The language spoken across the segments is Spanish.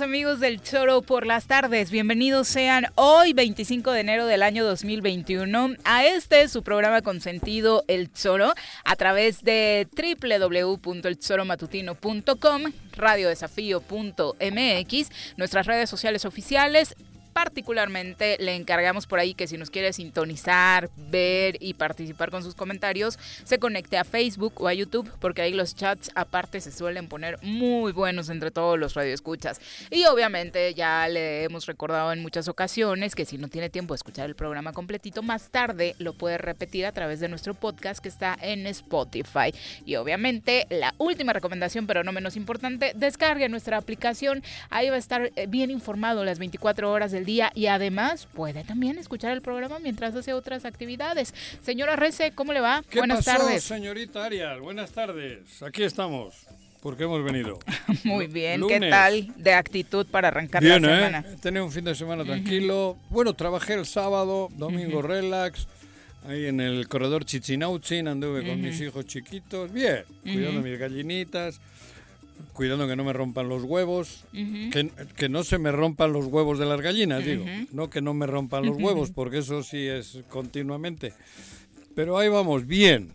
amigos del Choro por las tardes. Bienvenidos sean hoy, 25 de enero del año 2021, a este su programa consentido El Choro a través de www.elchoromatutino.com, radiodesafío.mx, nuestras redes sociales oficiales, particularmente le encargamos por ahí que si nos quiere sintonizar, ver y participar con sus comentarios, se conecte a Facebook o a YouTube, porque ahí los chats aparte se suelen poner muy buenos entre todos los radioescuchas. Y obviamente ya le hemos recordado en muchas ocasiones que si no tiene tiempo de escuchar el programa completito, más tarde lo puede repetir a través de nuestro podcast que está en Spotify. Y obviamente la última recomendación, pero no menos importante, descargue nuestra aplicación. Ahí va a estar eh, bien informado las 24 horas del día y además puede también escuchar el programa mientras hace otras actividades. Señora Rece, ¿cómo le va? ¿Qué Buenas pasó, tardes. señorita Arias? Buenas tardes. Aquí estamos. ¿Por qué hemos venido? Muy bien, ¿qué lunes. tal de actitud para arrancar Bien, la ¿eh? semana? He tenido un fin de semana tranquilo. Bueno, trabajé el sábado, domingo relax. Ahí en el corredor Chichinauchin anduve con mis hijos chiquitos. Bien, cuidando mis gallinitas. Cuidando que no me rompan los huevos. que, que no se me rompan los huevos de las gallinas, digo. No que no me rompan los huevos, porque eso sí es continuamente. Pero ahí vamos, bien.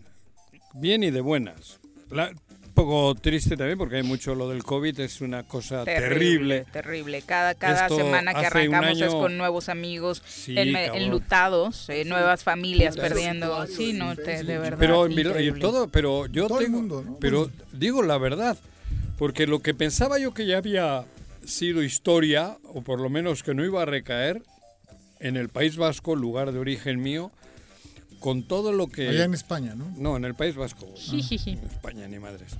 Bien y de buenas. La- un poco triste también porque hay mucho lo del COVID, es una cosa terrible. Terrible. Cada, cada Esto semana que arrancamos es año- con nuevos amigos Sí, cabrón. enlutados, eh, nuevas familias Puta, perdiendo. Sí, sí, no, sí, te- sí. de verdad. Pero en y todo, pero yo Todo tengo, mundo, ¿no? pero digo la verdad, porque lo que pensaba yo que ya había sido historia, o por lo menos que no iba a recaer en el País Vasco, lugar de origen mío, con todo lo que Allá en España, ¿no? no en el País Vasco, Jijiji. en España ni madres.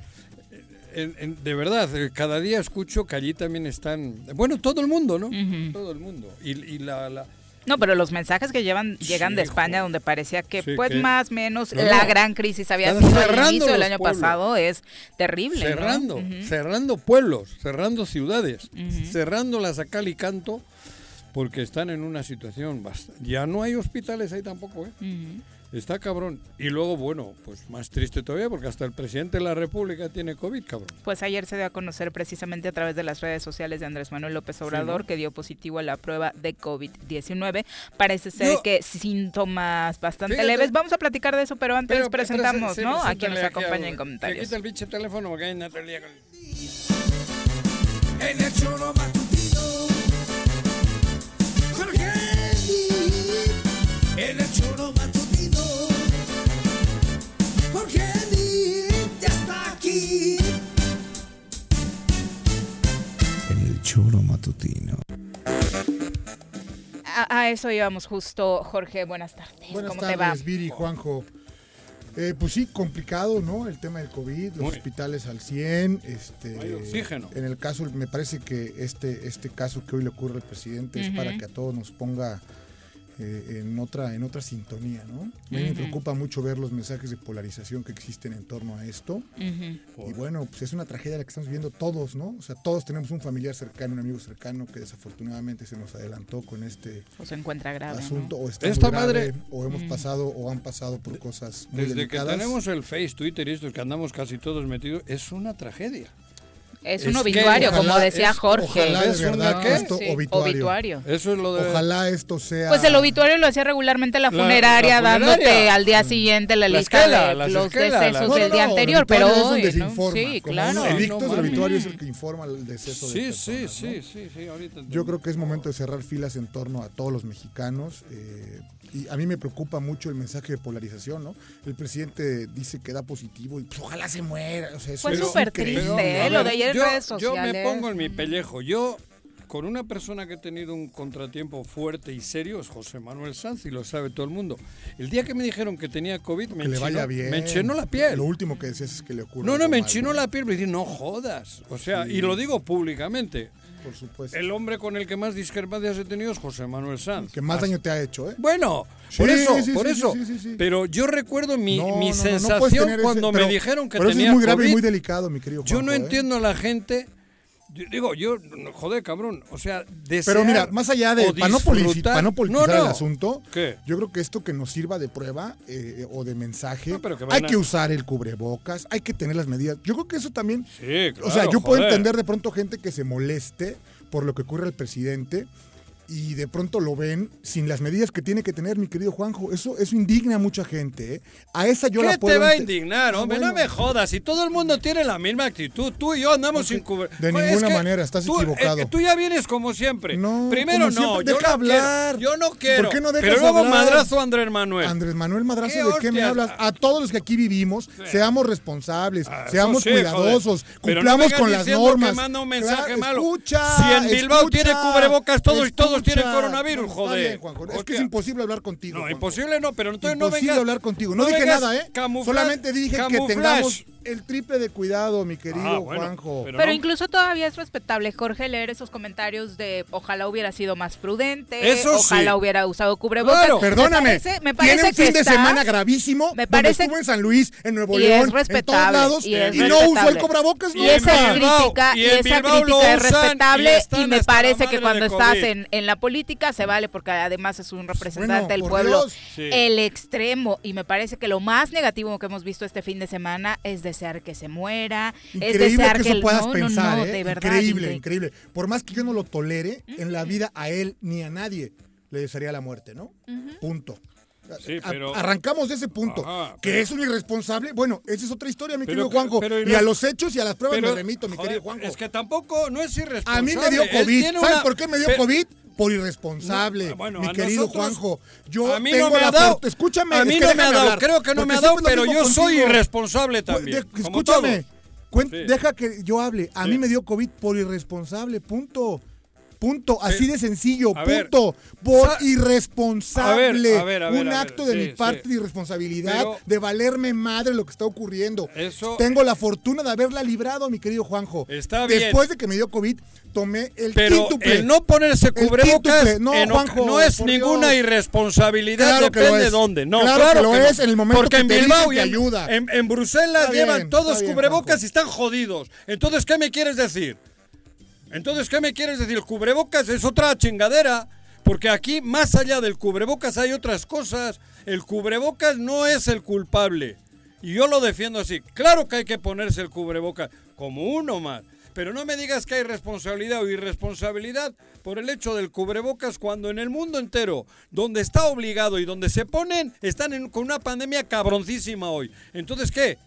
En- en- de verdad, eh, cada día escucho que allí también están, bueno, todo el mundo, ¿no? Todo el mundo. Y, y la, la- No, pero los mensajes que llevan llegan Sí, de España, donde parecía que, Sí, pues, que- más o menos No, la no. gran crisis había Están sido el cerrando inicio del año pueblos. pasado, es terrible. ¿no? cerrando, cerrando pueblos, cerrando ciudades, Ujú. cerrándolas a cal y canto, porque están en una situación bastante... Ya no hay hospitales ahí tampoco, ¿eh? Está cabrón. Y luego, bueno, pues más triste todavía, porque hasta el presidente de la República tiene COVID, cabrón. Pues ayer se dio a conocer precisamente a través de las redes sociales de Andrés Manuel López Obrador ¿no? que dio positivo a la prueba de COVID-19. Parece ser Yo- que síntomas bastante Fíjate. leves. Vamos a platicar de eso, pero antes Pero, presentamos, ¿no? A quien nos acompaña en comentarios. quita el pinche teléfono porque hay Natalia En el En el choro matutino. Jorge ya está aquí. En el choro matutino. A, a eso íbamos justo, Jorge. Buenas tardes. Buenas ¿Cómo te va? tardes, Viri, Juanjo. Eh, pues sí, complicado, ¿no? El tema del COVID, los Muy. hospitales al 100. Este, Hay oxígeno. En el caso, me parece que este, este caso que hoy le ocurre al presidente es para que a todos nos ponga eh, en, otra, en otra sintonía, ¿no? A mí me preocupa mucho ver los mensajes de polarización que existen en torno a esto. Y bueno, pues es una tragedia la que estamos viviendo todos, ¿no? O sea, todos tenemos un familiar cercano, un amigo cercano que desafortunadamente se nos adelantó con este O se encuentra grave. ¿no? asunto o está Esta grave, madre- o hemos pasado o han pasado por cosas muy Desde delicadas. que tenemos el Face, Twitter y estos que andamos casi todos metidos, es una tragedia. Es Es un que obituario, como decía es- Jorge. Ojalá de ¿Es verdad qué? esto Sí, obituario. obituario. Eso es lo de... Ojalá esto sea. Pues el obituario lo hacía regularmente la La- funeraria, la funeraria. dándote al día siguiente la, La lista esquela, de los decesos las- No, no, del día no, el anterior, pero hoy. Sí, claro. El No del obituario es el que informa el deceso de Sí, personas, sí, ¿no? sí, sí, sí, ahorita... Yo creo que es momento de cerrar filas en torno a todos los mexicanos. eh, y a mí me preocupa mucho el mensaje de polarización, ¿no? El presidente dice que da positivo y pues ojalá se muera. O sea, eso Fue súper triste, Pero, ¿eh? Lo de ayer en yo, redes Yo me pongo en mi pellejo. Yo, con una persona que he tenido un contratiempo fuerte y serio, es José Manuel Sanz, y lo sabe todo el mundo. El día que me dijeron que tenía COVID, me, Que le enchinó, vaya bien. me enchinó la piel. Lo último que decías es que le ocurre. No, no, me mal, enchinó ¿no? la piel. Me dije, no jodas. O sea, Sí. y lo digo públicamente. Por supuesto. El hombre con el que más discrepancias he tenido es José Manuel Sanz. que más Así- daño te ha hecho, ¿eh? Bueno, Sí, por eso, sí, por sí, eso. sí, sí, sí. Pero yo recuerdo mi, No, mi no, no, no puedes sensación ese- cuando me pero- dijeron que pero eso tenía es muy grave y muy delicado, mi querido Yo no Juanjo, ¿eh? entiendo a la gente. Digo, yo, joder, cabrón. O sea, desear Pero mira, más allá de. Para no, politizar No, no. el asunto, ¿Qué? yo creo que esto que nos sirva de prueba eh, o de mensaje, No, pero que hay a- que usar el cubrebocas, hay que tener las medidas. Yo creo que eso también. Sí, claro, o sea, yo puedo entender de pronto gente que se moleste por lo que ocurre al presidente y de pronto lo ven sin las medidas que tiene que tener, mi querido Juanjo. Eso, eso indigna a mucha gente. ¿eh? A esa yo ¿Qué la te puedo va a indignar, hombre? No me jodas. Si todo el mundo tiene la misma actitud, tú y yo andamos sin cubrir. de ninguna manera, estás equivocado. tú ya vienes como siempre. No, Primero como no, siempre, yo deja quiero, hablar. yo no quiero. ¿Por qué no dejas Pero luego hablar? madrazo Andrés Manuel. Andrés Manuel Madrazo, ¿Qué ¿de qué me hablas? A todos los que aquí vivimos, seamos responsables, Ah, seamos sí, cuidadosos. Pero cumplamos con las que normas. manda un mensaje Claro, malo. Escucha, Si en Bilbao tiene cubrebocas todos y todos tienen escucha. coronavirus, No, joder. Bien, Juanjo. Es que es imposible hablar contigo. No, Juanjo. imposible no, pero entonces no Imposible vengas. hablar contigo. No, dije vengas nada, ¿eh? camufla- Solamente dije que camuflaje. tengamos el triple de cuidado, mi querido Ah, bueno, Juanjo. pero- Pero no. incluso todavía es respetable, Jorge, leer esos comentarios de ojalá hubiera sido más prudente, Eso ojalá sí. hubiera usado cubrebocas. Claro. Perdóname, Me parece, me parece tiene un que fin de está- semana gravísimo me parece- estuvo en San Luis, en Nuevo y es León, en todos lados y es no usó el cubrebocas Y nunca. esa crítica, y y esa crítica es y respetable y, me parece que cuando de estás en la política se vale porque además es un representante Bueno, del pueblo. Sí. El extremo y me parece que lo más negativo que hemos visto este fin de semana es desear que se muera, es Increíble desear que eso el- puedas no, pensar, no, ¿eh? de verdad, increíble, increíble. Por más que yo no lo tolere, en la vida a él ni a nadie le desearía la muerte, ¿no? Punto. Sí, pero- Arrancamos de ese punto. Ajá, que pero- es un irresponsable. Bueno, esa es otra historia, mi Pero querido que- Juanjo. pero y a los hechos y a las pruebas Pero, me remito, mi joder, querido Juanjo. Es que tampoco no es irresponsable. A mí me dio COVID. ¿Sabes una- por qué me dio Pero- COVID? Por irresponsable, No, bueno, mi querido nosotros- Juanjo. Yo a mí tengo no me la ha dado. Escúchame. A es mí que no me ha dado. hablar, Creo que no me ha dado, pero yo soy irresponsable también. de- escúchame. todos. Cuen- Sí. Deja que yo hable. A Sí. mí me dio COVID por irresponsable, punto. Punto, así Sí. de sencillo, A ver, punto. Por sa- irresponsable. A ver, a ver, Un acto de sí, mi parte sí. de irresponsabilidad, Pero- de valerme madre lo que está ocurriendo. Eso- Tengo la fortuna de haberla librado, mi querido Juanjo. Está bien. Después de que me dio COVID, tomé el Pero quíntuple. el no ponerse cubrebocas. No, en Juanjo, no es ninguna Dios. irresponsabilidad, Claro depende de dónde. No, Claro claro, que lo es en el momento Porque que en Bilbao y en, ayuda. en- en Bruselas Está bien, llevan todos bien, cubrebocas Juanjo. y están jodidos. Entonces, ¿qué me quieres decir? Entonces, ¿qué me quieres decir? El cubrebocas es otra chingadera. Porque aquí, más allá del cubrebocas, hay otras cosas. El cubrebocas no es el culpable. Y yo lo defiendo así. Claro que hay que ponerse el cubrebocas como uno más. Pero no me digas que hay responsabilidad o irresponsabilidad por el hecho del cubrebocas cuando en el mundo entero, donde está obligado y donde se ponen, están con una pandemia cabroncísima hoy. Entonces, ¿qué?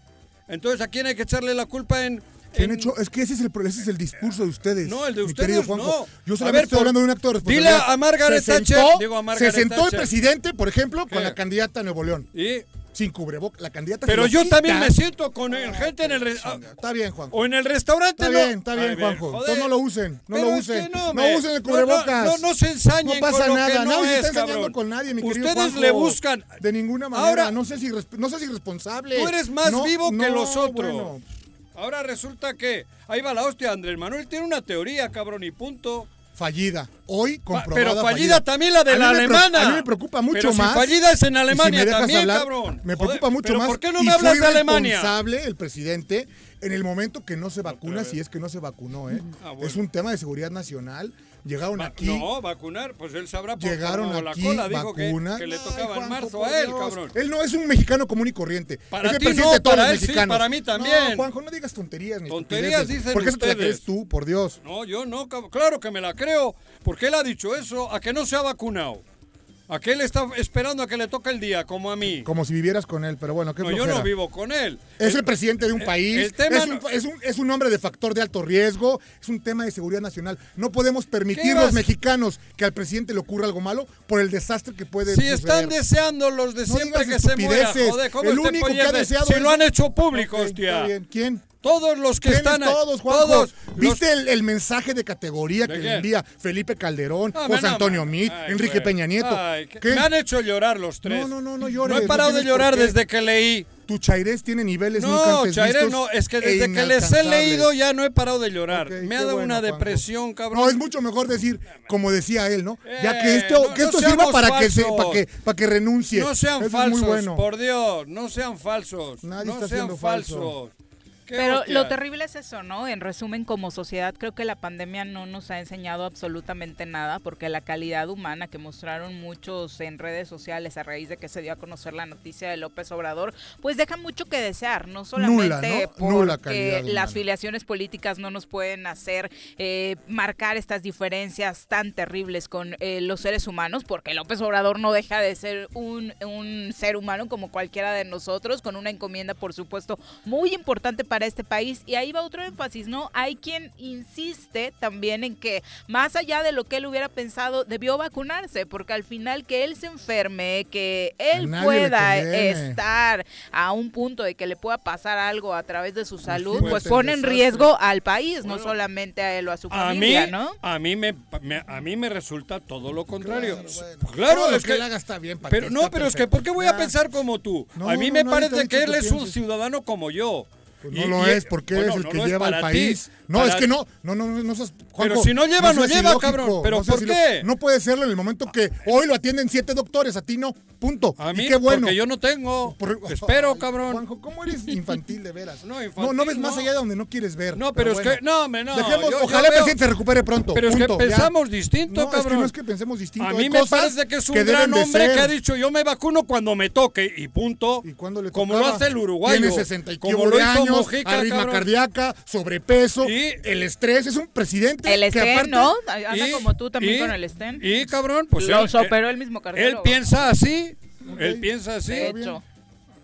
Entonces, ¿a quién hay que echarle la culpa en... ¿Qué han hecho? Es que ese es, el, pro- ese es el discurso de ustedes. No, el de mi ustedes querido Juanjo. no. Yo solamente ver, estoy por- hablando de un acto de dile responsabilidad. a Margaret se Thatcher- sentó, digo a Margaret se sentó Thatcher. el presidente, por ejemplo, con la candidata a Nuevo León. Y sin cubrebocas. La candidata Pero se lo yo quita. también me siento con el gente en el re- ah, Chinga, Está bien, Juanjo. o en el restaurante. Está no. bien, está bien, Juanjo. Entonces no lo usen, no Pero lo es que usen. no, usen el cubrebocas. No, no, no se ensañen No pasa con lo nada, que no es, está ensañando cabrón. con nadie, mi querido Ustedes Juanjo. le buscan. De ninguna manera, Ahora- no, seas irresp- no seas irresponsable. Tú eres más vivo que los otros. bueno. Ahora resulta que ahí va la hostia. Andrés Manuel tiene una teoría, cabrón, y punto. Fallida. Hoy comprobada Pero fallida también la de la alemana. A mí me preocupa mucho Pero si más. fallida es en si Alemania dejas también, hablar, cabrón. Me Joder, preocupa mucho pero más. ¿por qué no me hablas de Alemania? irresponsable el presidente en el momento que no se vacuna, si es que no se vacunó, ¿eh? Ah, bueno. Es un tema de seguridad nacional. Llegaron Va- aquí. No, vacunar, pues él sabrá por Llegaron aquí, la cola dijo que, le Ay, tocaba en Juanjo, marzo a él, cabrón. Él no es un mexicano común y corriente. Para es el ti presidente no, de todos para los él sí, para mí también. No, Juanjo, no digas tonterías ni Tonterías dicen Porque eso te la crees tú, por Dios. No, yo no, claro que me la creo. porque él ha dicho eso? ¿A que no se ha vacunado? ¿A que él está esperando a que le toque el día, como a mí? Como si vivieras con él, pero bueno, qué No, yo no vivo con él. Es el presidente de un país, el tema es, un, no- es, un, es un hombre de factor de alto riesgo, es un tema de seguridad nacional. No podemos permitir ¿Qué los mexicanos que al presidente le ocurra algo malo por el desastre que puede Si suceder. están deseando los de siempre que se muera, joder, ¿cómo El único que ha de- deseado Si es- lo han hecho público, hostia. ¿Quién? Todos los que ¿Quiénes están ahí- todos, Juanjo? todos ¿Viste los- el, el mensaje de categoría ¿De que le envía Felipe Calderón, No, José Antonio. Mit, Enrique güey. Peña Nieto? Ay, que- ¿Qué? Me han hecho llorar los tres. No, no, no, no llores. No he parado no de llorar desde que leí. Tu Chairés tiene niveles nunca No, antes Chairé, vistos no, es que e desde que les he leído ya no he parado de llorar. Me ha dado bueno, una Juanjo. depresión, cabrón. No, es mucho mejor decir, como decía él, ¿no? ya Eh, que esto, no- que esto sirva para que, se, falsos. para, que, para que renuncie. No sean Eso falsos, bueno. por Dios, no sean falsos. Nadie no está sean siendo falso. Pero hostia. lo terrible es eso, ¿no? En resumen, como sociedad, creo que la pandemia no nos ha enseñado absolutamente nada, porque la calidad humana que mostraron muchos en redes sociales a raíz de que se dio a conocer la noticia de López Obrador, pues deja mucho que desear, no solamente Nula, ¿no? Nula calidad porque humana. las filiaciones políticas no nos pueden hacer eh, marcar estas diferencias tan terribles con eh, los seres humanos, porque López Obrador no deja de ser un, un ser humano como cualquiera de nosotros, con una encomienda, por supuesto, muy importante para este país. Y ahí va otro énfasis, ¿no? Hay quien insiste también en que, más allá de lo que él hubiera pensado, debió vacunarse, porque al final que él se enferme, que él pueda estar a un punto de que le pueda pasar algo a través de su salud, pues pone en riesgo al país, no solamente a él o a su A mí, familia, ¿no? a mí me, me- a mí me resulta todo lo contrario. Claro, bueno. Pues claro, Todo lo es que que haga está bien, pero no, pero es que perfecto. ¿por qué voy a pensar como tú? No, a mí no, me parece que él es un ciudadano como yo. Pues Y- no lo y- es, porque bueno, eres el no que lleva al ti. país. No, Para- es que no, no, no, no, no seas- Pero si no lleva, no lleva, ilógico, cabrón. ¿Pero por qué? No puede serlo en el momento que hoy lo atienden siete doctores, a ti no, punto. A mí, y qué bueno. porque yo no tengo. Por- Espero, cabrón. Juanjo, ¿cómo eres infantil de veras? No, no, infantil, no ves más allá de donde no quieres ver. No, pero, es bueno. que. No, me no. Dejemos, yo- ojalá el presidente se recupere pronto. Pero es que ya. pensamos distinto, no, Es que cabrón. no es que pensemos distinto. A mí me parece que es un gran hombre que ha dicho yo me vacuno cuando me toque y punto. ¿Y cuándo le Como lo hace el uruguayo. Tiene 60 y como lo hizo años, Mojica, arritmia cabrón. cardíaca, sobrepeso, Y- el estrés. Es un presidente El que Estén, aparte... ¿no? Anda Y- como tú también y- con el Estén. Y cabrón, pues él, Los él- operó el mismo él cardiólogo. piensa así. Él piensa así. De hecho.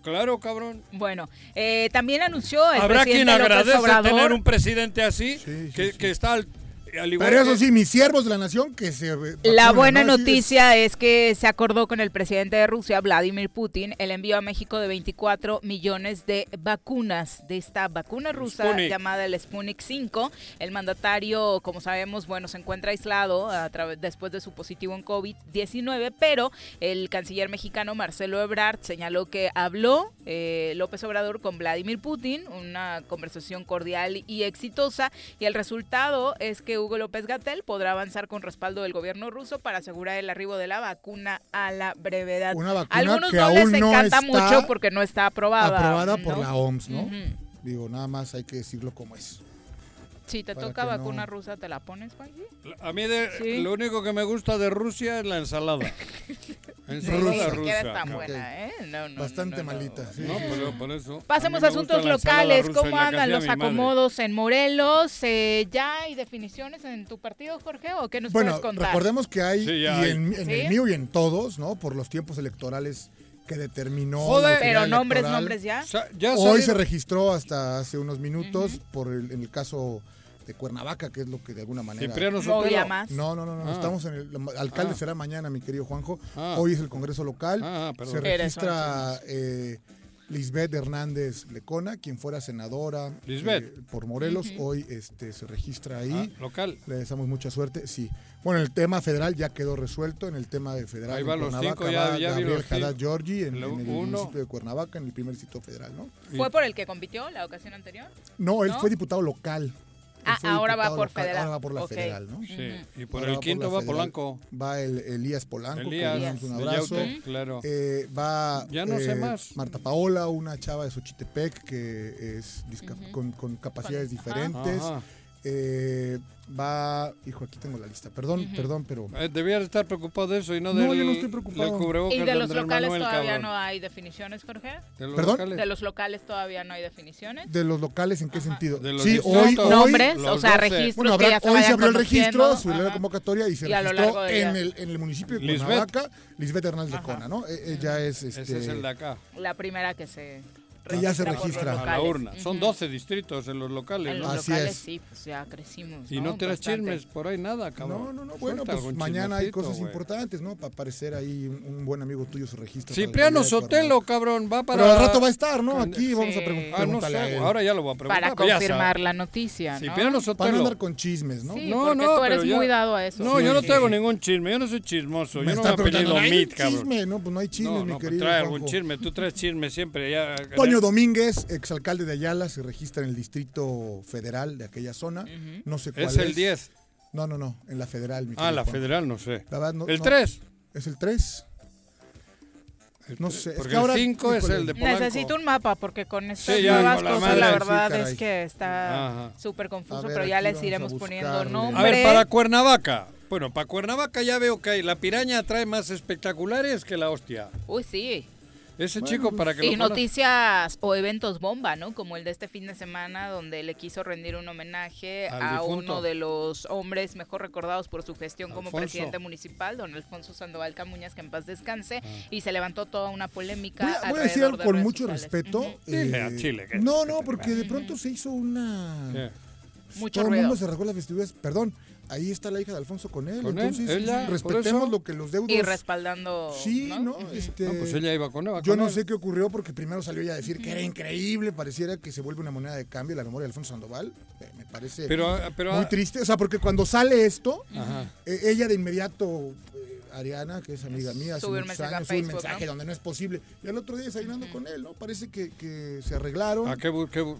Claro, cabrón. Bueno, eh, también anunció el Habrá quien presidente López agradece Obrador tener un presidente así, Sí, sí, que, sí. que está al, Pero eso que- sí, mis siervos de la nación que se... La vacunen, buena ¿no? Así es. noticia es que se acordó con el presidente de Rusia, Vladimir Putin, el envío a México de 24 millones de vacunas de esta vacuna rusa Sputnik. llamada el Sputnik 5. El mandatario, como sabemos, bueno, se encuentra aislado a través después de su positivo en COVID-19, pero el canciller mexicano Marcelo Ebrard señaló que habló eh, López Obrador con Vladimir Putin, una conversación cordial y exitosa, y el resultado es que Hugo López Gatel podrá avanzar con respaldo del gobierno ruso para asegurar el arribo de la vacuna a la brevedad. Una vacuna algunos que no les aún no encanta está mucho porque no está aprobada. aprobada por la OMS, ¿no? Ujú. Digo, nada más hay que decirlo como es. Si te toca no- vacuna rusa, ¿te la pones, Juanji? A mí de- Sí. lo único que me gusta de Rusia es la ensalada. ensalada Ni siquiera rusa. es tan buena, ¿eh? No, no, Bastante no, no. malita. sí. No, pero por eso. Pasemos a asuntos locales. ¿Cómo andan los acomodos en Morelos? Eh, ¿Ya hay definiciones en tu partido, Jorge? ¿O qué nos Bueno, puedes contar? recordemos que hay, Sí, y hay. en, en ¿Sí? el mío y en todos, ¿no? Por los tiempos electorales que determinó. Joder. Pero nombres, electoral. nombres ya. O sea, ya Hoy se registró hasta hace unos minutos por el, en el caso de Cuernavaca, que es lo que de alguna manera... Cipriano Sotelo. No, no, no, no. Ah. Estamos en el. el alcalde Ah. será mañana, mi querido Juanjo. Ah. Hoy es el Congreso local. Ah. Se registra eh, Lisbeth Hernández Lecona, quien fuera senadora Lisbeth. eh, por Morelos. Hoy este, se registra ahí. Ah, local. Le deseamos mucha suerte. Sí. Bueno, el tema federal ya quedó resuelto. En el tema de federal. Ahí en van los Cuernavaca cinco, ya- va ya Gabriel Haddad. Giorgi en, El en el uno. municipio de Cuernavaca, en el primer sitio federal, ¿no? ¿Fue por el que compitió la ocasión anterior? No, él ¿No? fue diputado local. Ah, ahora va por local, federal. Ahora va por la Ok. federal, ¿no? Sí. Y por Ahora el quinto la va federal. Polanco. Va el Elías Polanco, que le Elías. damos un abrazo. Yaute, claro. Eh, va Ya no sé eh, más. Marta Paola, una chava de Xochitepec que es disca- con, con capacidades Con- ajá. diferentes. Ajá. Eh, va, hijo, aquí tengo la lista. Perdón, perdón, pero Eh, debías estar preocupado de eso y no, No, del, yo no estoy preocupado. ¿Y de los locales Manuel, todavía cabrón. no hay definiciones, Jorge? ¿De los ¿Perdón? locales? ¿De los locales todavía no hay definiciones? de los locales, ¿en qué sentido? De los sí, hoy, Nombres, o sea, 12. registros bueno, que habrá- ya se hoy se abrió el registro, abrió la convocatoria y se Y registró de en el, en el municipio de Lisbeth. Cuernavaca, Lisbeth Hernández de Cona, ¿no? E- Ella es, este, Ese es el de acá, La primera que se Que ya se registra. a la urna. Son Ujú. 12 distritos en los locales, En ¿no? los Así locales es. sí, pues ya crecimos. Y no te das chismes por ahí nada, cabrón. No, no, no. Suelta Bueno, pues mañana hay cosas güey. importantes, ¿no? Para aparecer ahí un, un buen amigo tuyo se registra. para Cipriano Sotelo, cabrón, va para... Pero al rato va a estar, ¿no? Aquí vamos a Sí. pregun- Ah, no sé, ahora ya lo voy a preguntar. Para confirmar la noticia, ¿no? Cipriano Para no Sotelo. andar con chismes, ¿no? Sí, No, no, tú eres muy dado a eso. No, Sí, yo no sí, traigo sí. ningún chisme, yo no soy chismoso, yo no me apellido ¿no hay Mit, cabrón. chisme? No, pues no hay chisme, no, mi no, pues querido trae algún Juanjo. chisme, tú traes chisme siempre. Ya, Toño Domínguez, exalcalde de Ayala, se registra en el distrito federal de aquella zona. No sé cuál es. es el 10. No, no, no, en la federal, mi Ah, la federal, no sé. La verdad, no- El no. 3. ¿Es el 3? No sé. es Porque que ahora, el 5 es el de Polanco. Necesito un mapa porque con estas Sí, nuevas la cosas madre. la verdad es que está súper confuso, ver, pero ya les iremos poniendo buscarle. nombre. A ver, para Cuernavaca. Bueno, para Cuernavaca ya veo que hay- la piraña trae más espectaculares que la hostia. Uy, sí. Ese chico para que Y lo noticias o eventos bomba, ¿no? Como el de este fin de semana, donde le quiso rendir un homenaje Al a difunto. uno de los hombres mejor recordados por su gestión como Alfonso. presidente municipal, don Alfonso Sandoval Camuñas, que en paz descanse, Ah. y se levantó toda una polémica. Voy a, voy a decir algo de con mucho sociales. respeto. Ujú. Dile a Chile no, no, porque de pronto se hizo una. Sí. Mucho Todo el mundo se rasgó las vestiduras. Perdón, ahí está la hija de Alfonso con él. Con él, entonces, ella, respetemos lo que los deudos. Y respaldando. Sí, ¿no? Este, No, pues ella iba con él. va Yo con no él. sé qué ocurrió porque primero salió ella a decir que era increíble, pareciera que se vuelve una moneda de cambio la memoria de Alfonso Sandoval. Eh, Me parece Pero, pero muy triste. O sea, porque cuando sale esto, eh, ella de inmediato, eh, Ariana, que es amiga mía, hace Sube un muchos mensaje a años, sube un mensaje ¿no? donde no es posible. Y al otro día desayunando con él, ¿no? Parece que, que se arreglaron. ¿A qué, bu- qué bu-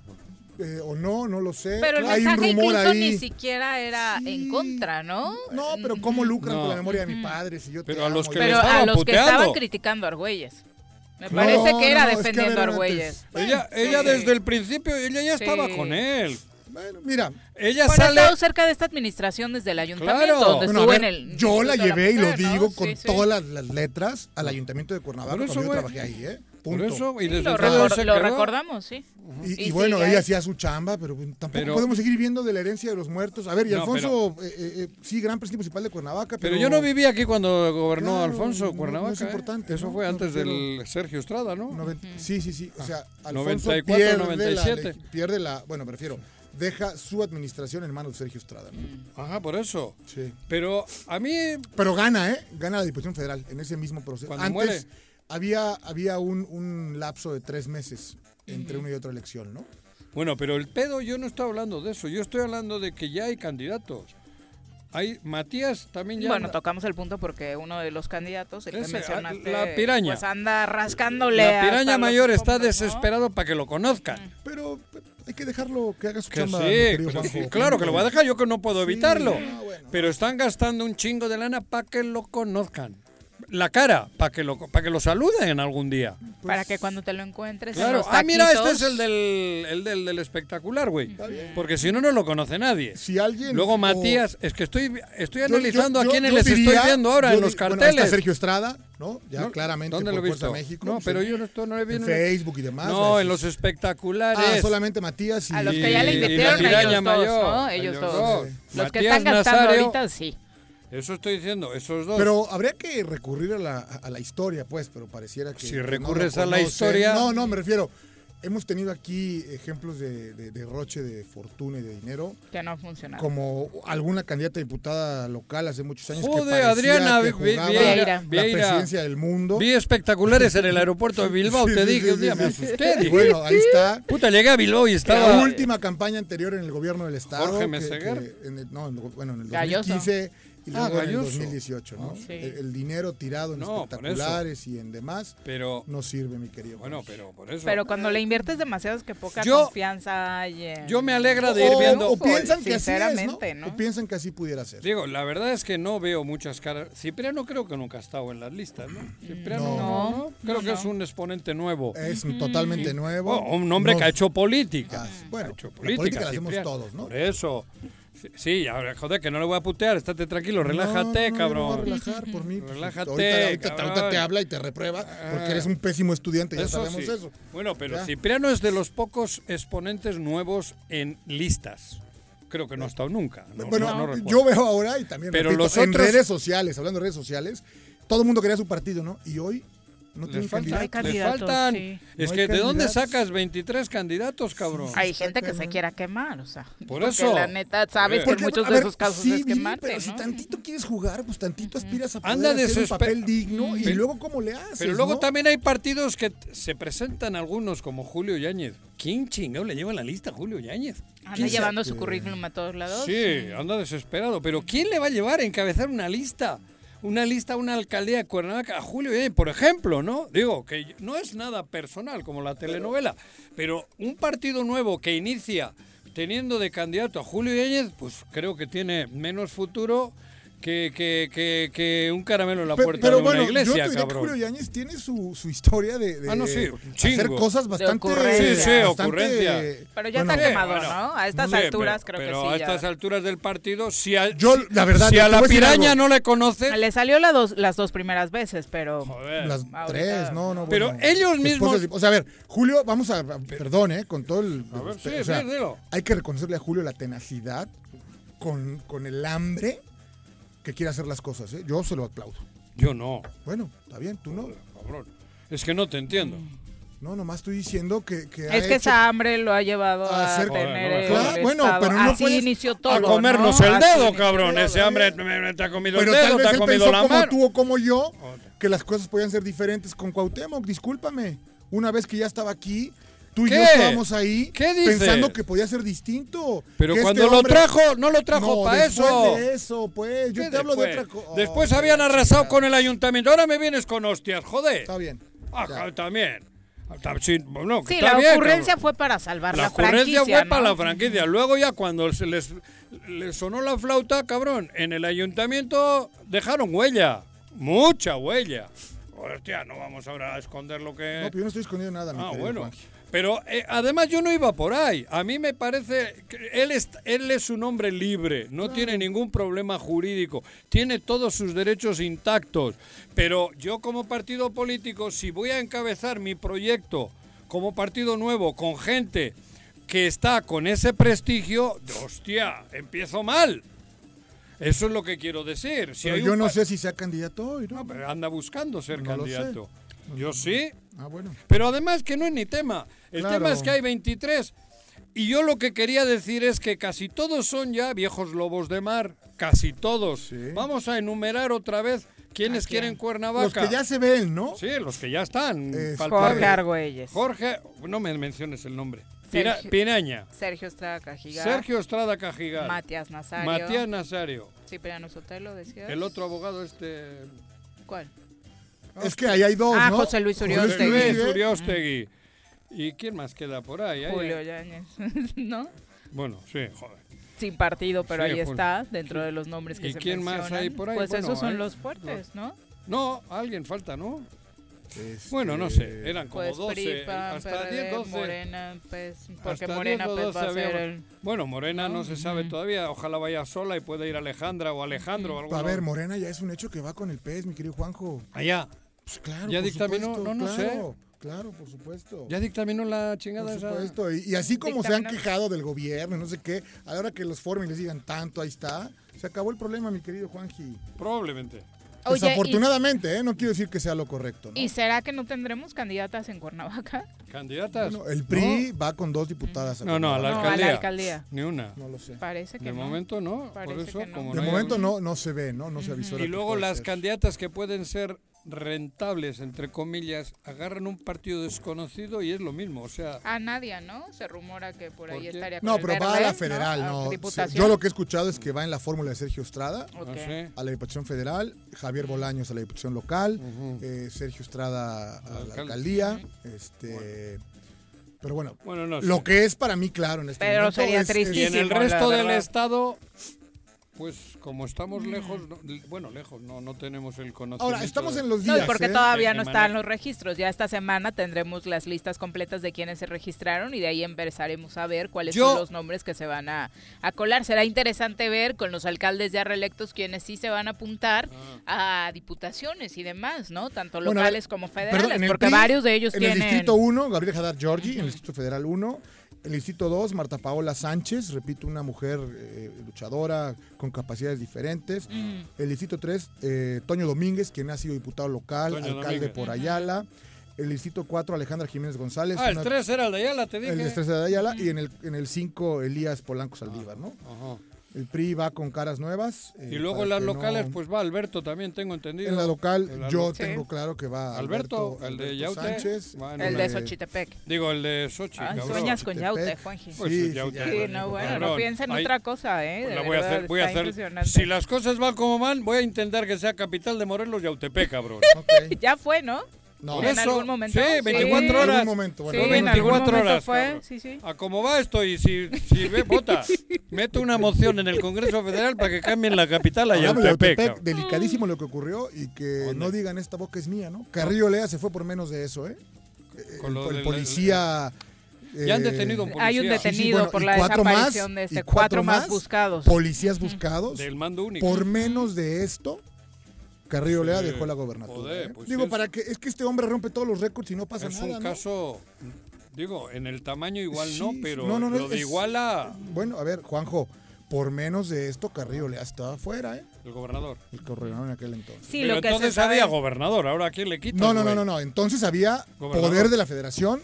eh, o no, no lo sé. Pero el Hay un mensaje rumor incluso ahí. ni siquiera era Sí. en contra, ¿no? No, pero ¿cómo lucran No. con la memoria de mi padre? Si yo te Pero a amo los que Pero a estaban los que estaban criticando a Argüelles. Me parece que era no, es que, a defendiendo a Argüelles. Ella, ella Sí. desde el principio, ella ya Sí. estaba con él. Bueno, mira, Ella Bueno, ha sale... estado cerca de esta administración desde el ayuntamiento, Claro. donde bueno, a estuvo ver, en el. yo la llevé y lo digo Sí, con sí. todas las, las letras al ayuntamiento de Cuernavaca Por eso, cuando yo trabajé ahí, ¿eh? Por Punto. eso, y Sí, lo, entonces recor- se lo quedó. recordamos, sí. Y, y Y bueno, ella hacía su chamba, pero pues, tampoco Pero- podemos seguir viviendo de la herencia de los muertos. A ver, y No, Alfonso, eh, eh, eh, sí, gran presidente municipal de Cuernavaca, pero... Pero yo no vivía aquí cuando gobernó Claro, Alfonso no- no Cuernavaca. es ¿eh? importante, Eso ¿no? fue antes del Sergio Estrada, ¿no? Noven- Sí, sí, sí. O sea, Alfonso 94, pierde, 97. La, pierde la... Bueno, me refiero, deja su administración en manos de Sergio Estrada. ¿no? Ajá, por eso. Sí. Pero a mí, Pero gana, ¿eh? Gana la Diputación Federal en ese mismo proceso. Cuando Antes muere. Había, había un, un lapso de tres meses entre una y otra elección, ¿no? bueno, pero el pedo yo no estoy hablando de eso. Yo estoy hablando de que ya hay candidatos. Hay Matías también ya. Bueno, anda- tocamos el punto porque uno de los candidatos, el que Ese, mencionaste, la piraña. pues anda rascándole. la piraña mayor está desesperado para que lo conozcan. Pero hay que dejarlo que haga su Que chamba, sí, pero sí, claro que lo va a dejar, yo que no puedo Sí, evitarlo. no, bueno. Pero están gastando un chingo de lana para que lo conozcan. La cara, para que lo para que lo saluden algún día. Para que cuando te lo encuentres. en Claro. los Ah, mira, este es el del, el del, del espectacular, güey. Porque si no, no lo conoce nadie. Si alguien... Luego o- Matías, es que estoy, estoy analizando yo- a yo- quienes yo les diría- estoy viendo ahora yo en los di- bueno, carteles. está Sergio Estrada, ¿no? Ya No, claramente ¿Dónde lo por he Fuerza visto? México. no, sí. pero yo no, estoy, no he En visto. Facebook y demás. No, las- en los espectaculares. Ah, solamente Matías y... A los que ya le invirtieron ellos ¿no? Ellos ellos todos. dos. Los que están gastando Nazario, ahorita, sí. Eso estoy diciendo, esos dos. Pero habría que recurrir a la, a la historia, pues, pero pareciera que... Si no recurres a la historia- No, no, me refiero... hemos tenido aquí ejemplos de, de derroche de fortuna y de dinero, Que no ha funcionado. como alguna candidata a diputada local hace muchos años que parecía Adriana que jugaba Vieira. la presidencia del mundo. Vi espectaculares en el aeropuerto de Bilbao, Sí, te sí, dije, sí, un día sí, me sí. asusté. Y bueno, ahí está. Puta, llegué a Bilbao y La estaba... última campaña anterior en el gobierno del estado. Jorge que- Meseguer. que en el- no, en el- bueno, en el Galloso. 2015 y Ah, en el Galloso. 2018, ¿no? Sí. El, el dinero tirado en No, espectaculares y en demás Pero, no sirve, mi querido. bueno, pero por eso... Pero cuando le inviertes demasiado es que poca Yo- confianza hay en- Yo me alegra de ir o, viendo... o piensan que así es, ¿no? Sinceramente, ¿no? O piensan que así pudiera ser. Digo, la verdad es que no veo muchas caras. Cipriano creo que nunca ha estado en las listas, ¿no? Cipriano no, No. ¿no? Creo No, que es un exponente nuevo. Es totalmente nuevo. Oh, un hombre No- que ha hecho política. Ah, bueno, Ha hecho la política la hacemos Cipriano. todos, ¿no? Por eso. Sí, ahora, joder, que no le voy a putear, estate tranquilo, relájate, No, no, cabrón. Relajar por mí. Relájate, ahorita, ahorita- cabrón. ahorita te habla y te reprueba porque eres un pésimo estudiante, ya Eso sabemos sí. eso. Bueno, pero Ya. Cipriano es de los pocos exponentes nuevos en listas. Creo que no ha estado nunca. no- bueno, yo veo ahora y también Pero repito, los en otros- redes sociales, hablando de redes sociales, todo el mundo quería su partido, ¿no? Y hoy no Les tienen faltan, Hay candidato. les candidatos, faltan. sí. Es No que ¿de dónde candidatos. sacas 23 candidatos, cabrón? Hay gente que se quiera quemar, o sea. Por eso. la neta, sabes que Porque, en muchos a de esos casos sí, es quemarte, pero si tantito quieres jugar, pues tantito aspiras a poder Anda hacer un papel digno y Pero- luego cómo le haces, Pero luego ¿no? también hay partidos que se presentan algunos como Julio Yáñez. ¿Quién chingado le lleva la lista a Julio Yáñez? Anda ¿Quién llevando sabe? su currículum a todos lados. Sí, anda desesperado. Pero ¿quién le va a llevar a encabezar una lista? Una lista, una alcaldía de Cuernavaca a Julio Yáñez, por ejemplo, ¿no? Digo, que no es nada personal como la telenovela, pero un partido nuevo que inicia teniendo de candidato a Julio Yáñez, pues creo que tiene menos futuro que, que, que, que un caramelo en la puerta pero de bueno, una iglesia, yo te diría que cabrón. Julio Yáñez tiene su, su historia de, de Ah, no, sí, un hacer cosas bastante... ocurrencia. Sí, sí, bastante- ocurrencia. Pero ya bueno, está quemado, bueno, ¿no? A estas Sí, alturas pero, creo pero que a sí. ya. estas alturas del partido, si a, Yo, la verdad, si a a piraña no le conoce, Le salió la dos, las dos primeras veces, pero... joder. Las Ahorita- tres, no, no. Pero bueno, ellos mismos- O sea, a ver, Julio, vamos a. a- Perdón, ¿eh? Con todo el. A ver, o sí, sea, sí, dilo. hay que reconocerle a Julio la tenacidad con, con el hambre que quiere hacer las cosas, ¿eh? Yo se lo aplaudo. Yo no, Bueno, está bien, tú no. cabrón. Es que no te entiendo. No, nomás estoy diciendo que. que ha Es que hecho- esa hambre lo ha llevado a a, hacer- tener. Claro, bueno, pero no Así puedes- inició todo, a comernos ¿no? el Así dedo, inició cabrón. Ese hambre me- te ha comido Pero el tal dedo, vez te ha él comido pensó la como mano. tú o como yo que las cosas podían ser diferentes con Cuauhtémoc. Discúlpame. Una vez que ya estaba aquí, tú y ¿Qué? yo estábamos ahí ¿Qué pensando que podía ser distinto. Pero cuando este lo hombre- trajo, no lo trajo No, para eso. de eso, pues. Yo ¿Qué te hablo de después? otra cosa. Después habían arrasado con el ayuntamiento. Ahora me vienes con hostias, joder. Está bien. Ah, Ya. también. Está- sí, bueno, Sí, está la bien, ocurrencia cabrón. fue para salvar la, La ocurrencia franquicia, fue para ¿no? la franquicia. Luego ya cuando se les, les sonó la flauta, cabrón, en el ayuntamiento dejaron huella. Mucha huella. Hostia, no vamos ahora a esconder lo que... No, pero yo no estoy escondiendo nada, mi Ah, querido bueno. Juanji. Pero eh, además yo no iba por ahí. A mí me parece que él es, él es un hombre libre, no tiene ningún problema jurídico, tiene todos sus derechos intactos. Pero yo como partido político, si voy a encabezar mi proyecto como partido nuevo con gente que está con ese prestigio, hostia, empiezo mal. Eso es lo que quiero decir. Si Pero yo no sé si sea candidato hoy, ¿no? No, pero anda buscando ser No lo sé. candidato. Yo sí, Ah, bueno. pero además que no es ni tema. El Claro. tema es que hay 23. Y yo lo que quería decir es que casi todos son ya viejos lobos de mar. Casi todos. Sí. Vamos a enumerar otra vez quiénes quieren Cuernavaca. Los que ya se ven, ¿no? Sí, los que ya están. Es-. Jorge Argüelles. Jorge, no me menciones el nombre. Sergio- Piraña. Sergio Estrada Cajigal. Sergio Estrada Cajigal. Matías Nazario. Matías Nazario. Cipriano Sotelo, decías. El otro abogado este... ¿Cuál? Es que ahí hay dos, Ah, ¿no? José Luis Uriostegui. Luis Uriostegui. ¿Y quién más queda por ahí? Julio Yáñez. ¿No? Bueno, sí, joder. Sin partido, pero Sí, ahí Julio. está, dentro de los nombres que ¿Y se quién más hay por ahí? Pues Bueno, esos son hay- los fuertes, ¿no? No, alguien falta, ¿no? Este, Bueno, no sé, eran como Pues 12, PRI, PAN, hasta PRD, 10, 12. Morena, pues, porque Hasta Morena 10 o pues, 12 va a ser el... Bueno, Morena no, No, se sabe todavía, ojalá vaya sola y pueda ir Alejandra o Alejandro o algo. A ver, Morena ya es un hecho que va con el pez, mi querido Juanjo. Allá. Pues claro, ¿Ya dictaminó? No, no sé. Claro, por supuesto. Ya dictaminó la Por chingada esa. supuesto. Y, y así como se han quejado del gobierno, y no sé qué, a la hora que los formen y les digan tanto, ahí está, se acabó el problema, mi querido Juanji. Probablemente. Oye, y- Desafortunadamente, ¿eh? no quiero decir que sea lo correcto. ¿no? ¿Y será que no tendremos candidatas en Cuernavaca? ¿Candidatas? Bueno, el PRI va con dos diputadas. No, no, a la No, a alcaldía. la alcaldía. Ni una. No lo sé. Parece que De no. momento no. Por eso, que no. como De momento no, no se ve, ¿no? No se avisó. Y luego las candidatas que pueden ser rentables, entre comillas, agarran un partido desconocido y es lo mismo. O sea, A Nadia, ¿no? Se rumora que por ahí estaría No, pero va a la federal, A ¿no? Yo lo que he escuchado es que va en la fórmula de Sergio Estrada sé. a la Diputación Federal, Javier Bolaños a la Diputación Local, eh, Sergio Estrada a la alcaldía. Este, Pero bueno, Bueno, no sé. lo que es para mí claro en este Pero momento sería es- es- Y en tristísimo. el resto del estado, pues como estamos lejos, no- bueno, lejos, no, no tenemos el conocimiento. Ahora, estamos de- en los No, días. y porque ¿eh? todavía que no están los registros. Ya esta semana tendremos las listas completas de quienes se registraron y de ahí empezaremos a ver cuáles Yo- son los nombres que se van a, a colar. Será interesante ver con los alcaldes ya reelectos quienes sí se van a apuntar a diputaciones y demás, ¿no? Tanto Bueno, locales como federales, Perdón, en el porque PRI, varios de ellos en tienen... el Distrito 1, Gabriel Jadar Giorgi, en el Distrito Federal 1. El Distrito 2, Marta Paola Sánchez, repito, una mujer eh, luchadora con capacidades diferentes. Mm. El Distrito 3, eh, Toño Domínguez, quien ha sido diputado local, Toño alcalde Domínguez. por Ayala. El Distrito 4, Alejandra Jiménez González. Ah, el una- 3 era el de Ayala, te dije. el Distrito de Ayala. Y en el, en el 5, Elías Polanco Saldívar, ¿no? Ajá. El PRI va con caras nuevas. eh, Y luego en las no- locales, pues va Alberto también, tengo entendido. En la local, En la yo lo- tengo Sí. claro que va Alberto, Alberto, el de Yaute, Sánchez. El de Xochitepec. Digo, el de Ay, cabrón. sueñas con. Yaute, Juanji. Pues Sí, Yaute. ya, Sí, no, bueno, cabrón. no piensa en Ahí- otra cosa, ¿eh? Pues la voy a hacer, voy a hacer. Si las cosas van como van, voy a intentar que sea capital de Morelos Yautepec, cabrón. Ok. Ya fue, ¿no? No, Por en eso, algún momento. sí, 24 en horas. algún momento. Bueno, sí, Fue en 24 algún momento horas, fue, sí, sí. A cómo va esto y si, si ve, vota, meto una moción en el Congreso Federal para que cambien la capital a Yautepec. Delicadísimo lo que ocurrió y que ¿Dónde? no digan esta boca es mía, ¿no? Carrillo Lea se fue por menos de eso, ¿eh? Eh, Con El, lo el del- policía... Ya han eh, detenido un Hay un policía Sí, sí, detenido bueno, por la cuatro más, desaparición de este. cuatro Cuatro más más, buscados. Policías buscados. del mando único. Por menos de esto, Carrillo Lea Sí, dejó la gobernatura. joder, ¿eh? pues Digo, es- para que es que este hombre rompe todos los récords y no pasa es nada, un ¿no? caso, digo, en el tamaño igual Sí, no, pero No, no, no, lo de es- Iguala, Bueno, a ver, Juanjo, por menos de esto, Carrillo Lea estaba afuera, ¿eh? el gobernador. El gobernador en aquel entonces. Sí, pero lo que entonces se sabe- había gobernador, ahora ¿a quién le quitas? No, no, no, no, no. Entonces había Gobernador. poder de la federación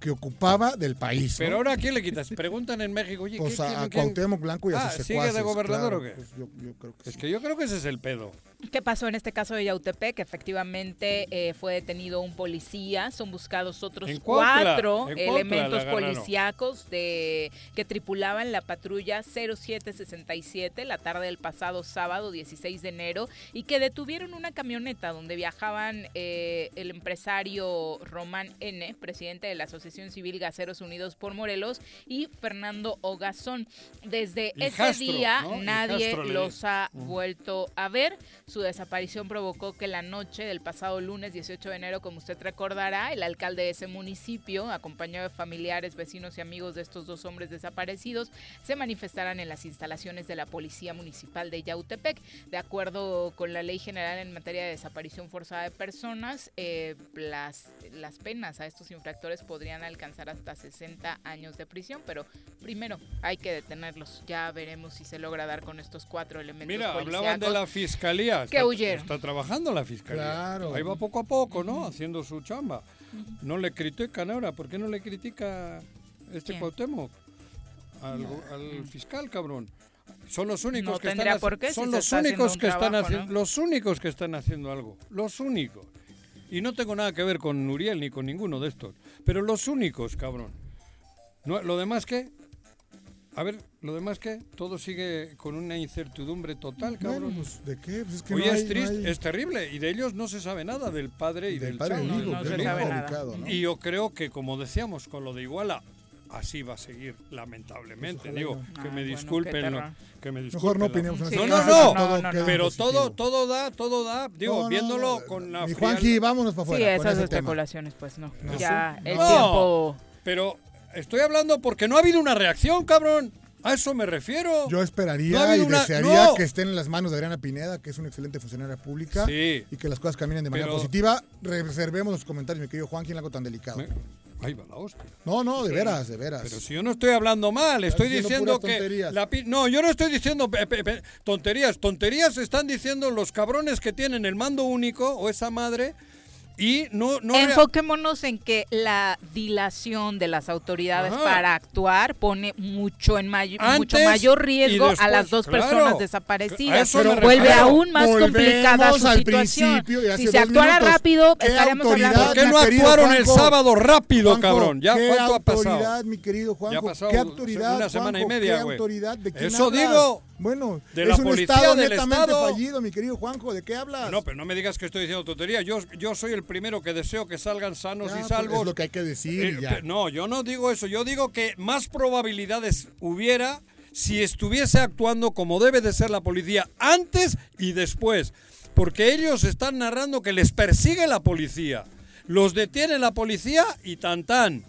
que ocupaba del país. ¿no? Pero ahora ¿a quién le quitas? Preguntan en México, oye, Pues ¿qué, a, quién- a? Cuauhtémoc Blanco y a Ah, sus ¿sigue de secuaces, gobernador claro, o qué? pues yo, yo creo que Es sí. que yo creo que ese es el pedo. ¿Qué pasó en este caso de Yautepec? Efectivamente eh, fue detenido un policía, son buscados otros Cuautla, cuatro elementos policíacos de, que tripulaban la patrulla 0767 la tarde del pasado sábado 16 de enero y que detuvieron una camioneta donde viajaban eh, el empresario Román N., presidente de la Asociación Civil Gaseros Unidos por Morelos, y Fernando Ogazón. Desde ese día ¿no? nadie Hijastro los ha vuelto a ver. Su desaparición provocó que la noche del pasado lunes 18 de enero, como usted recordará, el alcalde de ese municipio, acompañado de familiares, vecinos y amigos de estos dos hombres desaparecidos, se manifestaran en las instalaciones de la Policía Municipal de Yautepec. De acuerdo con la Ley General en materia de desaparición forzada de personas, eh, las, las penas a estos infractores podrían alcanzar hasta 60 años de prisión, pero primero hay que detenerlos. Ya veremos si se logra dar con estos cuatro elementos Mira, hablaban de la fiscalía. Que Está- huyeron. Está trabajando la fiscalía. Claro. Ahí va poco a poco, ¿no? Haciendo su chamba. No le critican ahora. ¿Por qué no le critica este ¿Quién? Cuauhtémoc? Al, al fiscal, cabrón. Son los únicos No que están por qué si son se los únicos que están haciendo ¿no? los únicos que están haciendo algo. Los únicos. Y no tengo nada que ver con Nuriel ni con ninguno de estos, pero los únicos, cabrón. No, lo demás qué? A ver, lo demás qué? Todo sigue con una incertidumbre total, Bueno, cabrón. pues, ¿de qué? Pues es que Oye, no hay- es no triste, hay- es terrible. Y de ellos no se sabe nada, del padre y del del, padre chavo, hijo, no que se sabe nada. ¿no? Y yo creo que, como decíamos, con lo de Iguala, así va a seguir, lamentablemente. Pues Digo, no. que Ah, me bueno, disculpen. terror. que me Mejor disculpen no la- opinemos Sí, no, no, todo no, no, Pero todo, todo da, todo da. Digo, No, no, viéndolo no, con la Mi Juanji, vámonos para Sí, afuera. con esas tema. especulaciones, pues no. No. Ya el No. tiempo. Pero estoy hablando porque no ha habido una reacción, cabrón. A eso me refiero. Yo esperaría No y una- desearía no. que estén en las manos de Adriana Pineda, que es una excelente funcionaria pública, Sí. y que las cosas caminen de manera Pero- positiva. Reservemos los comentarios, mi querido Juan, ¿quién algo tan delicado? Me- Ahí va la hostia. No, no, de veras, de veras. Pero si yo no estoy hablando mal, estoy diciendo que... la pi- no, yo no estoy diciendo pe- pe- pe- tonterías. Tonterías están diciendo los cabrones que tienen el mando único o esa madre y no... no Enfoquémonos en que la dilación de las autoridades Ajá. para actuar pone mucho en may- Antes mucho mayor y riesgo a después, las dos claro. personas A desaparecidas. eso me Vuelve aún más Volvemos complicada su al situación. y Si se actuara minutos. rápido, ¿Qué estaríamos hablando ¿Por qué no actuaron el Juanjo? sábado rápido, Juanjo, cabrón? ¿Ya ¿qué cuánto ha pasado? autoridad, mi querido Juanjo? Ya ha pasado ¿Qué autoridad, una semana y Juanjo? media, ¿Qué güey. autoridad? ¿De quién Eso hablas? digo. Bueno, De es la un policía estado del netamente Estado. fallido, mi querido Juanjo. ¿De qué hablas? No, pero no me digas que estoy diciendo tontería. Yo, yo soy el primero que deseo que salgan sanos Ya, y pues, salvos. Es lo que hay que decir Eh, ya. no, yo no digo eso. Yo digo que más probabilidades hubiera si estuviese actuando como debe de ser la policía antes y después. Porque ellos están narrando que les persigue la policía. Los detiene la policía y tan tan.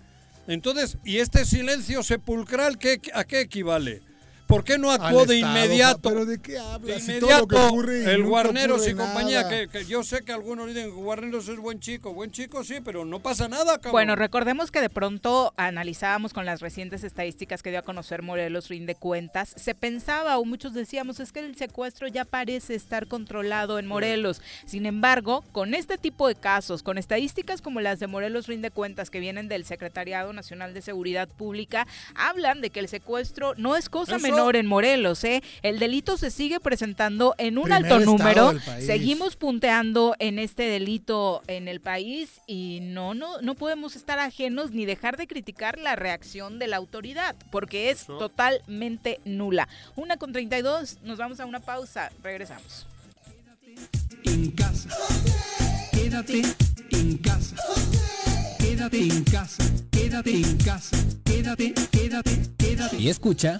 Entonces, ¿y este silencio sepulcral qué, a qué equivale? ¿Por qué no actuó de Estado, inmediato? ¿Pero de qué De hablas? Si todo lo inmediato, que ocurre y el Guarneros ocurre y compañía, que yo sé que algunos dicen que Guarneros es buen chico, buen chico sí, pero no pasa nada, cabrón. Bueno, recordemos que de pronto analizábamos con las recientes estadísticas que dio a conocer Morelos Rinde Cuentas. Se pensaba, o muchos decíamos, es que el secuestro ya parece estar controlado en Morelos. Sin embargo, con este tipo de casos, con estadísticas como las de Morelos Rinde Cuentas que vienen del Secretariado Nacional de Seguridad Pública, hablan de que el secuestro no es cosa Eso- menor en Morelos. ¿eh? El delito se sigue presentando en un Primer alto número. Seguimos punteando en este delito en el país y no, no, no podemos estar ajenos ni dejar de criticar la reacción de la autoridad, porque es totalmente nula. Una con 32, nos vamos a una pausa, regresamos. en casa. Quédate en casa. Quédate en casa. Quédate en casa. Quédate, quédate, quédate. Y escucha.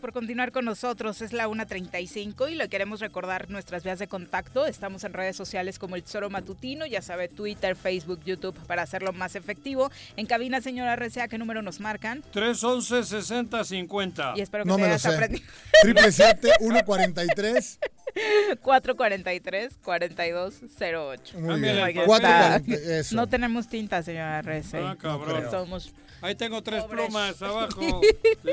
Por continuar con nosotros. Es la 1.35 y le queremos recordar nuestras vías de contacto. Estamos en redes sociales como El Tesoro Matutino, ya sabe, Twitter, Facebook, YouTube, para hacerlo más efectivo. En cabina, señora RCA, ¿qué número nos marcan? 311 60 50. Y espero que No te me lo hayas sé. aprendido. Triple siete, 143. 443-4208. Muy Cámbiale bien. el papel. Cuatro Está. cuarenta- eso. No tenemos tinta, señora Rece. Ah, cabrón. Somos Ahí tengo tres plumas abajo.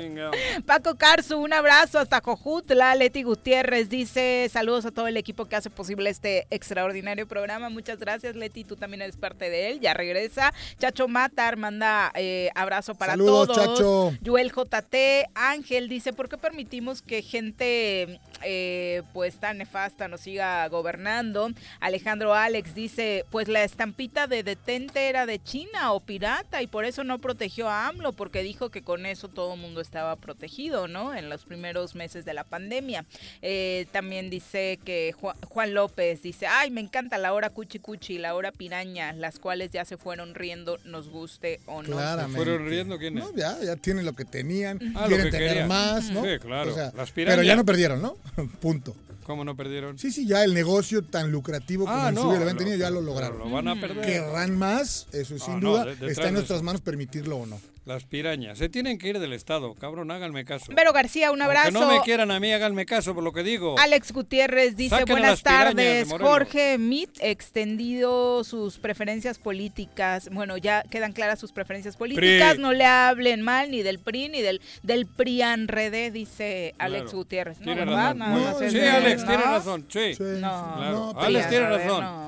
Paco Carzu, un abrazo hasta Cojutla. Leti Gutiérrez dice saludos a todo el equipo que hace posible este extraordinario programa. Muchas gracias, Leti. Tú también eres parte de él. Ya regresa. Chacho Matar manda eh, abrazo para Saludos, todos. Chacho. Joel JT, Ángel dice, ¿por qué permitimos que gente eh, pues tan nefasta nos siga gobernando? Alejandro Alex dice, pues la estampita de detente era de China o pirata y por eso no protegió a AMLO porque dijo que con eso todo el mundo estaba protegido, ¿no? En los primeros meses de la pandemia. Eh, también dice que Ju- Juan López dice, ay, me encanta la hora cuchi cuchi y la hora piraña, las cuales ya se fueron riendo, nos guste o no. Claramente. ¿Fueron riendo quién es? No, ya, ya tienen lo que tenían, Ah, lo quieren que tener querían. más, ¿no? Sí, claro, O sea, las pero ya no perdieron, ¿no? Punto. ¿Cómo no perdieron? Sí, sí, ya el negocio tan lucrativo como Ah, el no, suyo lo habían tenido, ya lo lograron. lo van a perder. Querrán más, eso sin Ah, no, duda. de- está en nuestras manos permitirlo o no. Las pirañas. Se tienen que ir del Estado. Cabrón, háganme caso. Vero García, un abrazo. Aunque no me quieran a mí, háganme caso por lo que digo. Alex Gutiérrez dice, Saquen buenas tardes. Morelos". Jorge Mit extendido sus preferencias políticas. Bueno, ya quedan claras sus preferencias políticas. PRI. No le hablen mal ni del PRI ni del, del PRIAN Redé, dice Alex Claro. Gutiérrez. No, razón. Nada más es sí, Alex, ¿no? tiene razón. Sí. Sí, No, Claro. no, Alex tiene razón. no.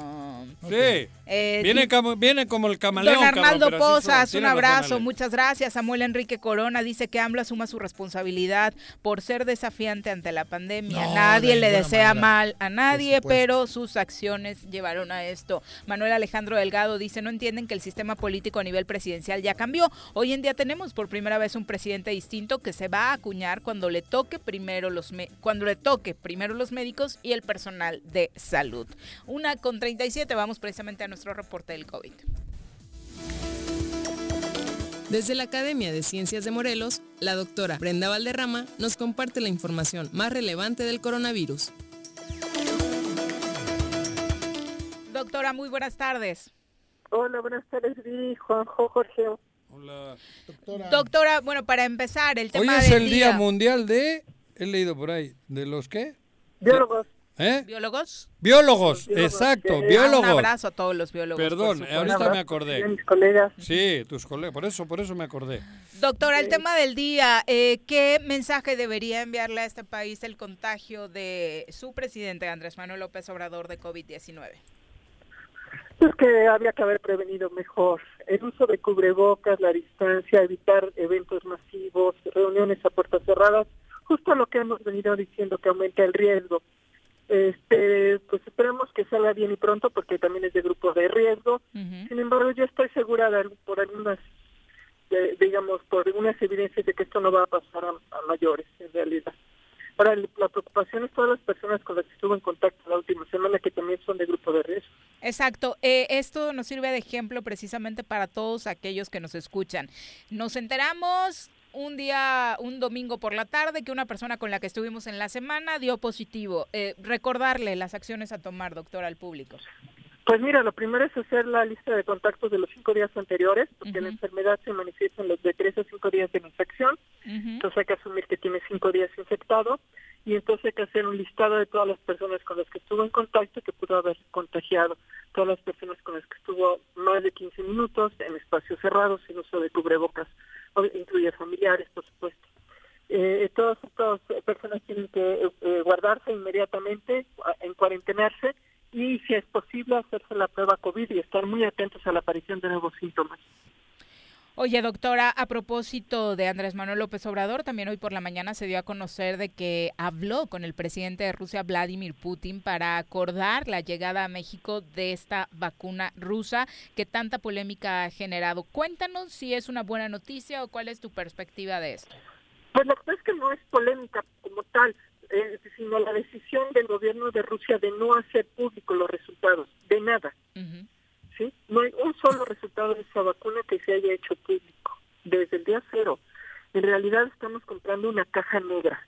Sí. Eh, viene, como, viene como el camaleón. Don cabrón, Arnaldo son. Pozas, un abrazo, muchas gracias. Samuel Enrique Corona dice que AMLO asuma su responsabilidad por ser desafiante ante la pandemia. No, nadie de le desea manera. mal a nadie, pero sus acciones llevaron a esto. Manuel Alejandro Delgado dice, no entienden que el sistema político a nivel presidencial ya cambió. Hoy en día tenemos por primera vez un presidente distinto que se va a acuñar cuando le toque primero los me- cuando le toque primero los médicos y el personal de salud. Una con 37, vamos precisamente a nuestro reporte del COVID. Desde la Academia de Ciencias de Morelos, la doctora Brenda Valderrama nos comparte la información más relevante del coronavirus. Doctora, muy buenas tardes. Hola, buenas tardes, Viri, Juanjo, Jorge. Hola. Doctora. Doctora, bueno, para empezar, el Hoy tema es del el Día Mundial de... He leído por ahí. ¿De los qué? Biólogos. ¿Eh? ¿Biólogos? Biólogos, Biólogos, exacto, eh, biólogos. Un abrazo a todos los biólogos. Perdón, ahorita me acordé. a mis colegas. Sí, tus colegas, por eso, por eso me acordé. Doctora, el tema del día, eh, ¿qué mensaje debería enviarle a este país el contagio de su presidente Andrés Manuel López Obrador de COVID-19? Pues que habría que haber prevenido mejor el uso de cubrebocas, la distancia, evitar eventos masivos, reuniones a puertas cerradas, justo lo que hemos venido diciendo que aumenta el riesgo. Este, pues esperemos que salga bien y pronto porque también es de grupo de riesgo. Sin embargo, yo estoy segura de, por algunas, de- digamos, por algunas evidencias de que esto no va a pasar a, a mayores en realidad. Ahora, la preocupación es todas las personas con las que estuve en contacto la última semana que también son de grupo de riesgo. Exacto, eh, esto nos sirve de ejemplo precisamente para todos aquellos que nos escuchan. Nos enteramos un día, un domingo por la tarde, que una persona con la que estuvimos en la semana dio positivo. Eh, recordarle las acciones a tomar, doctora, al público. Pues mira, lo primero es hacer la lista de contactos de los cinco días anteriores, porque la enfermedad se manifiesta en los de tres a cinco días de la infección. Entonces hay que asumir que tiene cinco días infectado y entonces hay que hacer un listado de todas las personas con las que estuvo en contacto que pudo haber contagiado, todas las personas con las que estuvo más de 15 minutos en espacios cerrados sin uso de cubrebocas, incluye familiares, por supuesto. Eh, todas estas personas tienen que eh, guardarse inmediatamente, en cuarentenarse y si es posible hacerse la prueba COVID y estar muy atentos a la aparición de nuevos síntomas. Oye, doctora, a propósito de Andrés Manuel López Obrador, también hoy por la mañana se dio a conocer de que habló con el presidente de Rusia, Vladimir Putin, para acordar la llegada a México de esta vacuna rusa que tanta polémica ha generado. Cuéntanos si es una buena noticia o cuál es tu perspectiva de esto. Pues lo que pasa es que no es polémica como tal, eh, sino la decisión del gobierno de Rusia de no hacer público los resultados, de nada. ¿Sí? No hay un solo resultado de esa vacuna que se haya hecho público, desde el día cero. En realidad estamos comprando una caja negra.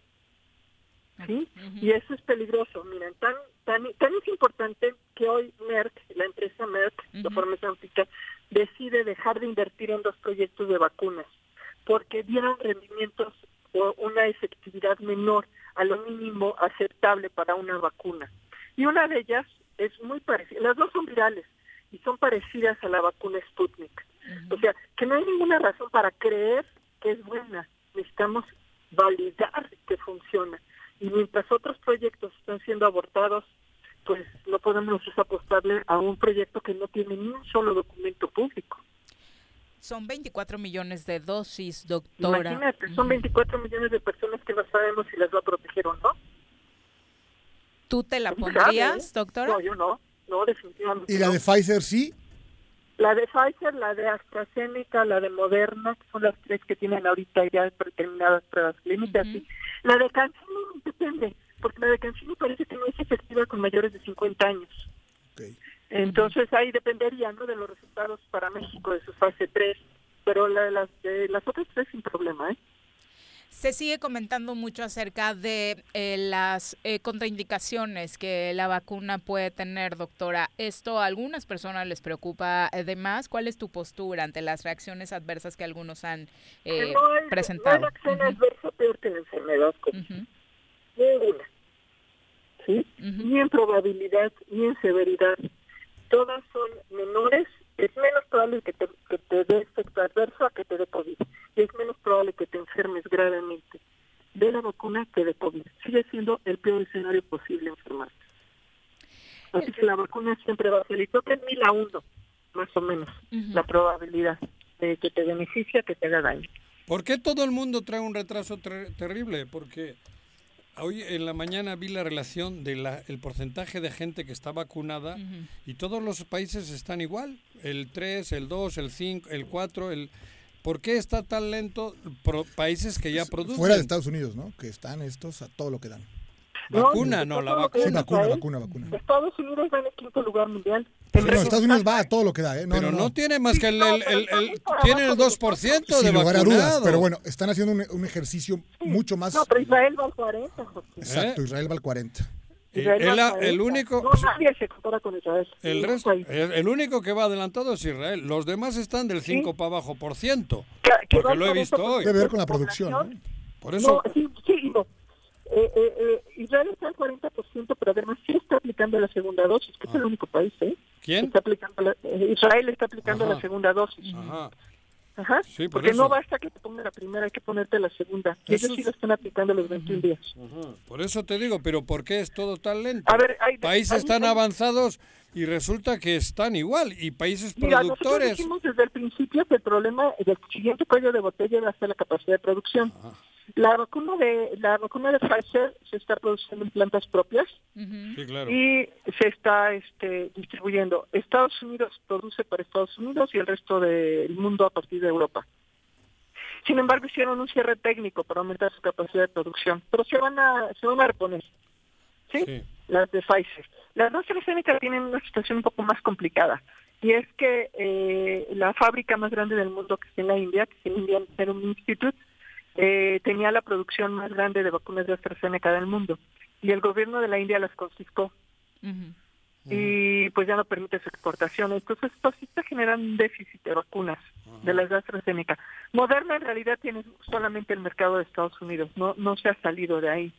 ¿sí? Y eso es peligroso. Miren, tan, tan, tan es importante que hoy Merck, la empresa Merck, la farmacéutica, decide dejar de invertir en dos proyectos de vacunas porque dieron rendimientos o una efectividad menor a lo mínimo aceptable para una vacuna. Y una de ellas es muy parecida, las dos son virales y son parecidas a la vacuna Sputnik. O sea, que no hay ninguna razón para creer que es buena. Necesitamos validar que funciona. Y mientras otros proyectos están siendo abortados, pues no podemos apostarle a un proyecto que no tiene ni un solo documento público. Son 24 millones de dosis, doctora. Imagínate, son 24 millones de personas que no sabemos si las va a proteger o no. ¿Tú te la ¿Quién pondrías, sabe? doctora? No, yo no, no, definitivamente. ¿Y la no. de Pfizer sí? La de Pfizer, la de AstraZeneca, la de Moderna, que son las tres que tienen ahorita ya determinadas pruebas clínicas. sí. La de CanSino depende, porque la de CanSino parece que no es efectiva con mayores de 50 años. Entonces ahí dependería ¿no? de los resultados para México de su fase 3, pero la de las, de las otras tres sin problema. ¿eh? Se sigue comentando mucho acerca de eh, las eh, contraindicaciones que la vacuna puede tener, doctora. Esto a algunas personas les preocupa eh, de más. ¿Cuál es tu postura ante las reacciones adversas que algunos han eh, Que no hay, presentado? No hay acción adversa peor que la enfermedad. COVID. Ninguna. ¿Sí? Ni en probabilidad, ni en severidad. Todas son menores. Es menos probable que te, que te dé efecto adverso a que te dé COVID. Y es menos probable que te enfermes gravemente de la vacuna que de COVID. Sigue siendo el peor escenario posible enfermarte. Así que la vacuna siempre va a salir. Creo que es mil a uno, más o menos, la probabilidad de que te beneficia, que te haga daño. ¿Por qué todo el mundo trae un retraso ter- terrible? Porque hoy en la mañana vi la relación del el porcentaje de gente que está vacunada y todos los países están igual. El 3, el 2, el 5, el 4, el... ¿Por qué está tan lento Pro- países que ya producen? Fuera de Estados Unidos, ¿no? Que están estos a todo lo que dan. Vacuna, no, la vacuna. Sí, vacuna, vacuna, vacuna. Estados Unidos va en el quinto lugar mundial. Sí, no, Estados Unidos va a todo lo que da, ¿eh? No, Pero no, no, no. tiene más que el... el, el- el- tiene el 2% de Sin lugar a dudas, vacunados. pero bueno, están haciendo un, un ejercicio mucho más... No, pero Israel va al 40. José. Exacto, Israel va al 40. Eh, Israel va el, al 40. el único... No, nadie se compara con Israel. El resto, país. el, el único que va adelantado es Israel. Los demás están del 5 para abajo por ciento. que Porque lo he visto 40% hoy. Debe ver con la producción, ¿no? Por eso, No, sí, sí. Eh, eh, eh, Israel está al 40%, pero además sí está aplicando la segunda dosis, que es el único país, ¿eh? ¿Quién? Está aplicando la- eh, Israel está aplicando Ajá. la segunda dosis. Ajá. Ajá. Sí, por Porque eso. no basta que te ponga la primera, hay que ponerte la segunda. Y ellos sí lo están aplicando los 21 días. por eso te digo, pero ¿por qué es todo tan lento? A ver, hay- países hay- tan hay- avanzados y resulta que están igual. Y países Mira, nosotros productores. dijimos desde el principio que el problema del siguiente cuello de botella va a ser la capacidad de producción. La vacuna de la vacuna de Pfizer se está produciendo en plantas propias Sí, claro. y se está este, distribuyendo. Estados Unidos produce para Estados Unidos y el resto del mundo a partir de Europa. Sin embargo, hicieron un cierre técnico para aumentar su capacidad de producción, pero se van a se van a reponer. ¿sí? Las de Pfizer. Las de AstraZeneca tienen una situación un poco más complicada. Y es que eh, la fábrica más grande del mundo, que está en la India, que es el Indian Serum Institute, eh, tenía la producción más grande de vacunas de AstraZeneca del mundo. Y el gobierno de la India las confiscó y pues ya no permite su exportación. Entonces, esto sí está generando un déficit de vacunas de las de AstraZeneca. Moderna en realidad tiene solamente el mercado de Estados Unidos, no, no se ha salido de ahí.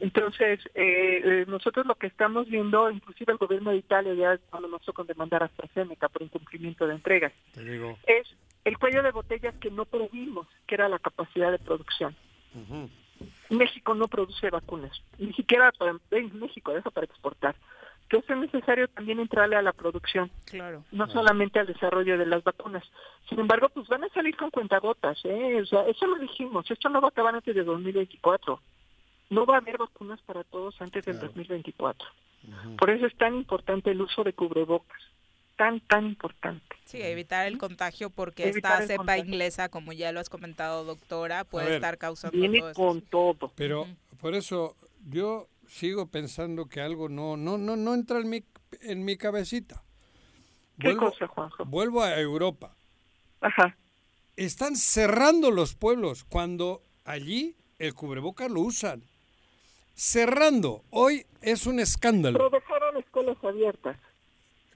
Entonces, eh, eh, nosotros lo que estamos viendo, inclusive el gobierno de Italia ya amenazó con demandar a AstraZeneca por incumplimiento de entregas, Te digo. es el cuello de botella que no previmos, que era la capacidad de producción. México no produce vacunas, ni siquiera para, en México, deja para exportar. Entonces es necesario también entrarle a la producción, Claro. no solamente al desarrollo de las vacunas. Sin embargo, pues van a salir con cuentagotas, ¿eh? O sea, eso lo dijimos, esto no va a acabar antes de 2024. No va a haber vacunas para todos antes del 2024. Por eso es tan importante el uso de cubrebocas, tan, tan importante. Sí, evitar el contagio porque Evitar esta cepa contagio. inglesa, como ya lo has comentado, doctora, puede ver, estar causando Viene todo con todo. Pero por eso yo sigo pensando que algo no no no no entra en mi en mi cabecita. ¿Qué cosa, Juanjo? Vuelvo a Europa. Ajá. Están cerrando los pueblos cuando allí el cubrebocas lo usan. Cerrando. Hoy es un escándalo. Pero dejaron escuelas abiertas.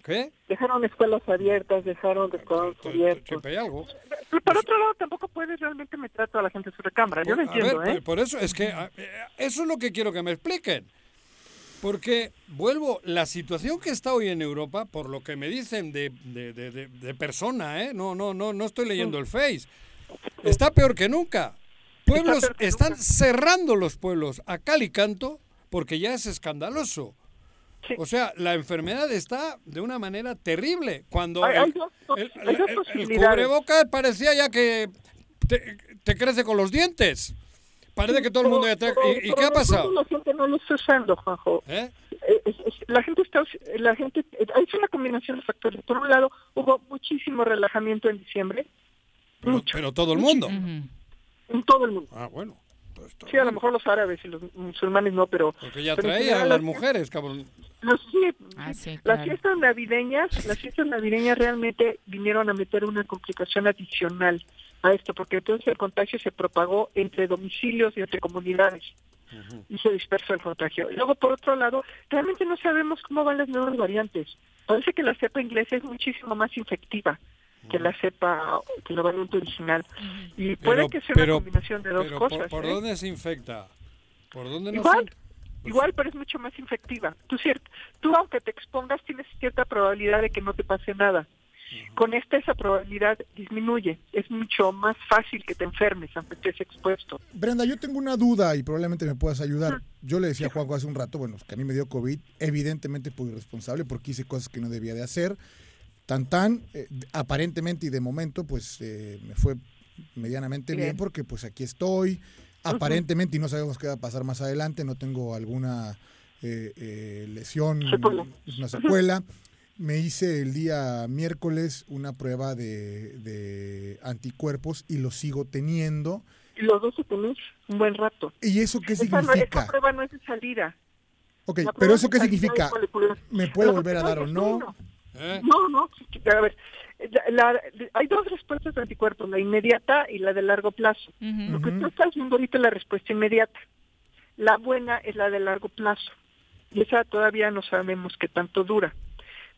¿Qué? Dejaron escuelas abiertas, dejaron restaurantes abiertos. Siempre hay algo. Pero por otro lado, tampoco puedes realmente meter a toda la gente en su recámara. Yo lo entiendo, ver, ¿eh? por- Por eso es que eh, eso es lo que quiero que me expliquen. Porque, vuelvo, la situación que está hoy en Europa, por lo que me dicen de, de, de- de- de persona, ¿eh? no, no, no, no estoy leyendo el Face, está peor que nunca. Pueblos están cerrando los pueblos a cal y canto porque ya es escandaloso. O sea, la enfermedad está de una manera terrible. Cuando Hay- el, hay dos el- hay dos el- cubrebocas parecía ya que te, te crece con los dientes. Parece que todo el mundo ya trae... Pero- ¿Y, pero qué ha pasado? La gente no lo está usando, Juanjo. ¿Eh? Eh, la gente está, us- la gente, eh, es una combinación de factores. Por un lado, hubo muchísimo relajamiento en diciembre, Pero, pero todo el mundo. en todo el mundo. Ah, bueno. Sí, a lo mejor los árabes y los musulmanes no, pero... Porque ya pero traían general, las mujeres, cabrón. Los, sí, Ah, sí. Las fiestas navideñas, las fiestas navideñas realmente vinieron a meter una complicación adicional a esto, porque entonces el contagio se propagó entre domicilios y entre comunidades y se dispersó el contagio. Y luego, por otro lado, realmente no sabemos cómo van las nuevas variantes. Parece que la cepa inglesa es muchísimo más infectiva que la cepa, que la variante original. Y puede Pero- que sea pero- una combinación de dos pero cosas. ¿Por, por ¿eh? dónde se infecta? ¿Por dónde no Igual, se- igual, pero es mucho más infectiva. Tú, tú, aunque te expongas, tienes cierta probabilidad de que no te pase nada. Con esta, esa probabilidad disminuye. Es mucho más fácil que te enfermes, aunque estés expuesto. Brenda, yo tengo una duda y probablemente me puedas ayudar. Yo le decía a Juanjo hace un rato, bueno, que a mí me dio COVID, evidentemente por irresponsable, porque hice cosas que no debía de hacer. Tan tan, eh, aparentemente y de momento, pues eh, me fue medianamente bien. Bien. porque pues aquí estoy. Aparentemente, y no sabemos qué va a pasar más adelante, no tengo alguna eh, eh, lesión, Secuela. una secuela. Me hice el día miércoles una prueba de, de anticuerpos y lo sigo teniendo. Y los dos se tenés un buen rato. ¿Y eso qué no- significa? esa prueba no es de salida. Ok, pero ¿eso qué significa? ¿Me puede volver a dar o no? ¿Eh? No, no, a ver, la- la- hay dos respuestas de anticuerpos, la inmediata y la de largo plazo. Lo que tú estás viendo ahorita es la respuesta inmediata. La buena es la de largo plazo. Y esa todavía no sabemos qué tanto dura.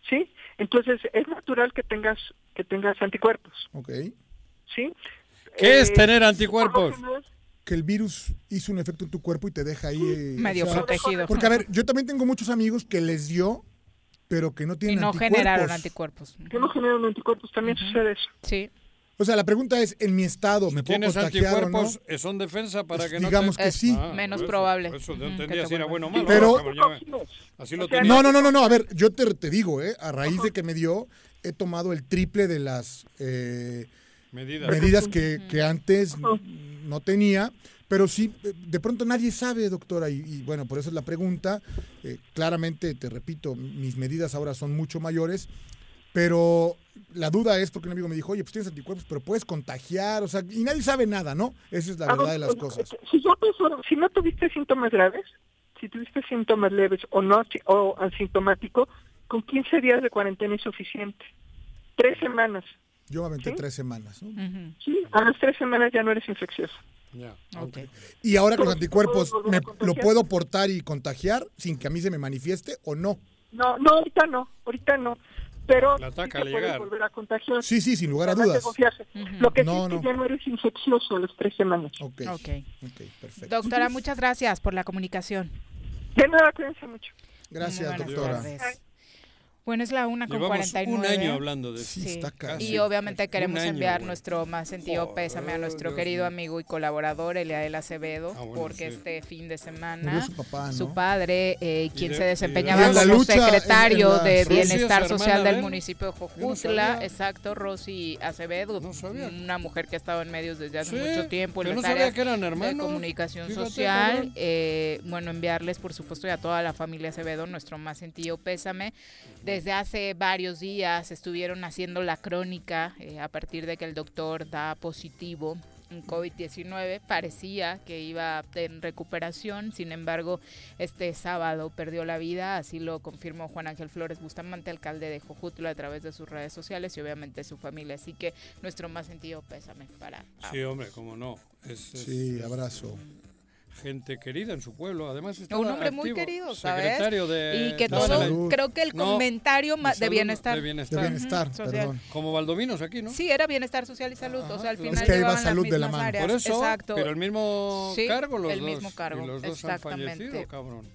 ¿Sí? Entonces, es natural que tengas que tengas anticuerpos. Ok. ¿Sí? ¿Qué es Eh, tener anticuerpos? Que el virus hizo un efecto en tu cuerpo y te deja ahí. eh, Medio protegido. Porque, a ver, yo también tengo muchos amigos que les dio, pero que no Y tienen no anticuerpos. generaron anticuerpos. Que no generan anticuerpos, también sucede eso. Sí. O sea, la pregunta es, en mi estado, ¿me puedo ¿Tienes contagiar o no? anticuerpos? eh, ¿Son defensa para Pues que no digamos te... que sí. Ah, Menos eso, probable. por Eso no Ujú, entendía si era bueno o malo. Pero- me- Así lo tenía. No, no, no, no, no, a ver, yo te, te digo, ¿eh? A raíz de que me dio, he tomado el triple de las eh, Medidas. medidas que, que antes no tenía, pero sí, eh, de pronto nadie sabe, doctora, y, y bueno, por eso es la pregunta. Eh, claramente, te repito, mis medidas ahora son mucho mayores, pero la duda es porque un amigo me dijo, oye, pues tienes anticuerpos, pero puedes contagiar, o sea, y nadie sabe nada, ¿no? Esa es la A ver, verdad de las cosas. Si, ya pasó- si no tuviste síntomas graves, si tuviste síntomas leves o no o asintomático, con 15 días de cuarentena es suficiente. Tres semanas. Yo me aventé ¿Sí? tres semanas, ¿no? Sí, a las tres semanas ya no eres infeccioso. Ya. Y ahora con los Pero, ¿puedo anticuerpos, ¿me? ¿lo puedo portar y contagiar sin que a mí se me manifieste o no? No, no, ahorita no, ahorita no. Pero La ataca sí te puedes volver a contagiar. Sí, sí, sin lugar a dudas. confiarse. Lo que No, sí es no. que ya no eres infeccioso a las tres semanas. Ok, Ok. ok, perfecto. Doctora, muchas gracias por la comunicación. De nada, cuídense mucho. Gracias, doctora. tardes. Bueno, es la una con Llevamos 49. un año hablando de eso. Sí, está casi. Y obviamente queremos año, enviar nuestro más sentido pésame a nuestro Dios querido amigo y colaborador Eliael Acevedo, Ah, bueno, porque sí. este fin de semana su papá, ¿no? su padre, eh, quien de- se de- desempeñaba como en- secretario en de Bienestar Social de del municipio de no Jojutla, exacto, Rosy Acevedo, No sabía. una mujer que ha estado en medios desde hace Sí, mucho tiempo en las no sabía áreas que eran de comunicación Fíjate, social. Eh, bueno, enviarles, por supuesto, y a toda la familia Acevedo nuestro más sentido pésame. Desde hace varios días estuvieron haciendo la crónica eh, a partir de que el doctor da positivo en COVID-19. Parecía que iba en recuperación, sin embargo, este sábado perdió la vida, así lo confirmó Juan Ángel Flores Bustamante, alcalde de Jojutla, a través de sus redes sociales y obviamente su familia. Así que nuestro más sentido pésame para... Sí, hombre, cómo no. Es, es- Sí, abrazo. Gente querida en su pueblo. Además, Un estaba hombre muy activo, querido, ¿sabes? Secretario de y que todo, el- creo que el No, comentario de, salud, bienestar. De bienestar. De bienestar, Ujú, social. perdón. Como Valdominos aquí, ¿no? Sí, era bienestar social y salud. o sea, al Es final que va llevaban salud las de la mano. áreas. Por eso, Exacto. pero el mismo Sí, cargo los el dos. mismo cargo, Y los dos han exactamente. fallecido, cabrón.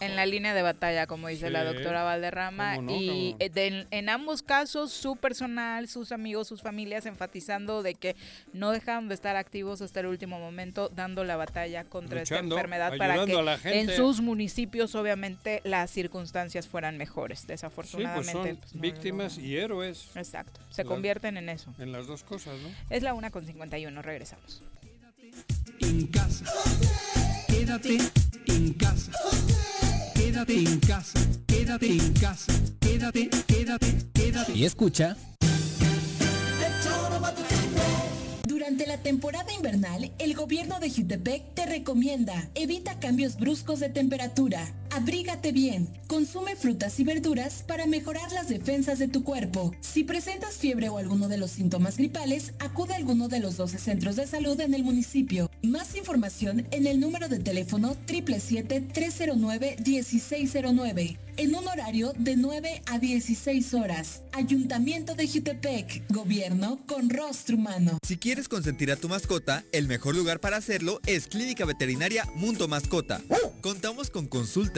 En la línea de batalla, como dice la doctora Valderrama. cómo no, y eh, de- en ambos casos, su personal, sus amigos, sus familias, enfatizando de que no dejaron de estar activos hasta el último momento, dando la batalla contra Luchando, esta enfermedad para que ayudando a la en sus municipios, obviamente, las circunstancias fueran mejores. Sí, pues Desafortunadamente. son pues, no- víctimas y héroes Exacto. Se La- convierten en eso. en las dos cosas, ¿no? Es la una con 51. Regresamos. en casa. Quédate en casa. Quédate en casa. Quédate en casa. Quédate, quédate, quédate. Y escucha. Durante la temporada invernal, el gobierno de Jutepec te recomienda evita cambios bruscos de temperatura, abrígate bien, consume frutas y verduras para mejorar las defensas de tu cuerpo. Si presentas fiebre o alguno de los síntomas gripales, acude a alguno de los 12 centros de salud en el municipio. Más información en el número de teléfono 777-309-1609 en un horario de 9 a 16 horas. Ayuntamiento de Jutepec, gobierno con rostro humano. Si quieres consentir a tu mascota, el mejor lugar para hacerlo es Clínica Veterinaria Mundo Mascota. Contamos con consultas,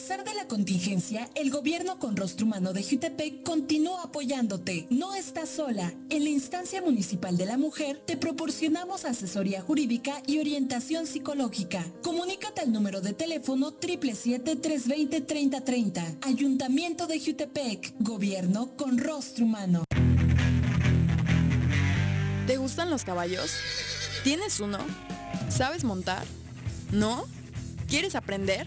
pesar de la contingencia, el gobierno con rostro humano de Jutepec continúa apoyándote. No estás sola. En la instancia municipal de la mujer te proporcionamos asesoría jurídica y orientación psicológica. Comunícate al número de teléfono 777-320-3030. Ayuntamiento de Jutepec. Gobierno con rostro humano. ¿Te gustan los caballos? ¿Tienes uno? ¿Sabes montar? ¿No? ¿Quieres aprender?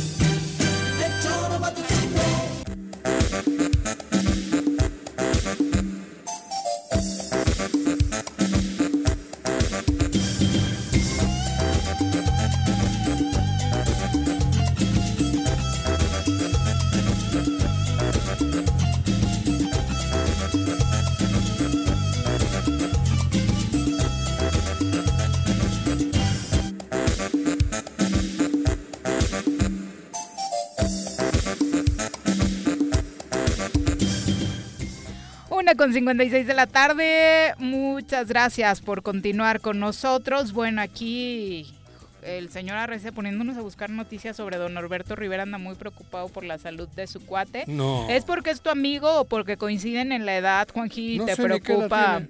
Una con 56 de la tarde. Muchas gracias por continuar con nosotros. Bueno, aquí el señor Arrece poniéndonos a buscar noticias sobre don Norberto Rivera anda muy preocupado por la salud de su cuate. No. ¿Es porque es tu amigo o porque coinciden en la edad, Juanji, No te preocupa?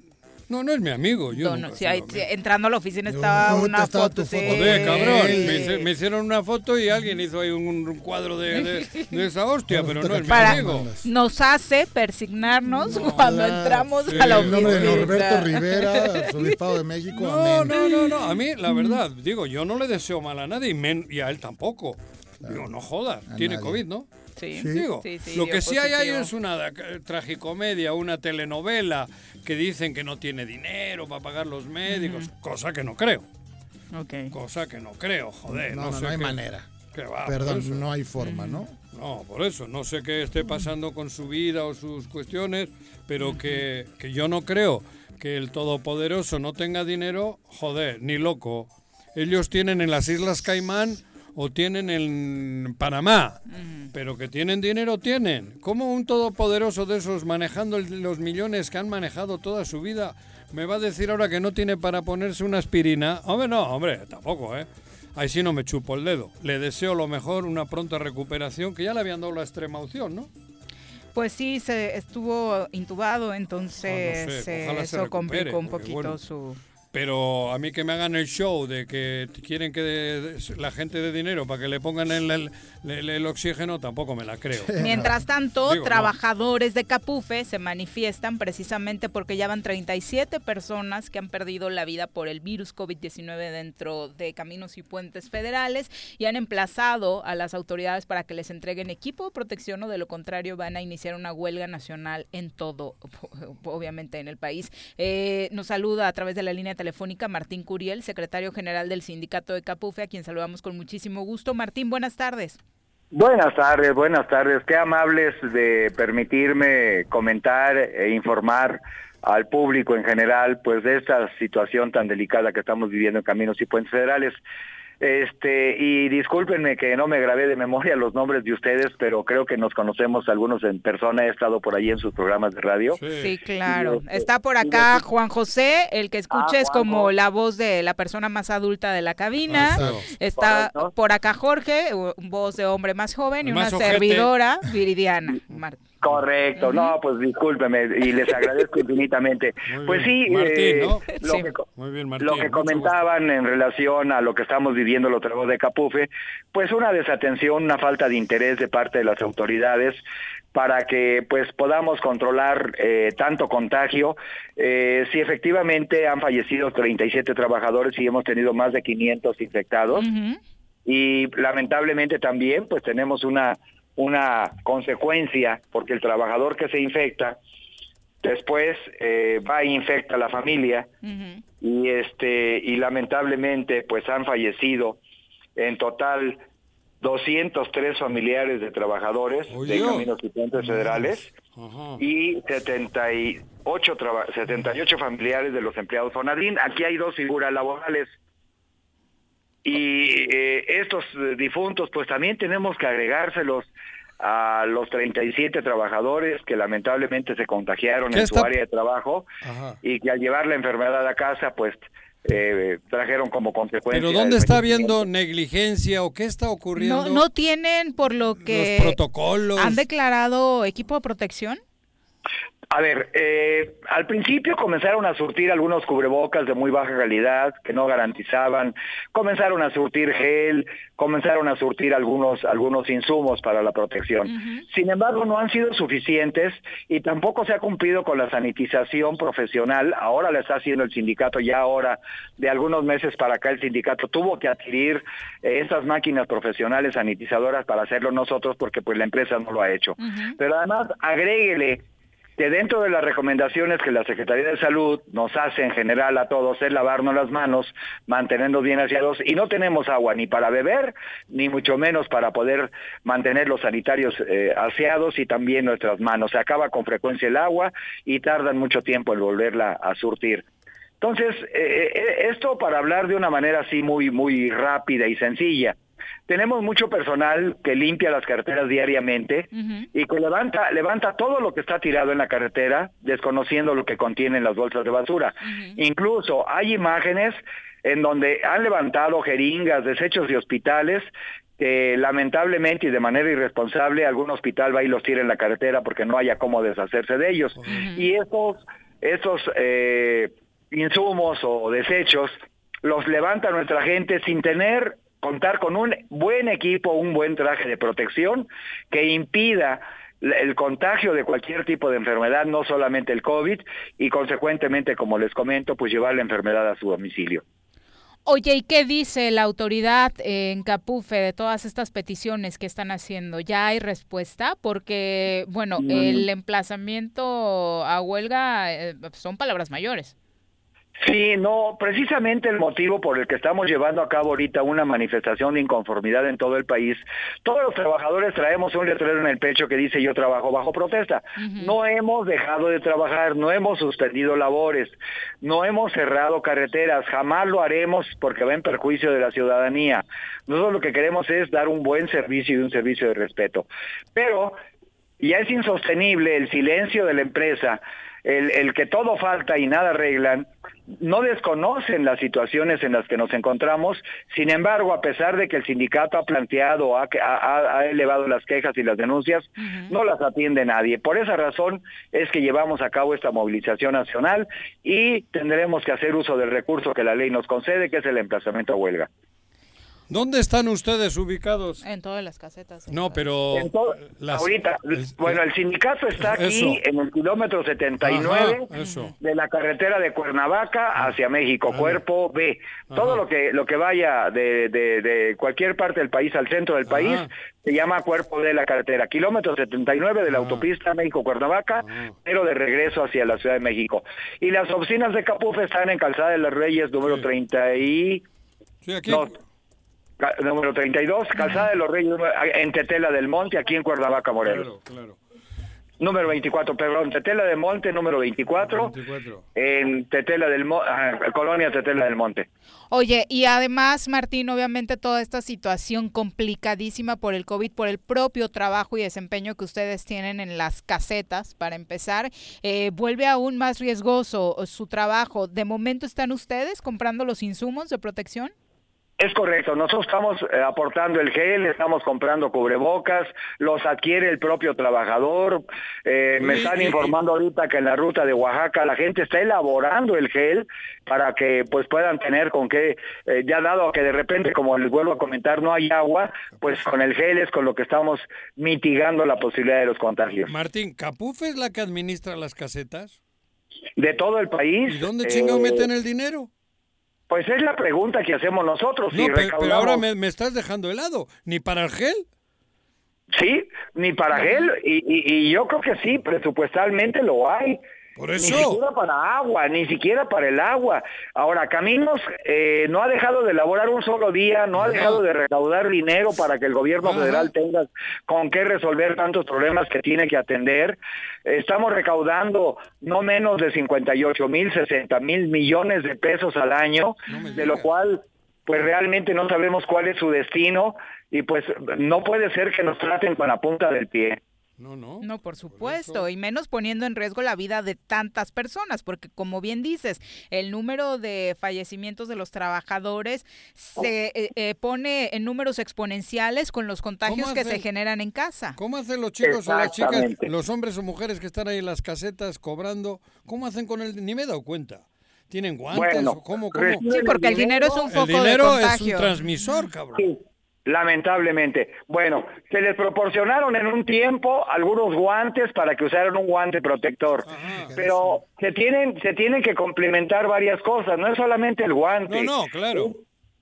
No, no es mi amigo. Yo lo ahí- vi. sí, entrando a la oficina estaba ¿cómo una estaba foto. tu foto? sí. Joder, cabrón. Me, hice- me hicieron una foto y alguien hizo ahí un, un cuadro de, de- de esa hostia, pero no es mi amigo. Nos hace persignarnos cuando entramos sí. a la En nombre de oficina. Norberto Rivera, arzobispado de México, No, amén. no, no, no. A mí, la verdad, digo, yo no le deseo mal a nadie y, men- y a él tampoco. Digo, no jodas, A tiene nadie. COVID, ¿no? Sí. Digo, Sí, sí, lo que sí hay ahí positivo. es una tragicomedia, una telenovela que dicen que no tiene dinero para pagar los médicos, cosa que no creo. Cosa que no creo, joder. No, No, no, sé no hay qué- manera. qué va, por Perdón, no hay forma, ¿no? No, por eso, no sé qué esté pasando con su vida o sus cuestiones, pero que, que yo no creo que el Todopoderoso no tenga dinero, joder, ni loco. Ellos tienen en las Islas Caimán o tienen en Panamá, pero que tienen dinero, tienen. ¿Cómo un Todopoderoso de esos manejando los millones que han manejado toda su vida me va a decir ahora que no tiene para ponerse una aspirina? Hombre, no, hombre, tampoco, ¿eh? Ahí sí no me chupo el dedo. Le deseo lo mejor, una pronta recuperación, que ya le habían dado la extrema opción, ¿no? Pues sí, se estuvo intubado, entonces Ah, no sé, ojalá se eso complicó un poquito bueno, su... Pero a mí que me hagan el show de que quieren que de- la gente de dinero para que le pongan el, el- el- el oxígeno, tampoco me la creo. Mientras tanto, Digo, no. trabajadores de Capufe se manifiestan precisamente porque ya van 37 personas que han perdido la vida por el virus COVID-19 dentro de caminos y puentes federales y han emplazado a las autoridades para que les entreguen equipo de protección o de lo contrario van a iniciar una huelga nacional en todo, obviamente en el país. Eh, nos saluda a través de la línea telefónica Martín Curiel, secretario general del sindicato de Capufe, a quien saludamos con muchísimo gusto. Martín, buenas tardes. Buenas tardes, buenas tardes. Qué amables de permitirme comentar e informar al público en general, pues de esta situación tan delicada que estamos viviendo en Caminos y Puentes Federales. Este, y discúlpenme que no me grabé de memoria los nombres de ustedes, pero creo que nos conocemos algunos en persona, he estado por ahí en sus programas de radio. Sí, claro. Este, Está por acá Juan José, el que escucha Ah, es como la voz de la persona más adulta de la cabina. Exacto. Está por acá Jorge, voz de hombre más joven y una ojete. servidora, Viridiana. Mar- Correcto, no, pues discúlpeme y les agradezco infinitamente. pues sí, Martín, eh, ¿no? lo, Sí. que, co- Muy bien, Martín. lo que comentaban en relación a lo que estamos viviendo los trabajos de Capufe, pues una desatención, una falta de interés de parte de las autoridades para que pues podamos controlar eh, tanto contagio. Eh, si efectivamente han fallecido 37 trabajadores y hemos tenido más de 500 infectados y lamentablemente también pues tenemos una una consecuencia porque el trabajador que se infecta después eh, va e infecta a la familia y este y lamentablemente pues han fallecido en total 203 familiares de trabajadores de Dios. caminos y puentes federales Ajá. y 78 traba- 78 familiares de los empleados Fonadín. Aquí hay dos figuras laborales. Y eh, estos eh, difuntos, pues también tenemos que agregárselos a los 37 trabajadores que lamentablemente se contagiaron ¿Qué en su área de trabajo Ajá. y que al llevar la enfermedad a casa, pues eh, trajeron como consecuencia. Pero ¿dónde está habiendo negligencia o qué está ocurriendo? No, no tienen, por lo que Los protocolos. han declarado equipo de protección. A ver, eh, al principio comenzaron a surtir algunos cubrebocas de muy baja calidad que no garantizaban, comenzaron a surtir gel, comenzaron a surtir algunos algunos insumos para la protección. Sin embargo, no han sido suficientes y tampoco se ha cumplido con la sanitización profesional. Ahora la está haciendo el sindicato, ya ahora de algunos meses para acá el sindicato tuvo que adquirir eh, estas máquinas profesionales sanitizadoras para hacerlo nosotros porque pues la empresa no lo ha hecho. Pero además agréguele que dentro de las recomendaciones que la Secretaría de Salud nos hace en general a todos es lavarnos las manos, mantenernos bien aseados y no tenemos agua ni para beber, ni mucho menos para poder mantener los sanitarios eh, aseados y también nuestras manos. Se acaba con frecuencia el agua y tardan mucho tiempo en volverla a surtir. Entonces, eh, eh, esto para hablar de una manera así muy, muy rápida y sencilla. Tenemos mucho personal que limpia las carreteras diariamente y que levanta, levanta todo lo que está tirado en la carretera, desconociendo lo que contienen las bolsas de basura. Incluso hay imágenes en donde han levantado jeringas, desechos de hospitales, que lamentablemente y de manera irresponsable algún hospital va y los tira en la carretera porque no haya cómo deshacerse de ellos. Y estos, estos eh, insumos o desechos los levanta nuestra gente sin tener contar con un buen equipo, un buen traje de protección que impida el contagio de cualquier tipo de enfermedad, no solamente el COVID, y consecuentemente, como les comento, pues llevar la enfermedad a su domicilio. Oye, ¿y qué dice la autoridad en Capufe de todas estas peticiones que están haciendo? ¿Ya hay respuesta? Porque, bueno, Mm. el emplazamiento a huelga eh, son palabras mayores. Sí, no, precisamente el motivo por el que estamos llevando a cabo ahorita una manifestación de inconformidad en todo el país, todos los trabajadores traemos un letrero en el pecho que dice yo trabajo bajo protesta. No hemos dejado de trabajar, no hemos suspendido labores, no hemos cerrado carreteras, jamás lo haremos porque va en perjuicio de la ciudadanía. Nosotros lo que queremos es dar un buen servicio y un servicio de respeto. Pero ya es insostenible el silencio de la empresa, el, el que todo falta y nada arreglan, no desconocen las situaciones en las que nos encontramos, sin embargo, a pesar de que el sindicato ha planteado, ha, ha- ha elevado las quejas y las denuncias, no las atiende nadie. Por esa razón es que llevamos a cabo esta movilización nacional y tendremos que hacer uso del recurso que la ley nos concede, que es el emplazamiento a huelga. ¿Dónde están ustedes ubicados? En todas las casetas. No, pero las- ahorita, bueno, el sindicato está aquí Eso. en el kilómetro 79 Ajá, de la carretera de Cuernavaca hacia México, cuerpo B. Todo lo que lo que vaya de, de- de cualquier parte del país al centro del país se llama cuerpo de la carretera. Kilómetro 79 de la autopista México-Cuernavaca, pero de regreso hacia la Ciudad de México. Y las oficinas de Capufe están en Calzada de los Reyes, número 30 y... Sí, aquí. No, número 32, Calzada de los Reyes, en Tetela del Monte, aquí en Cuernavaca, Morelos. Claro, claro. Número 24, perdón, Tetela del Monte, número 24, 24. en Tetela del Monte, Colonia Tetela del Monte. Oye, y además, Martín, obviamente toda esta situación complicadísima por el COVID, por el propio trabajo y desempeño que ustedes tienen en las casetas, para empezar, eh, vuelve aún más riesgoso su trabajo. ¿De momento están ustedes comprando los insumos de protección? Es correcto, nosotros estamos eh, aportando el gel, estamos comprando cubrebocas, los adquiere el propio trabajador, eh, me están informando ahorita que en la ruta de Oaxaca la gente está elaborando el gel para que pues puedan tener con qué, eh, ya dado que de repente, como les vuelvo a comentar, no hay agua, pues con el gel es con lo que estamos mitigando la posibilidad de los contagios. Martín, ¿Capufe es la que administra las casetas? De todo el país. ¿Y dónde chingado meten el dinero? Pues es la pregunta que hacemos nosotros. No, si pero, recaudamos- ahora me, me estás dejando helado. ¿Ni para el gel? Sí, ni para gel, y, y- y yo creo que sí, presupuestalmente lo hay. Por Ni siquiera para agua, ni siquiera para el agua. Ahora, Caminos eh, no ha dejado de elaborar un solo día, no ha dejado de recaudar dinero para que el gobierno federal tenga con qué resolver tantos problemas que tiene que atender. Estamos recaudando no menos de 58 mil, 60 mil millones de pesos al año, de lo cual pues realmente no sabemos cuál es su destino y pues no puede ser que nos traten con la punta del pie. No, no. No, por supuesto, y menos poniendo en riesgo la vida de tantas personas, porque como bien dices, el número de fallecimientos de los trabajadores se eh, eh, pone en números exponenciales con los contagios ¿Cómo que se generan en casa. ¿Cómo hacen los chicos o las chicas, los hombres o mujeres que están ahí en las casetas cobrando? ¿Cómo hacen con el...? Ni me he dado cuenta. ¿Tienen guantes? Bueno, ¿Cómo, cómo? Sí, porque el dinero es un El foco de dinero es un transmisor, cabrón. Sí, lamentablemente. Bueno, se les proporcionaron en un tiempo algunos guantes para que usaran un guante protector, pero se tienen se tienen que complementar varias cosas, no es solamente el guante. No, no, claro.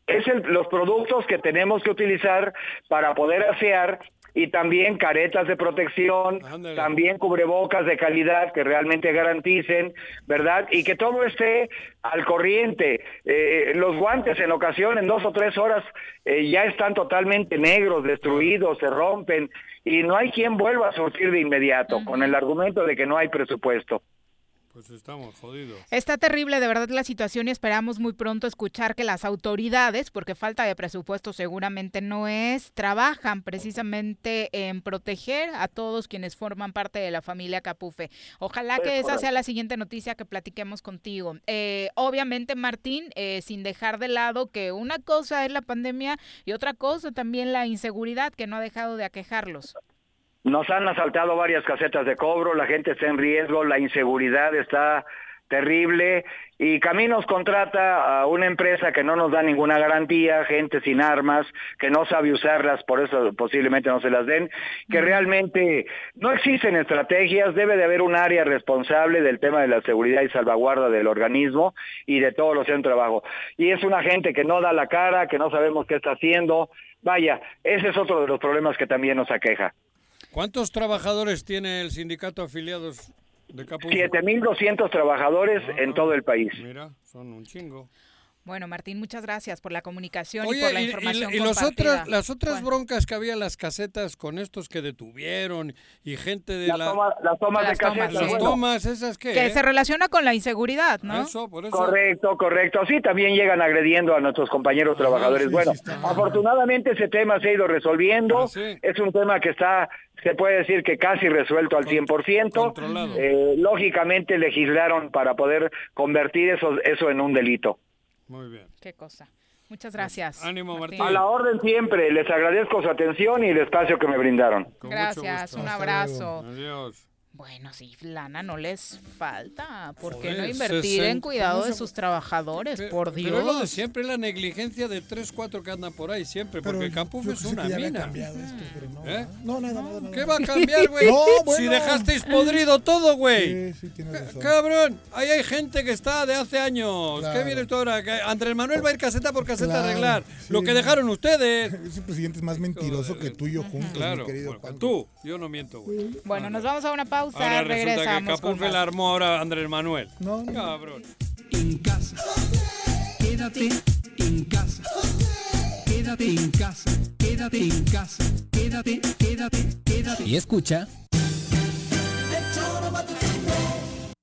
Es el- los productos que tenemos que utilizar para poder asear y también caretas de protección, también cubrebocas de calidad que realmente garanticen, ¿verdad? Y que todo esté al corriente. Eh, los guantes en ocasión, en dos o tres horas, eh, ya están totalmente negros, destruidos, se rompen y no hay quien vuelva a surtir de inmediato con el argumento de que no hay presupuesto. Pues estamos jodidos. Está terrible de verdad la situación y esperamos muy pronto escuchar que las autoridades, porque falta de presupuesto seguramente no es, trabajan precisamente en proteger a todos quienes forman parte de la familia Capufe. Ojalá que esa sea la siguiente noticia que platiquemos contigo. Eh, obviamente, Martín, eh, sin dejar de lado que una cosa es la pandemia y otra cosa también la inseguridad que no ha dejado de aquejarlos. Nos han asaltado varias casetas de cobro, la gente está en riesgo, la inseguridad está terrible y Caminos contrata a una empresa que no nos da ninguna garantía, gente sin armas, que no sabe usarlas, por eso posiblemente no se las den, que realmente no existen estrategias, debe de haber un área responsable del tema de la seguridad y salvaguarda del organismo y de todos los centros de trabajo. Y es una gente que no da la cara, que no sabemos qué está haciendo. Vaya, ese es otro de los problemas que también nos aqueja. ¿Cuántos trabajadores tiene el sindicato afiliados de Capuz? 7.200 trabajadores en todo el país. Mira, son un chingo. Bueno, Martín, muchas gracias por la comunicación y por la y, y- información y los compartida. otras, las otras broncas que había en las casetas con estos que detuvieron y gente de Las la... toma- las tomas de tomas, casetas, Las bueno. tomas, ¿esas qué? Que eh? se relaciona con la inseguridad, ¿no? Eso, por eso. Correcto, correcto. Sí, también llegan agrediendo a nuestros compañeros trabajadores. sí, bueno, sí, afortunadamente ese tema se ha ido resolviendo. Ah, sí. Es un tema que está, se puede decir que casi resuelto al 100%. controlado. Eh, lógicamente legislaron para poder convertir eso, eso en un delito. Muy bien. Qué cosa. Muchas gracias. Ánimo, Martín. A la orden siempre. Les agradezco su atención y el espacio que me brindaron. Con mucho Gracias, gusto. un Hasta abrazo. Adiós. Bueno, sí, lana no les falta. ¿Por qué no invertir 60, en cuidado ¿cómo de sus trabajadores? Pero- Por Pero es lo de Dios. siempre, la negligencia de 3, 4 que andan por ahí siempre, Pero porque Capuf yo es una que mina. cambiado esto, pero no. ¿Eh? No, nada, nada, nada. ¿Qué va a cambiar, güey? No, Si dejasteis podrido todo, güey. Sí, sí, tienes razón. Cabrón, ahí hay gente que está de hace años. Claro. ¿Qué vienes tú ahora? Andrés Manuel va a ir caseta por caseta Claro, a arreglar. sí. Lo que dejaron ustedes. Ese presidente es más mentiroso que tú y yo juntos, Claro, mi querido tú, yo no miento, güey. Bueno, nos vamos a una pausa. Ahora resulta que con Capuf la armó ahora Andrés Manuel. No, no. Cabrón. En casa. Quédate en casa. Quédate en casa. Quédate en casa. Quédate, quédate, quédate. Y escucha.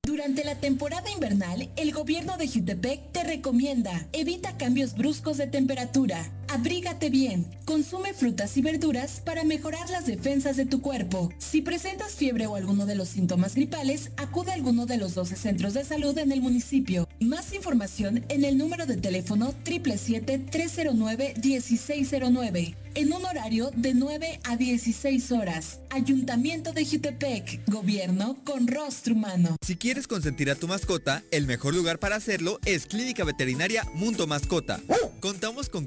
Durante la temporada invernal, el gobierno de Jutepec te recomienda evita cambios bruscos de temperatura, abrígate bien, consume frutas y verduras para mejorar las defensas de tu cuerpo. Si presentas fiebre o alguno de los síntomas gripales, acude a alguno de los 12 centros de salud en el municipio. Más información en el número de teléfono 777-309-1609 en un horario de 9 a 16 horas. Ayuntamiento de Jutepec, gobierno con rostro humano. Si quieres consentir a tu mascota, el mejor lugar para hacerlo es Clínica Veterinaria Mundo Mascota. Contamos con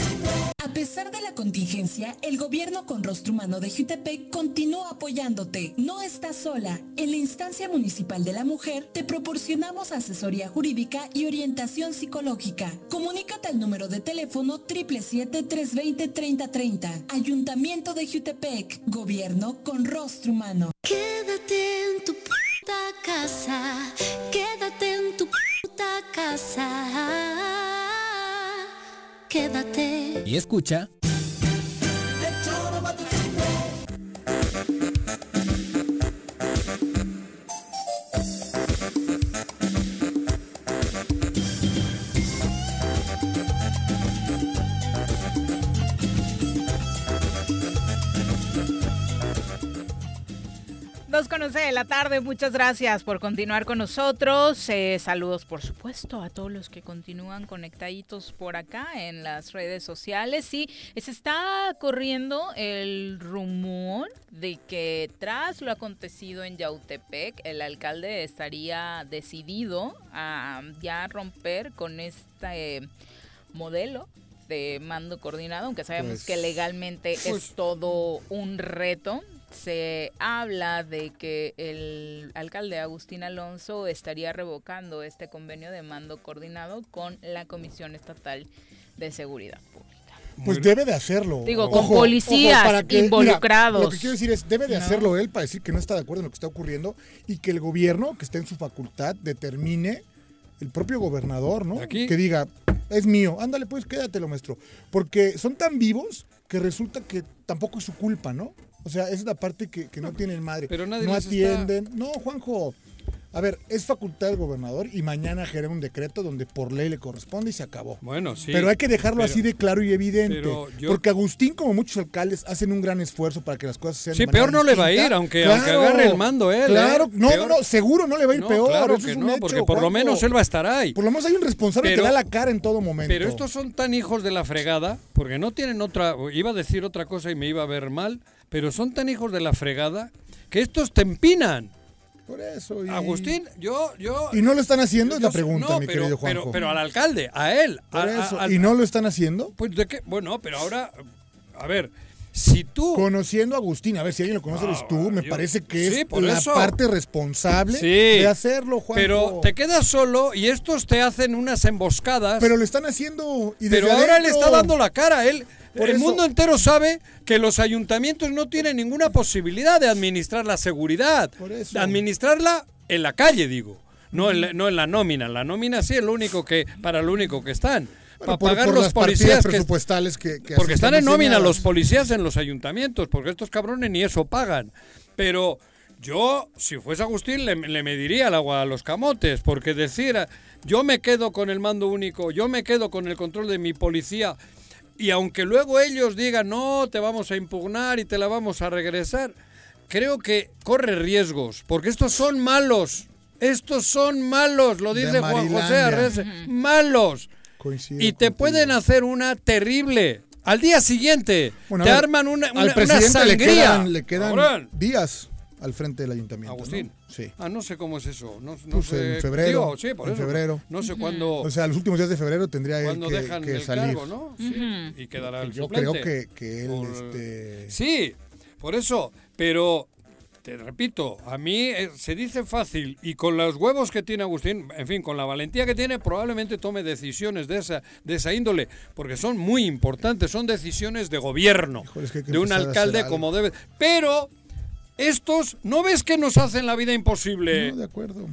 A pesar de la contingencia, el gobierno con rostro humano de Jutepec continúa apoyándote. No estás sola. En la instancia municipal de la mujer te proporcionamos asesoría jurídica y orientación psicológica. Comunícate al número de teléfono 777-320-3030. Ayuntamiento de Jutepec. Gobierno con rostro humano. Quédate en tu puta casa, quédate en tu puta casa. Quédate. Y escucha... Dos con once de la tarde, muchas gracias por continuar con nosotros. Eh, saludos, por supuesto, a todos los que continúan conectaditos por acá en las redes sociales. Y se está corriendo el rumor de que tras lo acontecido en Yautepec, el alcalde estaría decidido a ya romper con este modelo de mando coordinado, aunque sabemos Pues, que legalmente pues- es todo un reto. Se habla de que el alcalde Agustín Alonso estaría revocando este convenio de mando coordinado con la Comisión Estatal de Seguridad Pública. Pues debe de hacerlo. Digo, con policías involucrados. lo que quiero decir es, debe de ¿No? hacerlo él para decir que no está de acuerdo en lo que está ocurriendo y que el gobierno, que esté en su facultad, determine el propio gobernador, ¿no? Que diga, es mío, ándale pues, quédatelo, maestro. Porque son tan vivos que resulta que tampoco es su culpa, ¿no? O sea, esa es la parte que, que no tienen madre. pero nadie no atienden. No, Juanjo. A ver, es facultad del gobernador y mañana genera un decreto donde por ley le corresponde y se acabó. Bueno, sí. Pero hay que dejarlo pero- así de claro y evidente. yo- Porque Agustín, como muchos alcaldes, hacen un gran esfuerzo para que las cosas sean Sí, peor no le va a ir, aunque- aunque agarre el mando él, Claro, ¿eh? no, Peor- no, seguro no le va a ir No, peor. claro que es no, hecho, porque por lo menos él va a estar ahí. Por lo menos hay un responsable Pero- que da la cara en todo momento. Pero estos son tan hijos de la fregada, porque no tienen otra, iba a decir otra cosa y me iba a ver mal, pero son tan hijos de la fregada que estos te empinan. Por eso. Y... Agustín, yo, yo. ¿Y no lo están haciendo? Es la pregunta, no, mi pero, querido pero, Juanjo. pero al alcalde, a él. Por a- a- eso. al- ¿Y no lo están haciendo? Pues de qué, bueno, pero ahora, a ver, si tú. Conociendo a Agustín, a ver si alguien lo conoce, eres tú. Me yo- parece que sí, es por la eso. parte responsable Sí, de hacerlo, Juanjo. Pero te quedas solo y estos te hacen unas emboscadas. Pero lo están haciendo y Pero ahora le adentro. está dando la cara. Él, Por el eso- mundo entero sabe que los ayuntamientos no tienen ninguna posibilidad de administrar la seguridad. De administrarla en la calle, digo. No en la, no en la nómina. La nómina sí es lo único que, para lo único que están. Bueno, para por- pagar por los las policías presupuestales que, que porque están en nómina los policías en los ayuntamientos, porque estos cabrones ni eso pagan. Pero yo, si fuese Agustín, le, le mediría el agua a los camotes, porque decir, yo me quedo con el mando único, yo me quedo con el control de mi policía, y aunque luego ellos digan, no, te vamos a impugnar y te la vamos a regresar, creo que corre riesgos, porque estos son malos. Estos son malos, lo dice Juan José. Arrese. Malos. Coincido Y te pueden hacer una terrible. Al día siguiente Bueno, te ver, arman una, al una, le sangría. quedan, le quedan días al frente del ayuntamiento. ¿no? Sí. Ah, no sé cómo es eso. No, no Pues sé. en febrero. Digo, sí, por en eso. febrero. No sé cuándo. O sea, los últimos días de febrero tendría él que, dejan que el salir. cargo, ¿no? Sí, Y quedará el Yo suplente. creo que, que él. Por- este, Sí, por eso. Pero te repito, a mí eh, se dice fácil y con los huevos que tiene Agustín, en fin, con la valentía que tiene, probablemente tome decisiones de esa, de esa índole, porque son muy importantes, son decisiones de gobierno, es que de un alcalde como debe. Pero estos, ¿no ves que nos hacen la vida imposible? No, de acuerdo.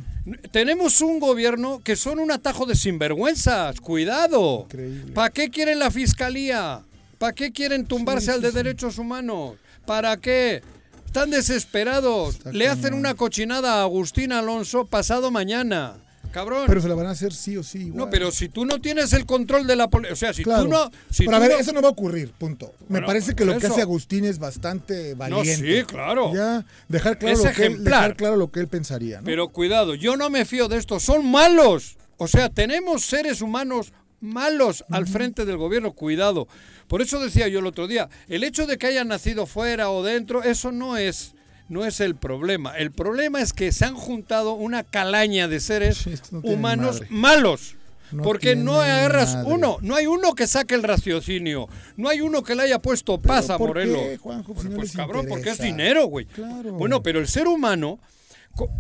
Tenemos un gobierno que son un atajo de sinvergüenzas, cuidado. ¿Para qué quieren la fiscalía? ¿Para qué quieren tumbarse al de derechos humanos? ¿Para qué? Están desesperados. Le hacen una cochinada a Agustín Alonso pasado mañana. Cabrón. Pero se la van a hacer sí o sí. igual. no, pero si tú no tienes el control de la policía, o sea, si Claro. tú no... Si pero a ver, no- eso no va a ocurrir, punto. Me parece que lo que hace Agustín es bastante valiente. sí, claro. Ya, dejar claro, Es lo que él, ejemplar. dejar claro lo que él pensaría. ¿no? Pero cuidado, yo no me fío de esto, son malos. O sea, tenemos seres humanos malos al frente del gobierno, cuidado. Por eso decía yo el otro día, el hecho de que hayan nacido fuera o dentro, eso no es no es el problema. El problema es que se han juntado una calaña de seres no humanos malos. No porque no agarras madre. uno, no hay uno que saque el raciocinio, no hay uno que le haya puesto paz a ¿por Morelos. qué, Juanjo? Si no pues cabrón, porque es dinero, güey. Claro. Bueno, pero el ser humano,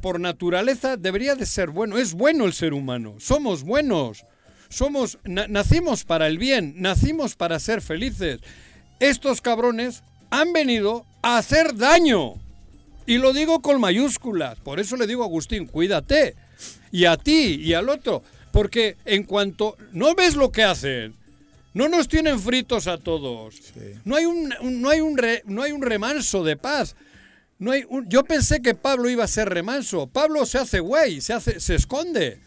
por naturaleza, debería de ser bueno. Es bueno el ser humano. Somos buenos. Somos, na- nacimos para el bien, nacimos para ser felices. Estos cabrones han venido a hacer daño. Y lo digo con mayúsculas. Por eso le digo a Agustín, cuídate. Y a ti y al otro. Porque en cuanto... ¿No ves lo que hacen? No nos tienen fritos a todos. No hay un, no hay un re- no hay un remanso de paz. No hay un- yo pensé que Pablo iba a ser remanso. Pablo se hace güey, se hace se esconde.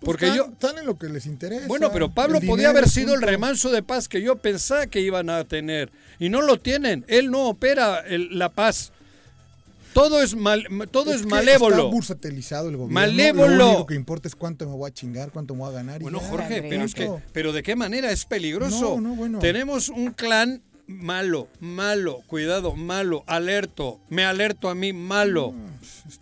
Pues Porque están, yo están en lo que les interesa. bueno, pero Pablo El podía dinero, haber sido el punto. remanso de paz que yo pensaba que iban a tener y no lo tienen. Él no opera el- la paz. Todo es mal, todo es, que malévolo. Está bursatilizado el gobierno. Malévolo. Lo único que importa es cuánto me voy a chingar, cuánto me voy a ganar. y Bueno, ya. Jorge, pero es que, pero de qué manera es peligroso. No, no, bueno. Tenemos un clan malo, malo, cuidado, malo, alerto, me alerto a mí, malo.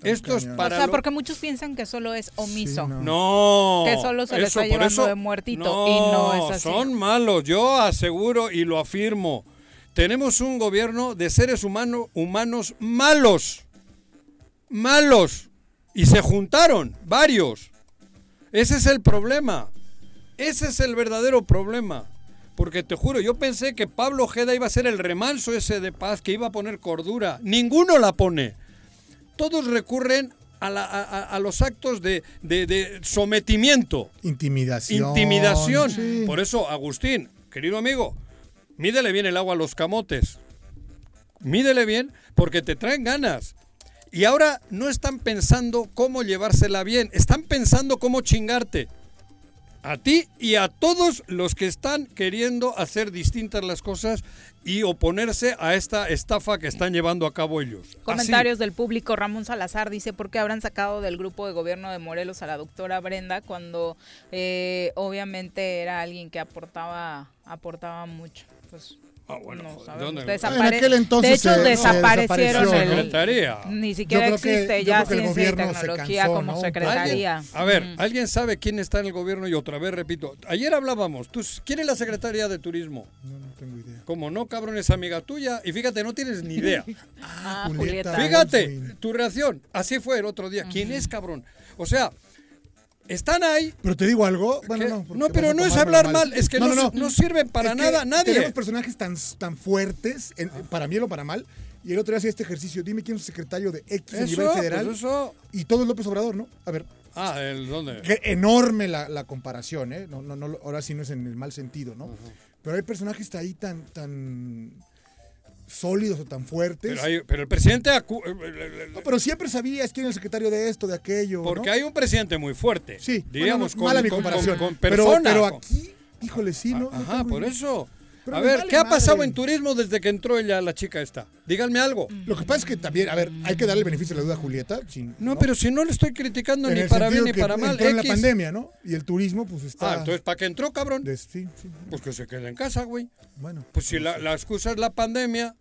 Esto es O para sea, lo- porque muchos piensan que solo es omiso. No. Que solo se le eso, está llevando eso- de muertito, y no es así. Son malos, yo aseguro y lo afirmo. Tenemos un gobierno de seres humano- humanos malos. Malos. Y se juntaron varios. Ese es el problema. Ese es el verdadero problema. Porque te juro, yo pensé que Pablo Ojeda iba a ser el remanso ese de paz, que iba a poner cordura. Ninguno la pone. Todos recurren a, la- a- a- a los actos de, de- de sometimiento. Intimidación. Intimidación. sí. Por eso, Agustín, querido amigo, mídele bien el agua a los camotes. Mídele bien porque te traen ganas. Y ahora no están pensando cómo llevársela bien, están pensando cómo chingarte. A ti y a todos los que están queriendo hacer distintas las cosas y oponerse a esta estafa que están llevando a cabo ellos. Comentarios del público. Ramón Salazar dice, ¿por qué habrán sacado del grupo de gobierno de Morelos a la doctora Brenda cuando eh, obviamente era alguien que aportaba, aportaba mucho? Pues Ah, bueno, no sabemos. ¿dónde? Desapare- En aquel entonces de hecho, se- se desaparecieron el- ¿no? Secretaría. Ni siquiera Yo creo que- existe yo ya creo que el ciencia y se tecnología cansó, como ¿no? secretaría. ¿Alguien? A ver, Ujú. ¿alguien sabe quién está en el gobierno? Y otra vez repito, ayer hablábamos, ¿tú, ¿quién es la secretaria de turismo? No, no tengo idea. Como no, cabrón, es amiga tuya. Y fíjate, no tienes ni idea. Ah, Julieta. Julieta. Fíjate, tu reacción. Así fue el otro día. ¿Quién es, cabrón? O sea, están ahí. Pero te digo algo. Bueno, no. No, pero no es hablar mal, es que no- no sirven para Es que nada nadie. Tenemos personajes tan, tan fuertes, en- para bien o para mal. Y el otro día hacía este ejercicio. Dime quién es el secretario de X a nivel federal. pues eso. Y todo es López Obrador, ¿no? A ver, Ah, ¿el dónde? qué enorme la, la comparación, ¿eh? No, no, no, ahora sí no es en el mal sentido, ¿no? Pero hay personajes ahí tan, tan sólidos o tan fuertes. Pero, hay- pero el presidente... eh, No, pero siempre sabías quién era el secretario de esto, de aquello. Porque ¿no? hay un presidente muy fuerte. Sí, digamos, bueno, mala mi con, con- comparación. con pero, persona. pero con- aquí, híjole, sí, ¿no? Ajá, por eso. Pero a ver, vale ¿qué ha pasado en turismo desde que entró ella, la chica esta? Díganme algo. Lo que pasa es que también, a ver, hay que darle el beneficio de la duda a Julieta. No, pero si no le estoy criticando en ni para bien ni para mal. Entró en la pandemia, ¿no? Y el turismo, pues está. Ah, entonces, ¿para qué entró, cabrón? de- sí, sí. Pues que se quede en casa, güey. Bueno. Pues si la, la excusa es la pandemia,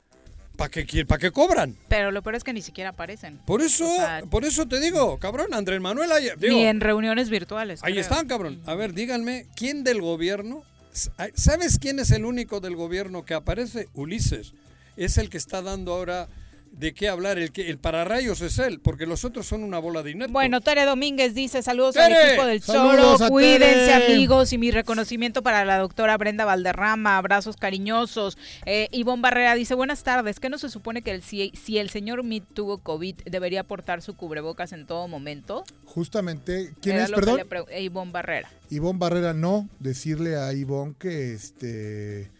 ¿para qué, ¿para qué cobran? Pero lo peor es que ni siquiera aparecen. Por eso, O sea, por eso te digo, cabrón, Andrés Manuel, ahí, digo, ni en reuniones virtuales. ahí creo. están, cabrón. A ver, díganme, ¿quién del gobierno? ¿Sabes quién es el único del gobierno que aparece? Ulises. Es el que está dando ahora de qué hablar. El que el pararrayos es él, porque los otros son una bola de ineptos. Bueno, Tere Domínguez dice saludos ¡Tere! al equipo del Saludos Choro, cuídense Tere. amigos y mi reconocimiento para la doctora Brenda Valderrama, abrazos cariñosos. Eh, Ivonne Barrera dice buenas tardes, ¿qué no se supone que el, si, si el señor Mead tuvo COVID debería portar su cubrebocas en todo momento? Justamente, ¿quién Era es, perdón? eh, Ivonne Barrera. Ivonne Barrera, no. Decirle a Ivonne que, este.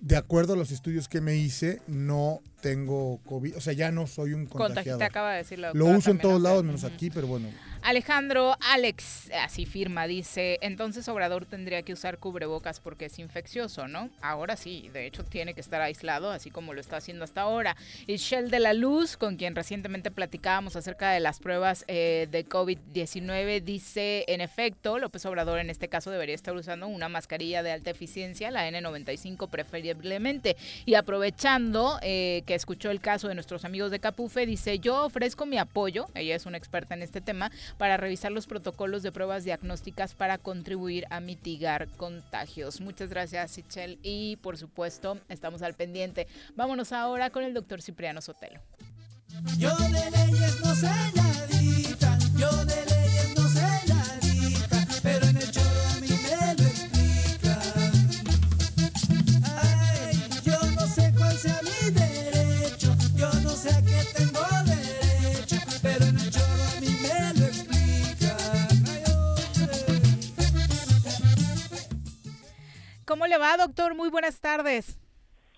De acuerdo a los estudios que me hice, no tengo COVID. O sea, ya no soy un Contagiado. contagiado. Te acaba de decir la Lo uso en todos lados, menos aquí, pero bueno. Alejandro Alex, así firma, dice, entonces Obrador tendría que usar cubrebocas porque es infeccioso, ¿no? Ahora sí, de hecho tiene que estar aislado, así como lo está haciendo hasta ahora. Y Shell de la Luz, con quien recientemente platicábamos acerca de las pruebas eh, de COVID-19, dice, en efecto, López Obrador en este caso debería estar usando una mascarilla de alta eficiencia, la N95 preferiblemente. Y aprovechando eh, que escuchó el caso de nuestros amigos de Capufe, dice, yo ofrezco mi apoyo, ella es una experta en este tema, para revisar los protocolos de pruebas diagnósticas para contribuir a mitigar contagios. Muchas gracias, Sichel. Y por supuesto, estamos al pendiente. Vámonos ahora con el doctor Cipriano Sotelo. Yo de leyes no sé nadita, yo de va, doctor? Muy buenas tardes.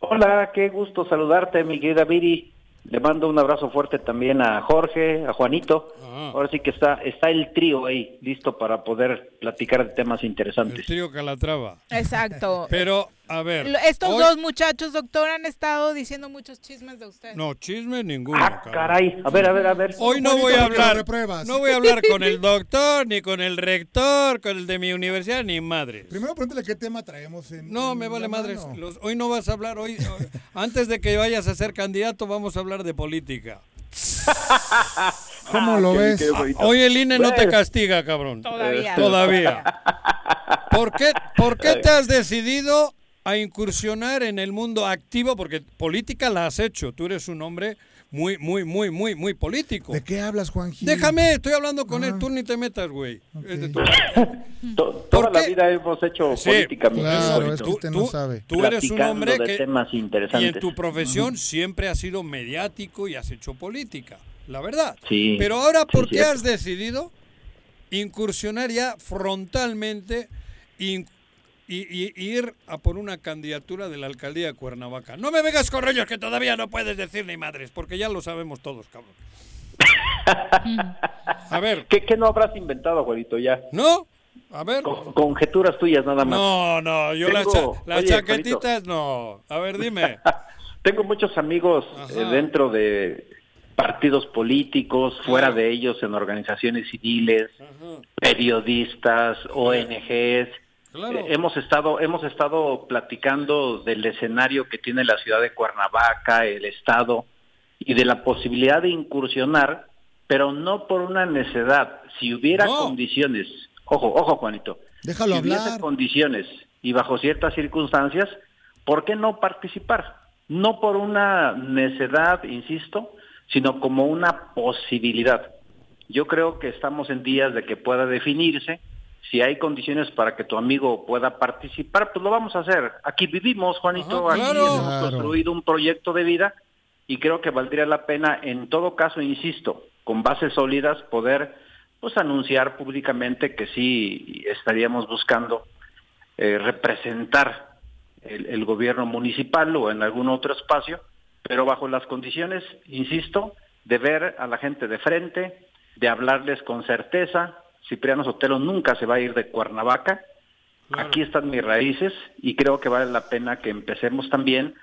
Hola, qué gusto saludarte, mi querida Viri. Le mando un abrazo fuerte también a Jorge, a Juanito. Ahora sí que está está el trío ahí, listo para poder platicar de temas interesantes. El trío Calatrava. Exacto. Pero, a ver. Lo- Estos hoy- dos muchachos, doctor, han estado diciendo muchos chismes de usted. No, chisme ninguno. Ah, caray. A ver, a ver, a ver. Hoy no voy a lo hablar. No voy a hablar con el doctor, ni con el rector, con el de mi universidad, ni madres. Primero pregúntale qué tema traemos en. No, en me vale madres. Los- hoy no vas a hablar. Hoy, hoy- antes de que vayas a ser candidato, vamos a hablar de política. ¿Cómo lo qué- ves? qué. Hoy el INE no te Pues, castiga, cabrón. Todavía. Todavía. ¿Por qué, ¿Por qué te has decidido a incursionar en el mundo activo? Porque política la has hecho. Tú eres un hombre muy, muy, muy, muy, muy político. ¿De qué hablas, Juanji? Déjame, estoy hablando con él. Ah. Tú ni te metas, güey. Es de tu- to- toda ¿Por la qué? vida hemos hecho Sí, política, Claro, es que usted Tú- no sabe. Tú eres un hombre de que temas y interesantes. en tu profesión siempre has sido mediático y has hecho política, la verdad. Sí, Pero ahora, sí, ¿por qué cierto. has decidido incursionar ya frontalmente in- y, y- ir a por una candidatura de la alcaldía de Cuernavaca? No me vengas con rollos que todavía no puedes decir ni madres, porque ya lo sabemos todos, cabrón. A ver, ¿Qué, qué no habrás inventado, Juanito, ya? ¿no? A ver. Con- conjeturas tuyas nada más. No, no, yo las, Tengo- cha- las oye, chaquetitas no. A ver, dime. Tengo muchos amigos eh, dentro de partidos políticos, fuera de ellos en organizaciones civiles, periodistas, ONGs. Claro. Eh, hemos estado hemos estado platicando del escenario que tiene la ciudad de Cuernavaca, el estado y de la posibilidad de incursionar, pero no por una necedad. Si hubiera No. condiciones, ojo, ojo, Juanito. Déjalo si hubiese hablar. condiciones y bajo ciertas circunstancias, ¿por qué no participar? No por una necedad, insisto, sino como una posibilidad. Yo creo que estamos en días de que pueda definirse. Si hay condiciones para que tu amigo pueda participar, pues lo vamos a hacer. Aquí vivimos, Juanito, Ajá, aquí claro. hemos construido un proyecto de vida y creo que valdría la pena, en todo caso, insisto, con bases sólidas, poder pues anunciar públicamente que sí estaríamos buscando eh, representar el, el gobierno municipal o en algún otro espacio, pero bajo las condiciones, insisto, de ver a la gente de frente, de hablarles con certeza. Cipriano Sotelo nunca se va a ir de Cuernavaca. Claro. Aquí están mis raíces y creo que vale la pena que empecemos también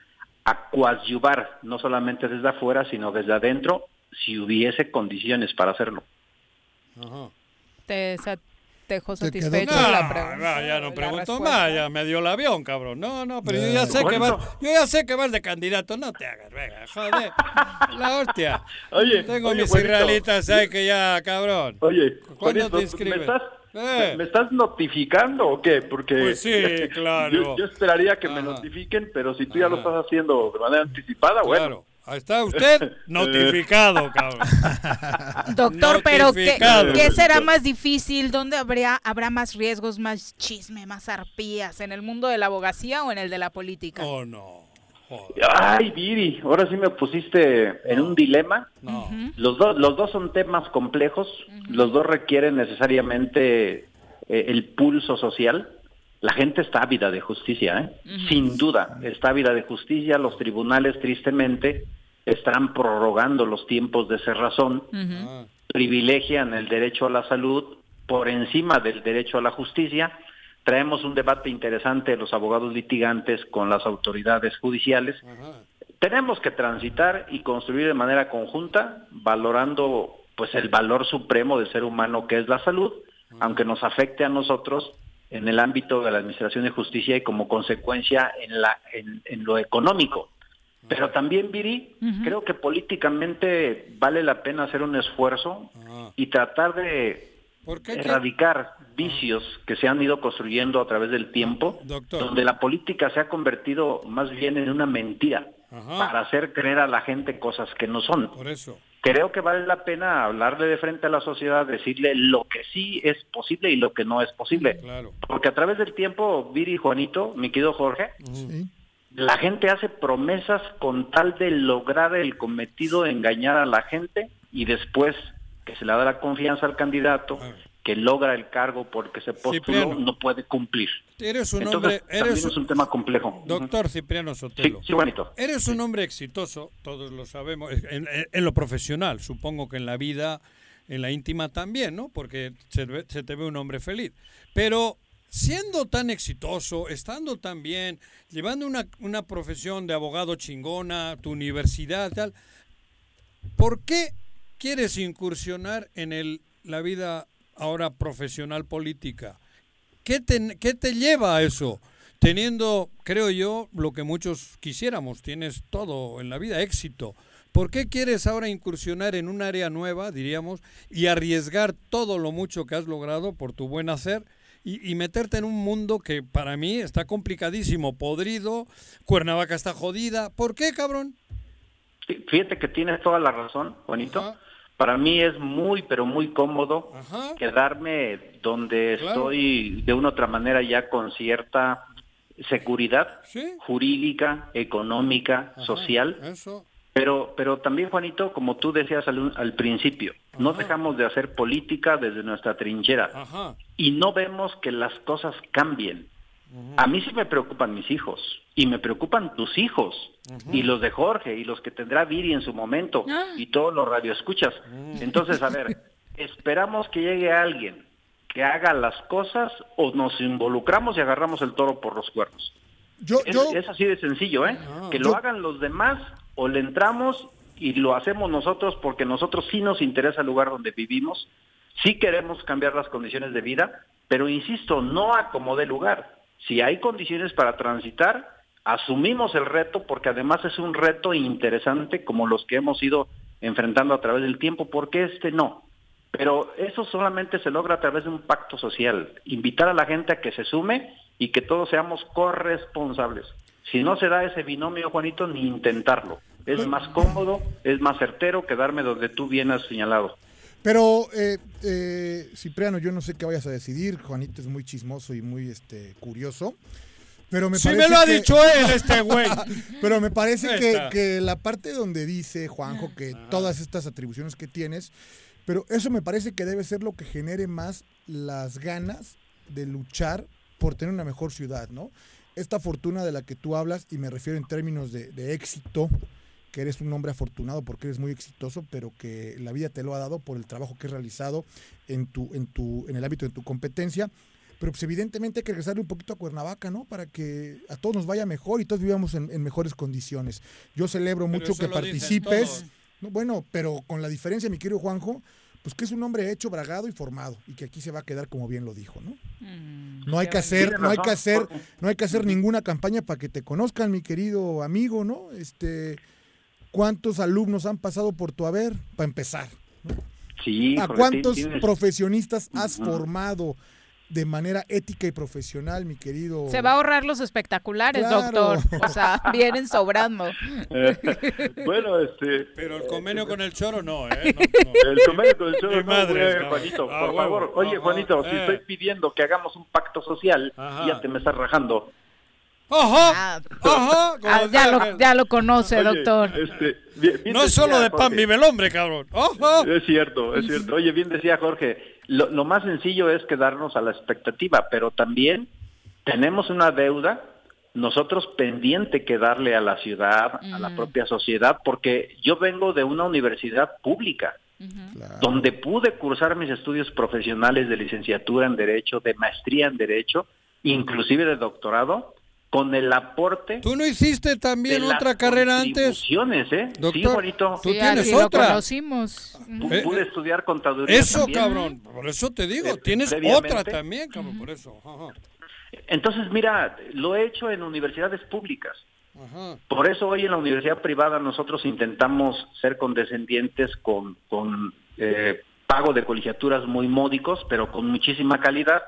a coadyuvar, no solamente desde afuera, sino desde adentro, si hubiese condiciones para hacerlo. Ajá. ¿Te dejó Te quedó satisfecho No, la pregunta? no, ya no pregunto más, ya me dio el avión, cabrón. No, no, pero yo Ya. sé que Bueno. vas, yo ya sé que vas de candidato, no te hagas, venga, joder. La hostia. Oye, Tengo oye, mis Juanito. israelitas ahí que ya, cabrón. Oye, ¿Cuándo te ¿me inscribes? estás, Eh. me- estás notificando o qué? Porque Pues sí, claro. yo, yo esperaría que me notifiquen, pero si tú ya lo estás haciendo de manera anticipada, bueno. Claro. Ahí está usted notificado, cabrón. Doctor, pero ¿qué, será más difícil? ¿Dónde habría, habrá más riesgos, más chisme, más arpías? ¿En el mundo de la abogacía o en el de la política? Oh, no. Joder. Ay, Viri, ahora sí me pusiste en un dilema. No. Los, dos los dos son temas complejos, los dos requieren necesariamente eh, el pulso social. La gente está ávida de justicia, ¿eh? sin duda, está ávida de justicia. Los tribunales, tristemente, están prorrogando los tiempos de cerrazón. Ah, privilegian el derecho a la salud por encima del derecho a la justicia. Traemos un debate interesante de los abogados litigantes con las autoridades judiciales. Tenemos que transitar y construir de manera conjunta, valorando pues el valor supremo del ser humano que es la salud, aunque nos afecte a nosotros en el ámbito de la administración de justicia y como consecuencia en la en, en lo económico. Pero también, Viri, creo que políticamente vale la pena hacer un esfuerzo y tratar de erradicar vicios que se han ido construyendo a través del tiempo, donde la política se ha convertido más bien en una mentira para hacer creer a la gente cosas que no son. Por eso. Creo que vale la pena hablarle de frente a la sociedad, decirle lo que sí es posible y lo que no es posible. Porque a través del tiempo, Viri y Juanito, mi querido Jorge, la gente hace promesas con tal de lograr el cometido de engañar a la gente y después que se le da la confianza al candidato, que logra el cargo porque se postuló, Cipriano. no puede cumplir. Eres un Entonces, hombre, eres es un tema complejo. Doctor Cipriano Sotelo. Sí, sí, Juanito. Eres un hombre exitoso, todos lo sabemos, en, lo profesional, supongo que en la vida, en la íntima también, ¿no? Porque se, se te ve un hombre feliz. Pero siendo tan exitoso, estando tan bien, llevando una, una profesión de abogado chingona, tu universidad, tal, ¿por qué quieres incursionar en el, la vida ahora profesional política? ¿Qué te, qué te lleva a eso? Teniendo, creo yo, lo que muchos quisiéramos, tienes todo en la vida, éxito. ¿Por qué quieres ahora incursionar en un área nueva, diríamos, y arriesgar todo lo mucho que has logrado por tu buen hacer y, y meterte en un mundo que para mí está complicadísimo, podrido, Cuernavaca está jodida? ¿Por qué, cabrón? Fíjate que tienes toda la razón, Juanito. Para mí es muy, pero muy cómodo quedarme donde Claro. estoy de una u otra manera ya con cierta seguridad jurídica, económica, social. Eso. Pero, pero también, Juanito, como tú decías al, al principio, no dejamos de hacer política desde nuestra trinchera Ajá. y no vemos que las cosas cambien. A mí sí me preocupan mis hijos y me preocupan tus hijos y los de Jorge y los que tendrá Viri en su momento y todos los radioescuchas. Entonces, a ver, esperamos que llegue alguien que haga las cosas o nos involucramos y agarramos el toro por los cuernos. Yo, es, yo- es así de sencillo, ¿eh? que lo hagan los demás o le entramos y lo hacemos nosotros porque nosotros sí nos interesa el lugar donde vivimos, sí queremos cambiar las condiciones de vida, pero insisto, no acomode lugar. Si hay condiciones para transitar, asumimos el reto porque además es un reto interesante como los que hemos ido enfrentando a través del tiempo, porque este no. Pero eso solamente se logra a través de un pacto social, invitar a la gente a que se sume y que todos seamos corresponsables. Si no se da ese binomio, Juanito, ni intentarlo. Es más cómodo, es más certero quedarme donde tú bien has señalado. Pero, eh, eh, Cipriano, yo no sé qué vayas a decidir. Juanito es muy chismoso y muy este, curioso. Pero me Sí parece me lo ha que- dicho él, este güey. Pero me parece que, que la parte donde dice, Juanjo, que todas estas atribuciones que tienes, pero eso me parece que debe ser lo que genere más las ganas de luchar por tener una mejor ciudad, ¿no? Esta fortuna de la que tú hablas, y me refiero en términos de, de éxito, que eres un hombre afortunado porque eres muy exitoso, pero que la vida te lo ha dado por el trabajo que has realizado en tu, en tu, en el ámbito de tu competencia. Pero pues evidentemente hay que regresarle un poquito a Cuernavaca, ¿no? Para que a todos nos vaya mejor y todos vivamos en, en mejores condiciones. Yo celebro Pero mucho que participes. No, bueno, pero con la diferencia, mi querido Juanjo, pues que es un hombre hecho, bragado y formado y que aquí se va a quedar como bien lo dijo, ¿no? No hay que hacer, no hay que hacer, no hay que hacer ninguna campaña para que te conozcan, mi querido amigo, ¿no? Este, ¿cuántos alumnos han pasado por tu haber? Para empezar. Sí, ¿A cuántos tienes- profesionistas has formado de manera ética y profesional, mi querido? Se va a ahorrar los espectaculares, Claro. doctor. O sea, vienen sobrando. bueno, este. Pero el convenio con el choro no, ¿eh? El convenio con el choro Ni no, madres, güey, no. Juanito, Ah, por huevo. favor. Oye, Juanito, si eh. estoy pidiendo que hagamos un pacto social, Ajá. ya te me estás rajando. Ajá, ajá. Ah, ya, lo, ya lo conoce, Oye, doctor. este, bien- bien No decía solo de pan Jorge. vive el hombre, cabrón. Ajá. Es cierto, es cierto. Oye, bien decía Jorge, lo, lo más sencillo es quedarnos a la expectativa, pero también tenemos una deuda nosotros pendiente que darle a la ciudad, a la propia sociedad, porque yo vengo de una universidad pública donde pude cursar mis estudios profesionales de licenciatura en Derecho, de maestría en Derecho, inclusive de doctorado, con el aporte ¿Tú no hiciste también otra carrera antes? ¿eh? sí, Doctor, Juanito. tú Sí, tienes así lo otra. conocimos. Pu- Eh, Pude estudiar contaduría Eso, también. cabrón. Por eso te digo, Eh, tienes otra también, cabrón, por eso. Ajá. Entonces, mira, lo he hecho en universidades públicas. Ajá. Por eso hoy en la universidad privada nosotros intentamos ser condescendientes con, con eh, pago de colegiaturas muy módicos, pero con muchísima calidad.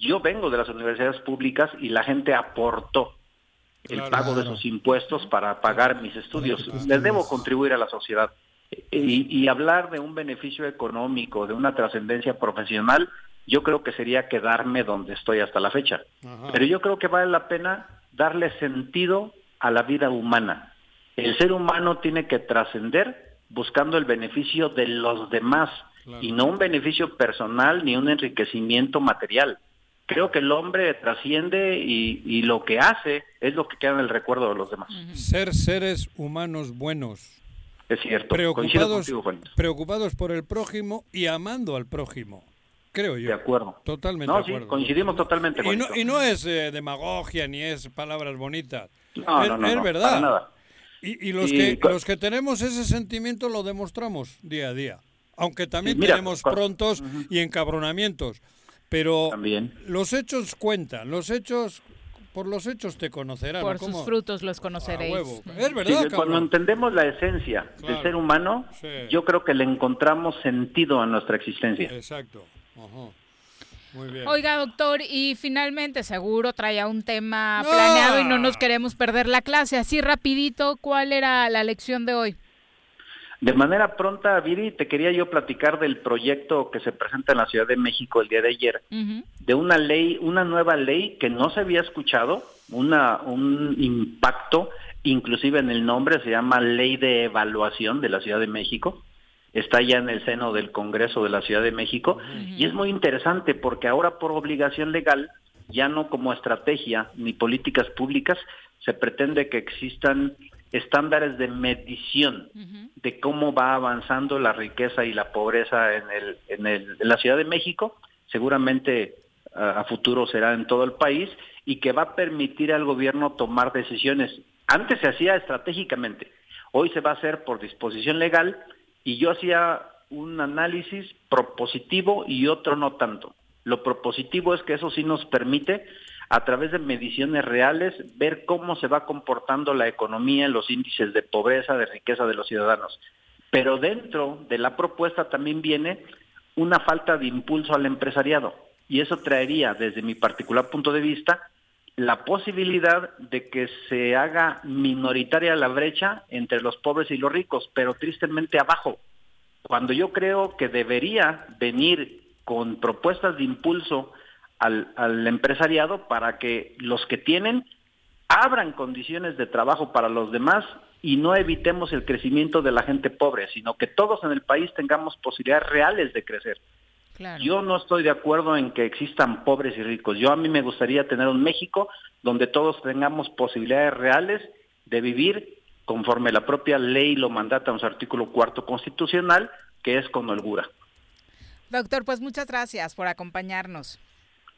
Yo vengo de las universidades públicas y la gente aportó el Claro. pago de sus impuestos para pagar mis estudios. Les debo contribuir a la sociedad. Y, y hablar de un beneficio económico, de una trascendencia profesional, yo creo que sería quedarme donde estoy hasta la fecha. Pero yo creo que vale la pena darle sentido a la vida humana. El ser humano tiene que trascender buscando el beneficio de los demás y no un beneficio personal ni un enriquecimiento material. Creo que el hombre trasciende y, y lo que hace es lo que queda en el recuerdo de los demás. Ser seres humanos buenos. Es cierto. Preocupados, contigo, preocupados por el prójimo y amando al prójimo. Creo yo. De acuerdo. Totalmente No, de sí, acuerdo. coincidimos totalmente, Y no, Juanito. y no es eh, demagogia ni es palabras bonitas. No, es, no, no, es verdad. para nada. Y, y los, Y que, los que tenemos ese sentimiento lo demostramos día a día. Aunque también Sí, mira, tenemos prontos y encabronamientos. Pero También. los hechos cuentan. Los hechos, por los hechos te conocerán. Por sus frutos los conoceréis. huevo. Es verdad, cuando entendemos la esencia Claro. del ser humano, Sí. yo creo que le encontramos sentido a nuestra existencia. Exacto. Ajá. Muy bien. Oiga, doctor, y finalmente seguro traía un tema No. planeado y no nos queremos perder la clase. Así rapidito, ¿cuál era la lección de hoy? De manera pronta, Viri, te quería yo platicar del proyecto que se presenta en la Ciudad de México el día de ayer, de una ley, una nueva ley que no se había escuchado, una, un impacto, inclusive en el nombre, se llama Ley de Evaluación de la Ciudad de México. Está ya en el seno del Congreso de la Ciudad de México. Y es muy interesante porque ahora por obligación legal, ya no como estrategia ni políticas públicas, se pretende que existan estándares de medición de cómo va avanzando la riqueza y la pobreza en, el, en, el, en la Ciudad de México, seguramente a futuro será en todo el país, y que va a permitir al gobierno tomar decisiones. Antes se hacía estratégicamente, hoy se va a hacer por disposición legal, y yo hacía un análisis propositivo y otro no tanto. Lo propositivo es que eso sí nos permite a través de mediciones reales, ver cómo se va comportando la economía en los índices de pobreza, de riqueza de los ciudadanos. Pero dentro de la propuesta también viene una falta de impulso al empresariado. Y eso traería, desde mi particular punto de vista, la posibilidad de que se haga minoritaria la brecha entre los pobres y los ricos, pero tristemente abajo. Cuando yo creo que debería venir con propuestas de impulso al, al empresariado para que los que tienen abran condiciones de trabajo para los demás y no evitemos el crecimiento de la gente pobre, sino que todos en el país tengamos posibilidades reales de crecer. Yo no estoy de acuerdo en que existan pobres y ricos. Yo a mí me gustaría tener un México donde todos tengamos posibilidades reales de vivir conforme la propia ley lo mandata en su artículo cuarto constitucional, que es con holgura. Doctor, pues muchas gracias por acompañarnos.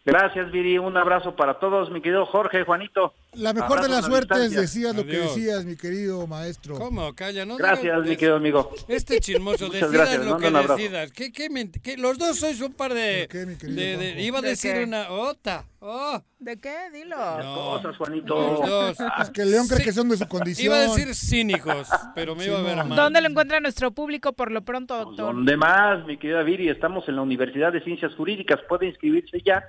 Gracias, Viri. Un abrazo para todos, mi querido Jorge, Juanito. La mejor de las suertes, distancia. decías lo que decías, mi querido maestro. ¿Cómo? Calla, no Gracias, mi querido amigo. Este chismoso, decidas gracias, lo que decidas. ¿Qué, qué qué- Los dos sois un par de... de- de- iba a ¿De decir qué? una... ota. Oh. ¿De qué? Dilo. Cosas, Juanito. Los dos. Es que León cree Sí. que son de su condición. Iba a decir cínicos, pero me iba a ver mal. ¿Dónde lo encuentra nuestro público por lo pronto, doctor? ¿Dónde más, mi querida Viri? Estamos en la Universidad de Ciencias Jurídicas. Puede inscribirse ya.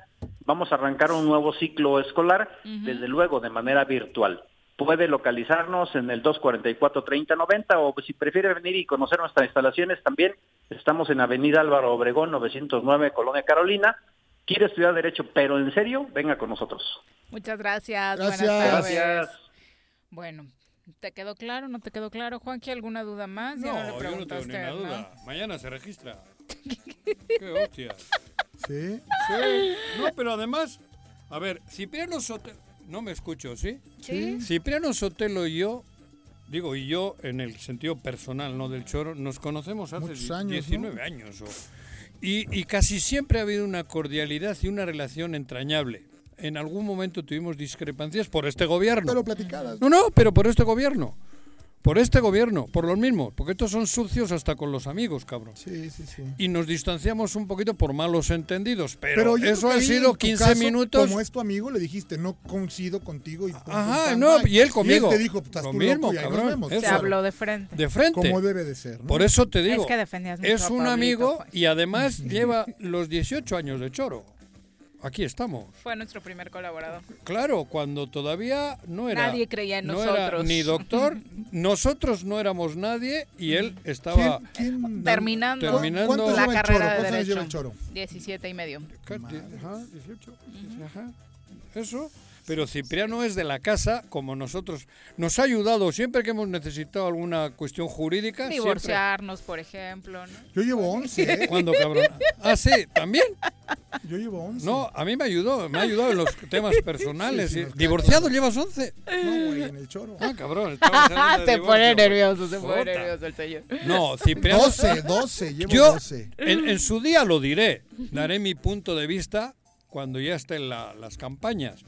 Vamos a arrancar un nuevo ciclo escolar, desde luego de manera virtual. Puede localizarnos en el 244-3090 o si prefiere venir y conocer nuestras instalaciones también, estamos en Avenida Álvaro Obregón 909, Colonia Carolina. Quiere estudiar Derecho, pero en serio, venga con nosotros. Muchas gracias. Gracias. Buenas tardes. Gracias. Bueno, ¿te quedó claro? ¿No te quedó claro, Juanqui? ¿Alguna duda más? No, le yo no tengo ninguna ¿no? duda. Mañana se registra. Qué hostia. Sí. Sí. No, pero además, a ver, Cipriano Sotelo, no me escucho, ¿sí? Sí. Cipriano Sotelo y yo digo, y yo en el sentido personal, no del choro, nos conocemos hace Muchos años, 19 ¿no? años. o- y, y casi siempre ha habido una cordialidad y una relación entrañable. En algún momento tuvimos discrepancias por este gobierno. Pero platicadas. No, no, pero por este gobierno. Por este gobierno, por los mismos. Porque estos son sucios hasta con los amigos, cabrón. Sí, sí, sí. Y nos distanciamos un poquito por malos entendidos. Pero, eso ha sido en tu 15 caso, minutos. Como es tu amigo, le dijiste, no coincido contigo. Y Ajá, no, y él conmigo. te dijo, estás Lo tú mismo, loco y ahí nos cabrón. Se habló de frente. De frente. Como debe de ser. ¿no? Por eso te digo. Es que defendías mucho es a un Pablito, amigo pues. y además lleva los 18 años de choro. Aquí estamos. Fue nuestro primer colaborador. Claro, cuando todavía no era. Nadie creía en no era nosotros. ni doctor, nosotros no éramos nadie y él estaba. Terminando, Terminando- la ¿Cuánto lleva el carrera choro? de ¿Cuántos años derecho. lleva el choro? 17 y medio. Ajá, 18. Ajá. Eso. Pero Cipriano es de la casa, como nosotros. Nos ha ayudado siempre que hemos necesitado alguna cuestión jurídica. siempre- Divorciarnos, por ejemplo. ¿no? Yo llevo 11. ¿eh? ¿Cuándo, cabrón? Ah, sí, también. Yo llevo 11. No, a mí me ayudó, me ha ayudado en los temas personales. Sí, sí, ¿Divorciado claro. llevas 11? No, güey, en el choro. Ah, cabrón. se pone nervioso, se pone nervioso el señor. No, Cipriano. 12, 12, llevo Yo 12. En, en su día lo diré. Daré mi punto de vista cuando ya estén la- las campañas.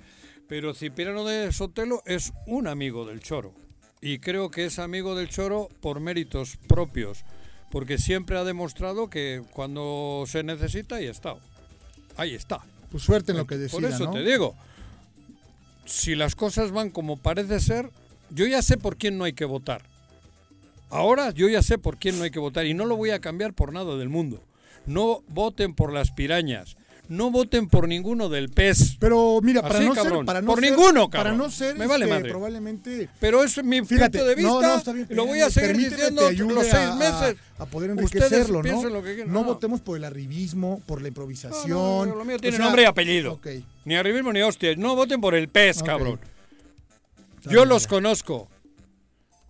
Pero Cipriano de Sotelo es un amigo del Choro. Y creo que es amigo del Choro por méritos propios. Porque siempre ha demostrado que cuando se necesita, ahí está. Ahí está. Pues suerte en lo que decida, Por eso ¿no? te digo, si las cosas van como parece ser, yo ya sé por quién no hay que votar. Ahora yo ya sé por quién no hay que votar y no lo voy a cambiar por nada del mundo. No voten por las pirañas. No voten por ninguno del PES. Pero mira, para Así, no cabrón. ser, para no por ser- ninguno, para cabrón. no ser, Me vale este, madre. probablemente. Pero es mi Fíjate, punto de vista. no, no, está bien, y lo voy a seguir diciendo los seis a- meses. A, poder Ustedes enriquecerlo, ¿no? lo que no votemos por el arribismo, por la improvisación. Lo mío O tiene sea, nombre y apellido. Ni arribismo ni hostias. No voten por el pez, Ok. cabrón. Está Yo bien, los conozco.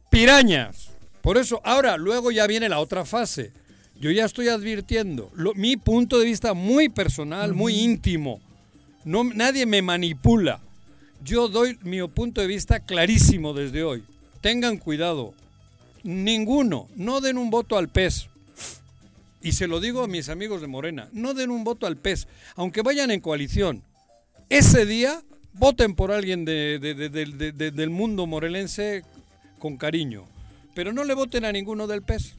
Pirañas. Por eso, ahora, luego ya viene la otra fase. Yo ya estoy advirtiendo. Lo- mi punto de vista muy personal, muy íntimo. No, nadie me manipula. Yo doy mi punto de vista clarísimo desde hoy. Tengan cuidado. Ninguno. No den un voto al pez. Y se lo digo a mis amigos de Morena. No den un voto al pez. Aunque vayan en coalición. Ese día voten por alguien de- de- de- de- de- de- del mundo morelense con cariño. Pero no le voten a ninguno del PES.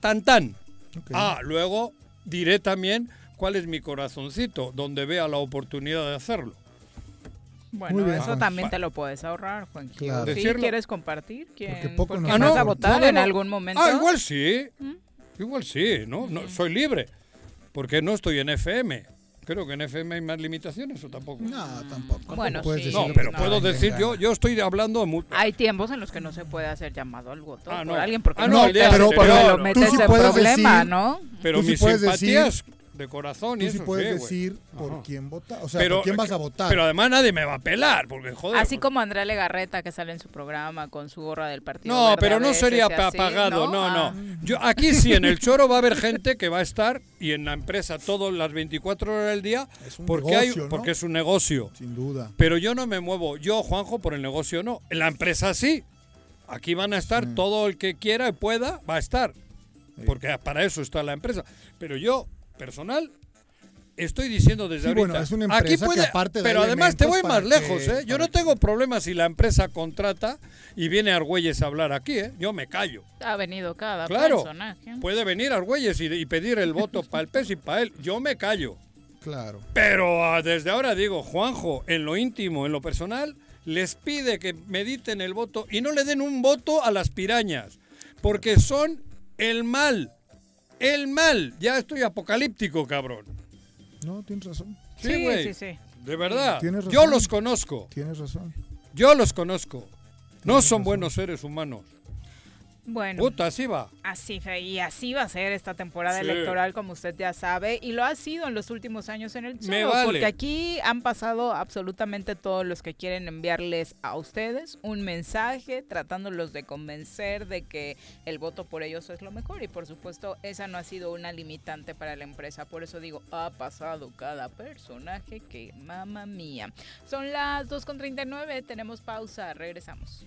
Tan tan. Ah, luego diré también cuál es mi corazoncito, donde vea la oportunidad de hacerlo. Bueno, eso Juan. también te lo puedes ahorrar, Juan. Claro. ¿Quieres compartir? ¿Quién, Porque poco por nos quién Ah, vas no, a votar no, en no. algún momento? Ah, igual sí. Igual sí, ¿no? no soy libre. Porque no estoy en FM. Creo que en FM hay más limitaciones o tampoco. No, tampoco. Bueno, Puedes sí. decir No, pero que puedo decir, yo, yo estoy hablando mu- Hay tiempos en los que no se puede hacer llamado al voto Ah, por no. alguien porque Ah, no, no, pero- porque pero- lo tú metes sí en puedes problema, decir- ¿no? Pero Tú mis puedes simpatías de corazón y Tú sí eso puedes sí, decir por Ajá. quién vota. O sea, Pero- por quién vas a votar. Pero además nadie me va a pelar, porque joder. Así como Andrea Legarreta que sale en su programa con su gorra del partido. No, Verde pero no sería y así, apagado, no, no. Ah. Yo aquí sí en el choro va a haber gente que va a estar y en la empresa todas las 24 horas del día un porque negocio, hay ¿no? porque es un negocio. Sin duda. Pero yo no me muevo, yo Juanjo por el negocio no. En la empresa sí. Aquí van a estar todo el que quiera y pueda va a estar. Porque para eso está la empresa. Pero yo personal estoy diciendo desde Sí, ahorita. bueno, es una aquí empresa que puede, aparte da pero además te voy más para lejos, que- ¿eh? Yo no tengo problema si la empresa contrata y viene Argüelles a hablar aquí, ¿eh? Yo me callo. Ha venido cada Claro, personaje. puede venir Argüelles y, y pedir el voto para el PES y para él. Yo me callo. Claro. Pero ah, desde ahora digo, Juanjo, en lo íntimo, en lo personal, les pide que mediten el voto y no le den un voto a las pirañas, porque son el mal. El mal. Ya estoy apocalíptico, cabrón. No, tienes razón. Sí, güey. sí, sí. De verdad. Tienes Yo razón. los conozco. Tienes razón. Yo los conozco. No son buenos seres humanos. Bueno. Puta, así va. Así y así va a ser esta temporada Sí. electoral, como usted ya sabe, y lo ha sido en los últimos años en el Me Choro, vale. porque aquí han pasado absolutamente todos los que quieren enviarles a ustedes un mensaje tratándolos de convencer de que el voto por ellos es lo mejor, y por supuesto esa no ha sido una limitante para la empresa, por eso digo, ha pasado cada personaje que, mamá mía. Son las 2.39, tenemos pausa, regresamos.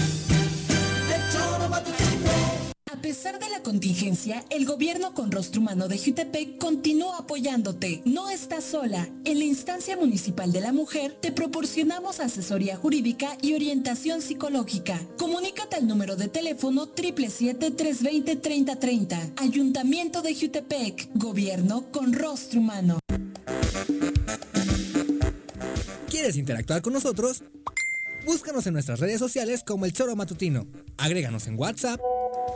A pesar de la contingencia, el gobierno con rostro humano de Jutepec continúa apoyándote. No estás sola. En la instancia municipal de la mujer te proporcionamos asesoría jurídica y orientación psicológica. Comunícate al número de teléfono 777-320-3030. Ayuntamiento de Jutepec. Gobierno con rostro humano. ¿Quieres interactuar con nosotros? Búscanos en nuestras redes sociales como El Choro Matutino. Agréganos en WhatsApp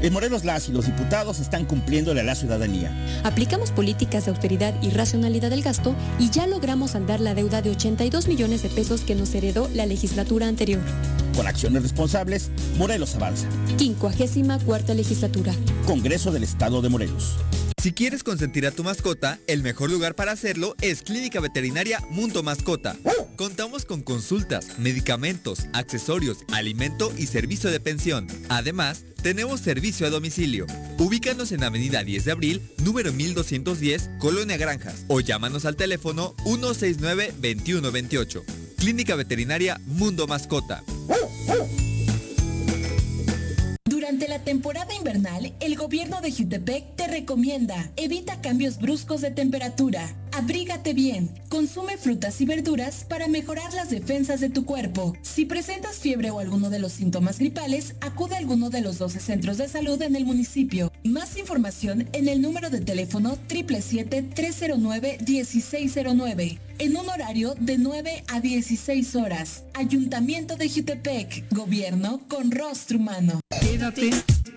En Morelos las y los diputados están cumpliéndole a la ciudadanía. Aplicamos políticas de austeridad y racionalidad del gasto y ya logramos saldar la deuda de 82 millones de pesos que nos heredó la legislatura anterior. Con acciones responsables, Morelos avanza. 54 legislatura. Congreso del Estado de Morelos. Si quieres consentir a tu mascota, el mejor lugar para hacerlo es Clínica Veterinaria Mundo Mascota. Contamos con consultas, medicamentos, accesorios, alimento y servicio de pensión. Además, tenemos servicio a domicilio. Ubícanos en Avenida 10 de Abril, número 1210, Colonia Granjas, o llámanos al teléfono 169-2128. Clínica Veterinaria Mundo Mascota. Durante la temporada invernal, el gobierno de Jutepec te recomienda evita cambios bruscos de temperatura, abrígate bien, consume frutas y verduras para mejorar las defensas de tu cuerpo. Si presentas fiebre o alguno de los síntomas gripales, acude a alguno de los 12 centros de salud en el municipio. Más información en el número de teléfono 777-309-1609 en un horario de 9 a 16 horas. Ayuntamiento de Jutepec, gobierno con rostro humano. Quédate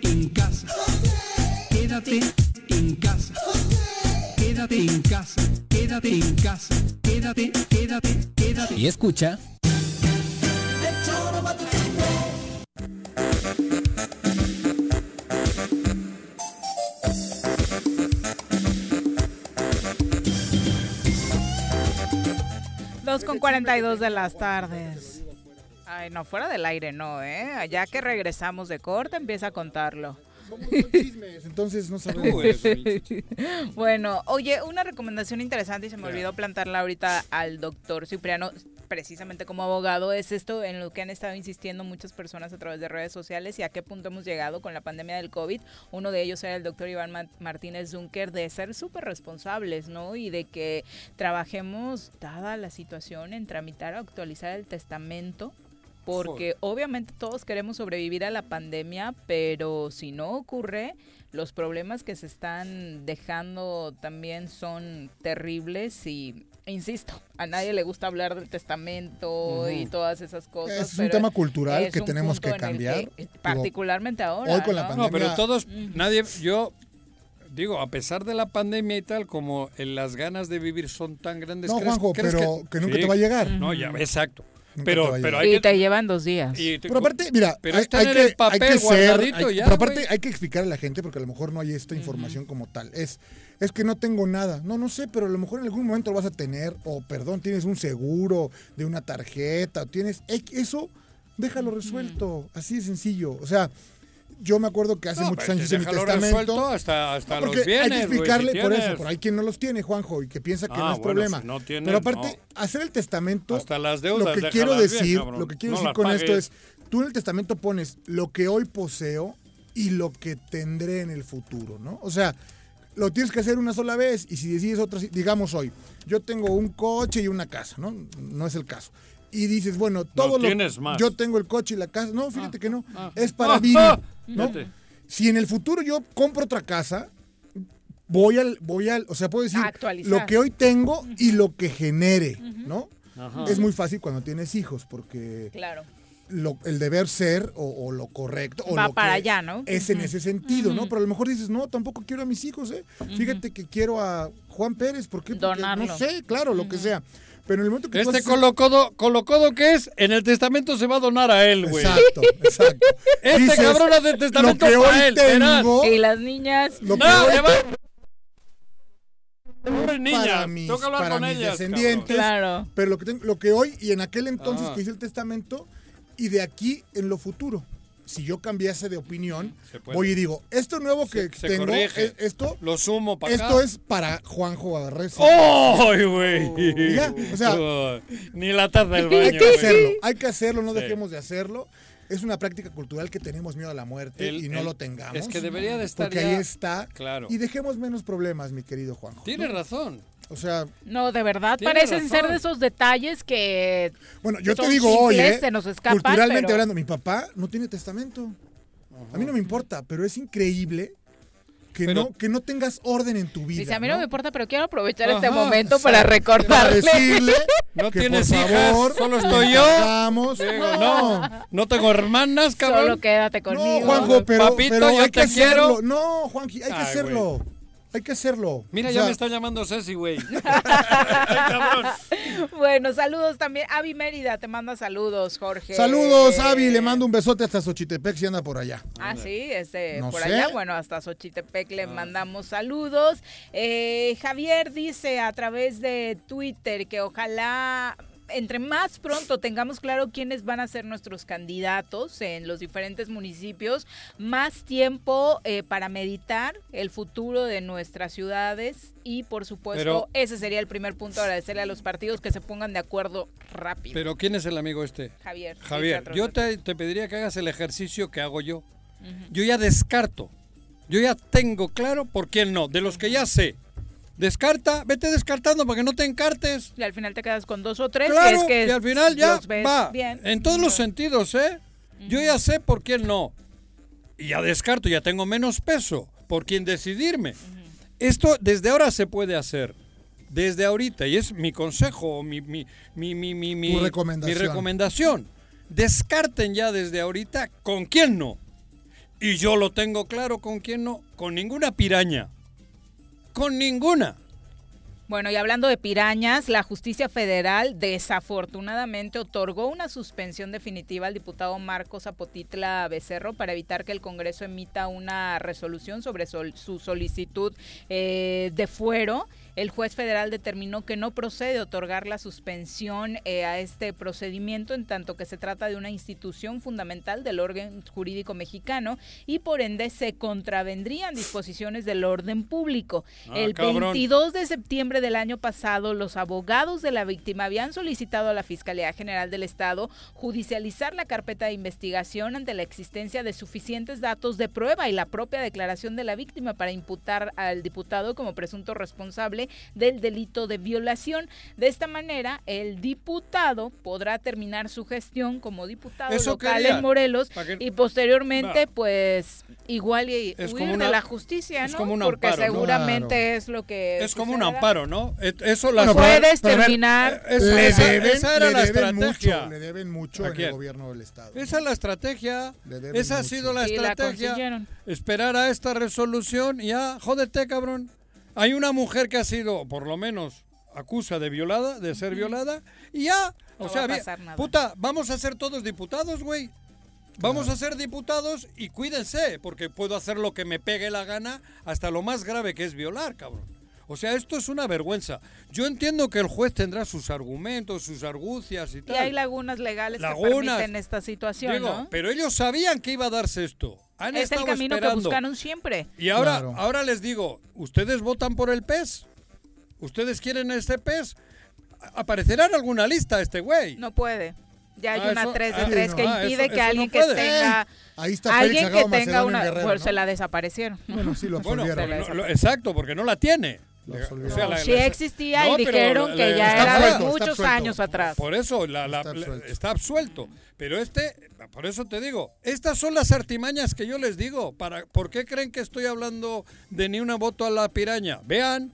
en casa. Quédate en casa. Quédate en casa. Quédate en casa. Quédate, quédate, quédate. Y escucha. Dos con 42 de las tardes. Ay, no, fuera del aire no, ¿eh? Ya que regresamos de corte, empieza a contarlo. Entonces no sabemos. bueno, oye, una recomendación interesante y se me olvidó plantarla ahorita al doctor Cipriano, precisamente como abogado, es esto en lo que han estado insistiendo muchas personas a través de redes sociales y a qué punto hemos llegado con la pandemia del COVID. Uno de ellos era el doctor Iván Ma- Martínez Zunker, de ser súper responsables, ¿no? Y de que trabajemos, dada la situación, en tramitar o actualizar el testamento porque obviamente todos queremos sobrevivir a la pandemia, pero si no ocurre, los problemas que se están dejando también son terribles y insisto, a nadie le gusta hablar del testamento y todas esas cosas. Es un tema cultural es que tenemos que cambiar. que, particularmente ahora. hoy con la ¿no? pandemia- No, pero todos, nadie, yo digo, a pesar de la pandemia y tal, como en las ganas de vivir son tan grandes. No, ¿crees- Juanjo, crees pero que nunca te va a llegar. No, ya, exacto. Pero, pero hay Y que te llevan dos días. y te- Pero aparte, mira, pero hay, hay que, el papel hay que ser, hay- ya, pero aparte hay que explicar a la gente porque a lo mejor no hay esta información como tal. Es, es que no tengo nada. No, no sé, pero a lo mejor en algún momento lo vas a tener. O, perdón, tienes un seguro de una tarjeta. O tienes eso, déjalo resuelto. Así de sencillo. O sea, yo me acuerdo que hace No, muchos pero años hice mi testamento. hasta, hasta No, los porque bienes, hay que si explicarle por eso, pero hay quien no los tiene, Juanjo, y que piensa que Ah, no es bueno, problema. si no tienes, pero aparte, no. hacer el testamento, Hasta las deudas, lo que quiero decir, lo que quiero No decir con esto es, tú en el testamento pones lo que hoy poseo y lo que tendré en el futuro, ¿no? O sea, lo tienes que hacer una sola vez y si decides otra, digamos hoy, yo tengo un coche y una casa, ¿no? No es el caso. Y dices, bueno, todo lo tienes más. yo tengo el coche y la casa, no, fíjate que no, ah. es para Ah, vivir, ah, ¿no? Si en el futuro yo compro otra casa, voy al, voy al, o sea, puedo decir lo que hoy tengo y lo que genere, ¿no? Ajá. Es muy fácil cuando tienes hijos, porque Claro. lo- el deber ser o, o lo correcto o Va lo para que allá, ¿no? es en ese sentido, ¿no? Pero a lo mejor dices, no, tampoco quiero a mis hijos, ¿eh? Fíjate que quiero a Juan Pérez, ¿por qué? Porque Donarlo. no sé, claro, lo que sea. Pero en el momento que Este colocodo, colocodo que es, en el testamento se va a donar a él, güey. Exacto, exacto. Este Dices, cabrón hace el testamento lo que para hoy él, tengo, Y las niñas. lo que No, hoy le va- tengo Pobres niñas, para mis, tengo que hablar para con mis ellas, descendientes. Claro. Pero lo que, tengo- lo que hoy y en aquel entonces Ah. que hice el testamento y de aquí en lo futuro. Si yo cambiase de opinión, voy y digo, esto nuevo que Se tengo, es- esto, Lo sumo para acá. esto es para Juanjo Agarrez. ¡Ay, güey! O sea- Oh, Ni la taza del baño, hay que hacerlo, hay que hacerlo, no Sí. dejemos de hacerlo. Es una práctica cultural que tenemos miedo a la muerte El- y no el- lo tengamos. es que debería de estar Porque ya- ahí está. Claro. Y dejemos menos problemas, mi querido Juanjo. Tienes razón. O sea, No, de verdad parecen ser de esos detalles que bueno, yo te digo hoy, ¿eh? se nos escapan, culturalmente pero- hablando, mi papá no tiene testamento. A mí no me importa, pero es increíble que, Pero- no, que no tengas orden en tu vida. Dice, a mí no, ¿no? me importa, pero quiero aprovechar Ajá, este momento para Para recordarle. decirle No que tienes por hijas, solo estoy yo. Digo, no, no, tengo hermanas, cabrón. Solo quédate conmigo. no, Juanjo, pero, Papito, pero yo hay que te quiero. hacerlo. No, Juanji, hay que hacerlo. Hay que hacerlo. Mira, O ya sea, me está llamando Ceci, güey. Bueno, saludos también. Avi Mérida te manda saludos, Jorge. Saludos, Avi, le mando un besote hasta Xochitepec si anda por allá. Ah, sí, este, No por sé. allá, bueno, hasta Xochitepec le mandamos saludos. Eh, Javier dice a través de Twitter que ojalá entre más pronto tengamos claro quiénes van a ser nuestros candidatos en los diferentes municipios, más tiempo eh, para meditar el futuro de nuestras ciudades y por supuesto Pero- ese sería el primer punto, agradecerle a los partidos que se pongan de acuerdo rápido. Pero ¿quién es el amigo este? Javier. Javier, yo te pediría que hagas el ejercicio que hago yo. Yo ya descarto. Yo ya tengo claro por quién no. De los que ya sé. Descarta, vete descartando para que no te encartes. Y al final te quedas con dos o tres. Claro, y es que y al final ya va. bien. En todos los sentidos, ¿eh? Yo ya sé por quién no. Y ya descarto, ya tengo menos peso por quién decidirme. Esto desde ahora se puede hacer. Desde ahorita. Y es mi consejo, mi, mi, mi, mi, mi, mi- recomendación. mi recomendación. Descarten ya desde ahorita con quién no. Y yo lo tengo claro con quién no. Con ninguna piraña. Con ninguna. Bueno, y hablando de pirañas, la justicia federal desafortunadamente otorgó una suspensión definitiva al diputado Marcos Zapotitla Becerro para evitar que el Congreso emita una resolución sobre sol- su solicitud eh, de fuero. El juez federal determinó que no procede otorgar la suspensión eh, a este procedimiento en tanto que se trata de una institución fundamental del orden jurídico mexicano y por ende se contravendrían disposiciones del orden público. Ah, el cabrón. 22 de septiembre del año pasado, los abogados de la víctima habían solicitado a la Fiscalía General del Estado judicializar la carpeta de investigación ante la existencia de suficientes datos de prueba y la propia declaración de la víctima para imputar al diputado como presunto responsable del delito de violación. De esta manera, el diputado podrá terminar su gestión como diputado Eso local querían. en Morelos que- y posteriormente, Va. pues, igual y Es huir como de una- la justicia, es ¿no? como un Porque amparo, ¿no? seguramente Claro. es lo que Es como un amparo, ¿no? Eso las Bueno, Puedes pero terminar. Esa, le esa- deben, esa era le la deben estrategia. mucho, le deben mucho ¿A en el gobierno del estado. Esa es la estrategia. Esa ha sido la Y la estrategia. Esperar a esta resolución y ya, jódete, cabrón. Hay una mujer que ha sido, por lo menos, acusa de violada, de ser violada, y ya. No o va sea, a bien, pasar nada. puta, vamos a ser todos diputados, güey. Vamos a ser diputados y cuídense, porque puedo hacer lo que me pegue la gana, hasta lo más grave que es violar, cabrón. O sea, esto es una vergüenza. Yo entiendo que el juez tendrá sus argumentos, sus argucias y Y tal. hay lagunas legales que permiten esta situación, Digo, ¿no? pero ellos sabían que iba a darse esto. Han Es el camino esperando. que buscaron siempre. Y ahora, Claro. ahora les digo, ¿ustedes votan por el PES? ¿Ustedes quieren este PES? Aparecerá en alguna lista este güey. No puede. Ya hay Ah, una eso- 3 de ah, 3 no, que ah, impide eso- que eso alguien no que tenga Ahí está alguien Félix que tenga una Guerrero, pues ¿no? se la desaparecieron. Bueno, sí, lo Bueno, lo- exacto, porque no la tiene. O absolvieron. sea, No, la- sí la- existía No, y pero dijeron la- que ya está era absuelto, muchos años atrás. Por eso la- la- Está la- absuelto. está absuelto. Pero este, por eso te digo, estas son las artimañas que yo les digo. Para, ¿Por qué creen que estoy hablando de ni una voto a la piraña? Vean,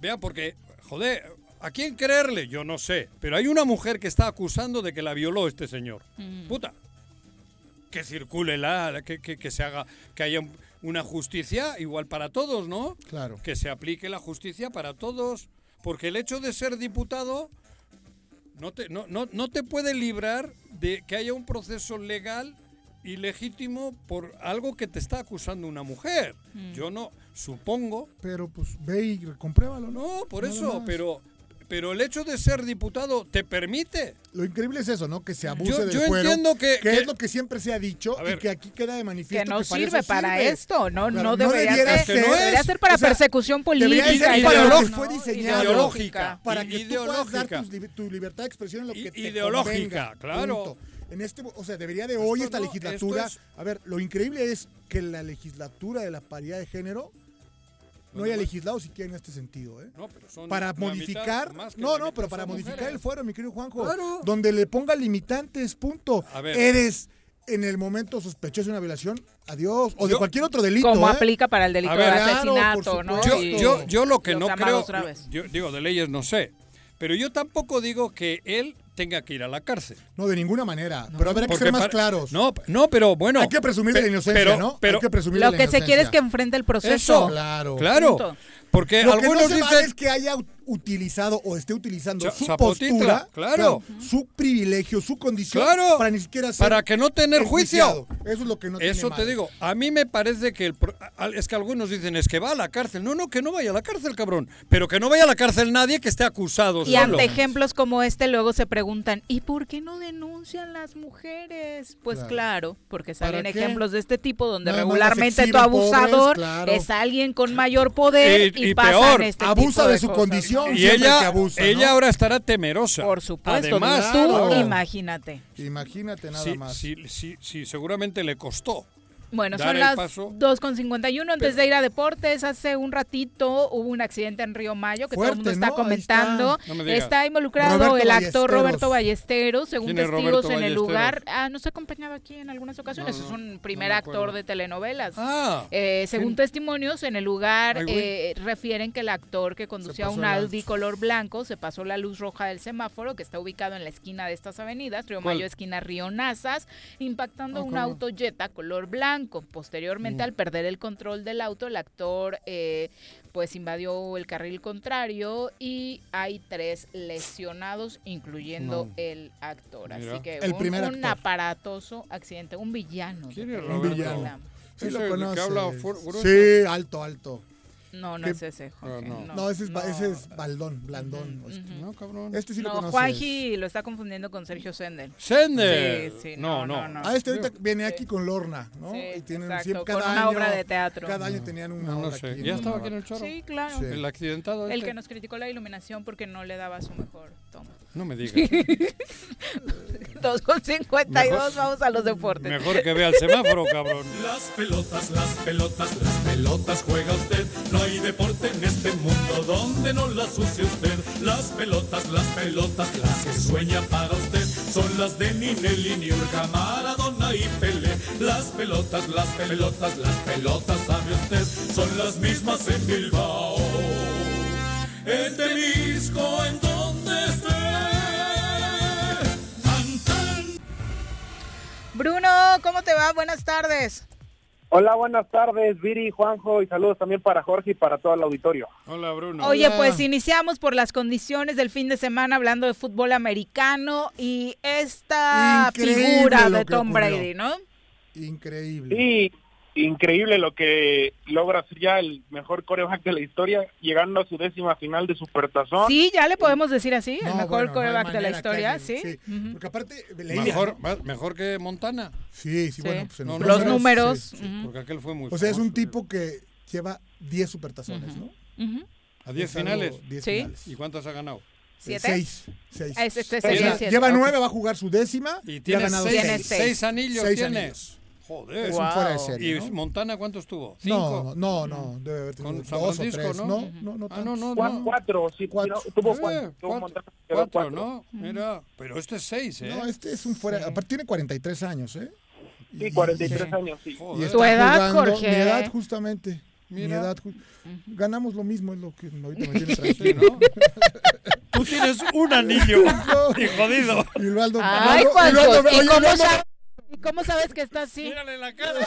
vean, porque, joder, ¿a quién creerle? Yo no sé. Pero hay una mujer que está acusando de que la violó este señor. Puta. Que circule la, que, que, que se haga, que haya una justicia igual para todos, ¿no? Claro. que se aplique la justicia para todos, porque el hecho de ser diputado no te, no, no, no te puede librar de que haya un proceso legal y legítimo por algo que te está acusando una mujer. Mm. Yo no, supongo. Pero pues ve y compruébalo. No, por Nada eso, más. pero, pero el hecho de ser diputado te permite. Lo increíble es eso, ¿no? Que se abuse Yo- del yo fuero, entiendo que- que- es lo que siempre se ha dicho y que aquí queda de manifiesto Que no para eso sirve para sirve. esto, no, Claro, no debería debiera ser. ser. Debería ser para O sea, persecución debería política. ser ¿no? fue diseñado. Ideológica. Para que tú puedas dar ideológica. tu libertad de expresión en lo que te ideológica, convenga, claro. punto. En este, o sea, debería de hoy Esto esta no, legislatura. A ver, lo increíble es que la legislatura de la paridad de género no haya legislado siquiera en este sentido, ¿eh? No, pero son para modificar, mitad, más que no, no, pero para modificar mujeres. el fuero, mi querido Juanjo, Claro. donde le ponga limitantes, punto. A ver. Eres en el momento sospechoso de una violación, adiós, o de cualquier otro delito. Como ¿eh? aplica para el delito ver, de asesinato, ¿no? Yo, yo, yo lo que no creo, yo digo, de leyes no sé, pero yo tampoco digo que él tenga que ir a la cárcel. No, de ninguna manera. pero habrá que Porque ser más para- claros. No, no, pero bueno. Hay que presumir de la pe- inocencia, pero- ¿no? Pero, Hay que presumir Lo de la que se quiere es que enfrente el proceso. Eso, Claro. claro. Punto. Porque Lo que algunos no se dicen... vale es que haya ut- utilizado o esté utilizando su Zapotitla, postura, claro. su privilegio, su condición, Claro. para ni siquiera ser Para que no tener juicio. Eso es lo que no tiene Eso te madre. digo, a mí me parece que el pro- a- es que algunos dicen es que va a la cárcel. No, no, que no vaya a la cárcel, cabrón. Pero que no vaya a la cárcel nadie que esté acusado Y solo. ante ejemplos como este luego se preguntan, ¿y por qué no denuncian las mujeres? Pues Claro. claro, porque ¿Para salen ejemplos de este tipo donde Nada regularmente tu abusador pobres, claro. es alguien con mayor poder Y- y, peor, este abusa de de su cosas, condición. Y ella, que abusa, ella ¿no? ahora estará temerosa. Por supuesto, Además, tú imagínate. Imagínate nada sí, más. sí, sí, sí, seguramente le costó. Bueno, son las paso. 2.51. Antes de ir a deportes, hace un ratito hubo un accidente en Río Mayo que todo el mundo está comentando. está. No involucrado Roberto el actor. Roberto Ballesteros, según ¿Quién es testigos Roberto en el lugar. Ah, nos ha acompañado aquí en algunas ocasiones. No, es un primer me actor de telenovelas. Ah, Eh, según ¿quién? testimonios en el lugar, eh, refieren que el actor que conducía un Audi color blanco se pasó la luz roja del semáforo que está ubicado en la esquina de estas avenidas, Río ¿Cuál? Mayo, esquina Río Nazas, impactando Ah, un ¿cómo? auto Jetta color blanco. Posteriormente, Mm. al perder el control del auto, el actor eh, pues invadió el carril contrario y hay tres lesionados, incluyendo No. el actor. Mira. Así que El un, primer un aparatoso accidente, un villano. ¿Quién es. Roberto? villano. Sí, alto, alto. No, no ¿Qué? es ese, Jorge. No, no. No, ese es, no. ese es Baldón, Blandón. Ujú, este. ujú. No, cabrón. Este sí lo no, conoces. Juanji lo está confundiendo con Sergio Sendel. Sender. Sí, sí, no, no, no, no, Ah, este ahorita viene aquí con Lorna, ¿no? Sí, y tienen exacto, siempre con cada una año, obra de teatro. Cada año tenían una No, no obra sé. aquí. ¿Ya estaba aquí en el choro? Sí, claro. Sí. El accidentado El este? que nos criticó la iluminación porque no le daba su mejor toma. No me digas. 2 con 52, vamos a los deportes. Mejor que vea el semáforo, cabrón. Las pelotas, las pelotas, las pelotas juega usted. No hay deporte en este mundo donde no las use usted. Las pelotas, las pelotas, las que sueña para usted. Son las de Ninelli, Niurka, Maradona y Pelé. Las pelotas, las pelotas, las pelotas, sabe usted. Son las mismas en Bilbao. En Temisco, en donde Bruno, ¿cómo te va? Buenas tardes. Hola, buenas tardes, Viri, Juanjo, y saludos también para Jorge y para todo el auditorio. Hola, Bruno. Oye, Hola. pues iniciamos por las condiciones del fin de semana hablando de fútbol americano y esta Increíble figura de Tom ocurrió. Brady, ¿no? Increíble. Sí, increíble lo que logra ser ya el mejor coreback de la historia, llegando a su décima final de Supertazón. Sí, ya le podemos decir así, el mejor bueno, no coreback de la que historia, ¿sí? Porque aparte, leía, Mejor, mejor que Montana. Sí, sí, Sí. bueno, pues en No, los números. sí, sí. ujú, Porque aquel fue muy O sea, es un tipo que lleva 10 supertazones, Ujú. ¿no? A 10 Es algo- finales. 10 Sí. finales. ¿Y cuántas ha ganado? ¿Siete? Seis. seis. Ah, este- este Lleva- sería Lleva, siete. lleva Ok. nueve, va a jugar su décima Y y ha tiene ganado seis, seis. seis. seis anillos. Seis tiene. anillos. Joder. Es Wow. un fuera de serie, ¿Y ¿no? Montana cuántos tuvo? No, ¿Cinco? no, no, debe haber tenido Con San dos o tres, ¿no? no, no, no, Ah, no, no, no. Cuatro, sí, Cuatro. no, tuvo Eh, cuatro, cuatro, cuatro, ¿no? Mira, pero este es seis, ¿eh? No, este es un fuera, aparte tiene 43 años, ¿eh? Sí, 43 años, sí. Y Joder. está Tu edad, jugando- Jorge. Mi edad, justamente. Mi edad. ju- Ganamos lo mismo, es lo que ahorita me tiene Sí, tranquilo. ¿no? Tú tienes un anillo. y jodido. Y Ay, y ¿y oye? ¿Y cómo sabes que está así? Mírale la cara.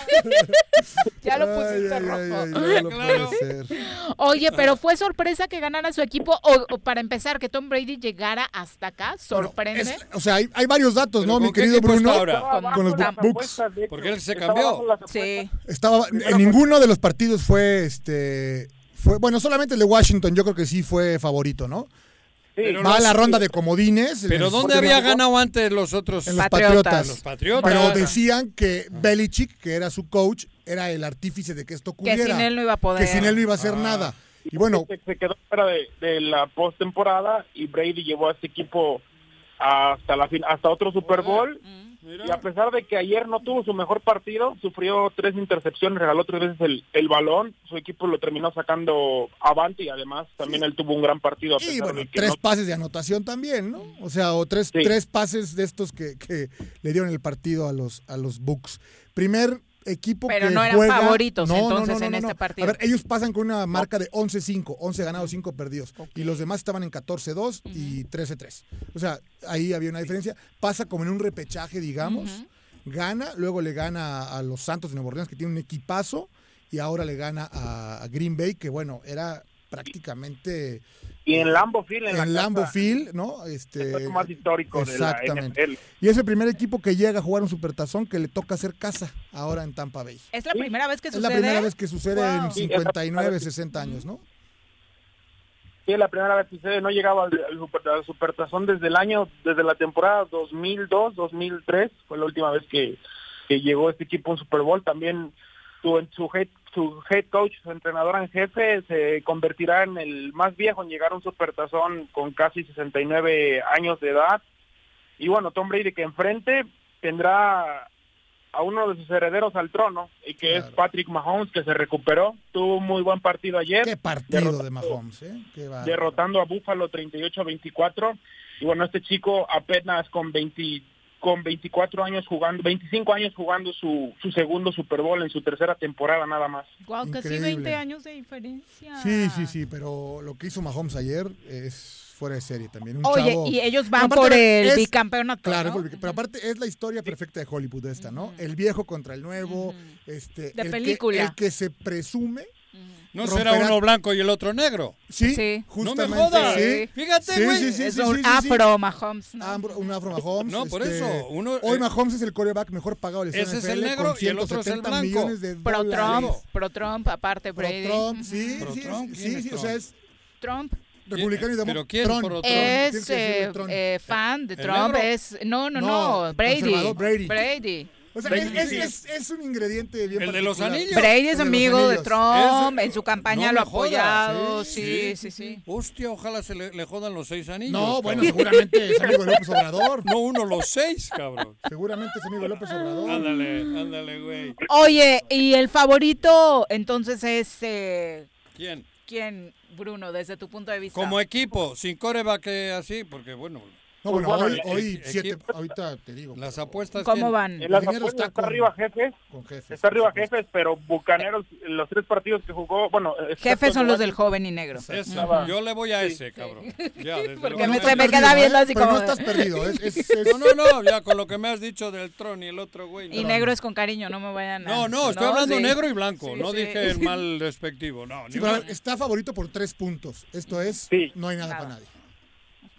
Ya lo pusiste ay, rojo. ay, no lo Claro. Oye, pero fue sorpresa que ganara su equipo o, o para empezar que Tom Brady llegara hasta acá, sorprende. Es- o sea, hay, hay varios datos, ¿no, ¿Pero mi querido Bruno? ahora? Con los Con- Bucks. Porque él se cambió. Sí. Estaba, en ninguno de los partidos fue, este, fue, bueno, solamente el de Washington, yo creo que sí fue favorito, ¿no? Pero Va a la ronda de comodines. Pero ¿dónde había ganado antes los otros? En los Patriotas. Los Patriotas. Pero decían que Belichick, que era su coach, era el artífice de que esto Que ocurriera. sin él no iba a poder. Que sin él no iba a hacer Ah. nada. Y bueno, se, quedó fuera de, de la postemporada y Brady llevó a este equipo hasta la fin, hasta otro Super Bowl. Y a pesar de que ayer no tuvo su mejor partido, sufrió tres intercepciones, regaló tres veces el, el balón, su equipo lo terminó sacando avante y además también él tuvo un gran partido. A y pesar bueno, de que tres no- pases de anotación también, ¿no? O sea, o tres, tres pases de estos que, que le dieron el partido a los, a los Bucks. Primer equipo Pero que no eran juega- favoritos, No, entonces, no, no, en este partido. A ver, ellos pasan con una marca de 11-5, 11 ganados, 5 perdidos. Y los demás estaban en 14-2 y 13-3. O sea, ahí había una diferencia. Pasa como en un repechaje, digamos. Gana, luego le gana a los Santos de Nueva Orleans, que tiene un equipazo. Y ahora le gana a Green Bay, que bueno, era prácticamente Y en Lambo Field, en, la en Lambo casa, Field, ¿no? Este, más histórico de la exactamente. NFL. Y es el primer equipo que llega a jugar un supertazón que le toca hacer casa ahora en Tampa Bay. Es la primera vez que Es sucede. la primera vez que sucede Wow. en Sí, es la 59, primera vez. 60 años, ¿no? Sí, es la primera vez que sucede, no llegaba al, al super, al Supertazón desde el año, desde la temporada 2002, 2003, fue la última vez que, que llegó este equipo a un Super Bowl. También su, su, head, su head coach, su entrenador en jefe, se convertirá en el más viejo en llegar a un Supertazón con casi 69 años de edad. Y bueno, Tom Brady que enfrente tendrá a uno de sus herederos al trono, y que es Patrick Mahomes, que se recuperó, tuvo un muy buen partido ayer. Qué partido de Mahomes, ¿eh? Qué derrotando a Buffalo 38-24 y bueno este chico apenas con 20 con 24 años jugando 25 años jugando su, su segundo Super Bowl en su tercera temporada nada más casi Increíble. 20 años de diferencia. Sí, sí, sí, pero lo que hizo Mahomes ayer es fuera de serie también. Un Oye, chavo- y ellos van aparte, por el es- bicampeonato. Claro, pero aparte es la historia perfecta de Hollywood esta, ¿no? El viejo contra el nuevo, este, De el película. Que, el que se presume ¿No será romperá- uno blanco y el otro negro? Sí, Sí. justamente. No me jodas. sí. Fíjate, güey. sí, sí, es sí, un sí, sí, sí. afro Mahomes. ¿no? Ambro- un Afro Mahomes. No, por este, eso, uno- hoy eh, Mahomes es el coreback mejor pagado del Ese es el NFL negro con y el otro es el 170 blanco. millones de Pro Trump, dólares. pro Trump, aparte Pro Brady. Trump, sí, Pro Trump, sí, ¿quién es sí, o Trump? sea, es Trump republicano y demócrata. ¿Pero quién pro Trump? Es eh, eh, fan de ¿El Trump. Es, no, no, No, no, Brady. Brady. Brady. O sea, es, es- es un ingrediente bien El de los anillos. Brady es de amigo de. Trump, Es- en su campaña no lo ha apoyado, Sí, sí, sí, sí. Hostia, ojalá se le, le jodan los seis anillos. No, bueno, seguramente es amigo de López Obrador. No, uno los seis, cabrón. Seguramente es amigo de López Obrador. Ándale, ándale, güey. Oye, y el favorito entonces es eh, ¿Quién? quién, Bruno, desde tu punto de vista. Como equipo, sin coreback eh, así, porque bueno, No, bueno, Bueno, hoy, el- hoy el siete, ahorita te digo. las apuestas. ¿Cómo ¿quién? van? las dinero apuestas está está, con- arriba jefes Con jefes. está arriba jefes pero Bucaneros los tres partidos que jugó bueno Jefes son los del joven y negro. Estaba- yo le voy a ese, cabrón. Ya, desde Porque me- me queda viendo ¿eh? así Pero como- no estás perdido. Es, es- es- No, no, no, ya con lo que me has dicho del Tron y el otro güey. Y no. negro es con cariño, no me vayan a... No, no, estoy hablando sí. negro y blanco. Sí, no sí. dije el mal despectivo. No, ni Sí, está favorito por tres puntos. Esto es, Sí. no hay nada, Nada. para nadie.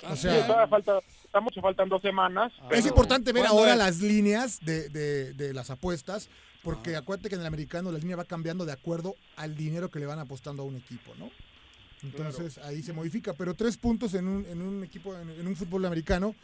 Ah, O Sí, sea, todavía falta estamos faltan dos semanas es pero- importante ver ¿Cuándo ahora es? las líneas de, de- de las apuestas, porque acuérdate que en el americano la línea va cambiando de acuerdo al dinero que le van apostando a un equipo, ¿no? Entonces ahí se modifica, pero tres puntos en un, en un equipo, en, en un fútbol americano,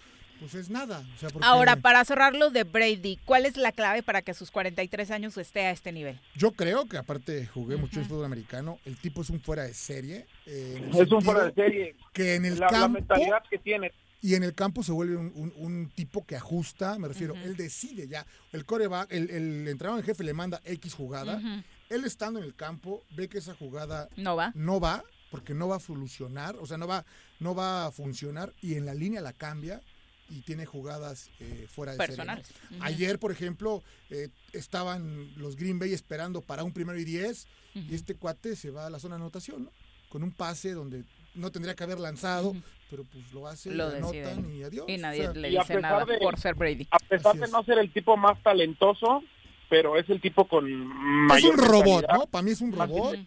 pues es nada. O sea, porque Ahora, para cerrarlo de Brady, ¿cuál es la clave para que a sus 43 años esté a este nivel? yo creo que aparte jugué mucho en fútbol americano, el tipo es un fuera de serie. eh, es un fuera de serie Que en el la, la campo mentalidad que tiene y en el campo se vuelve un, un- un tipo que ajusta, me refiero, él decide ya. El coreback, el, el entrenador en jefe le manda X jugada. Él estando en el campo ve que esa jugada No va. no va, porque no va a solucionar, o sea, no va, no va a funcionar y en la línea la cambia y tiene jugadas eh, fuera de serie, ¿no? Personales. Ujú. Ayer, por ejemplo, eh, estaban los Green Bay esperando para un primero y diez y este cuate se va a la zona de anotación, ¿no? Con un pase donde no tendría que haber lanzado, pero pues lo hace, Lo anotan y adiós. Y o nadie sea, le dice nada de- por ser Brady. a pesar Así de es. no ser el tipo más talentoso pero es el tipo con es mayor un robot. ¿no? Para mí es un robot.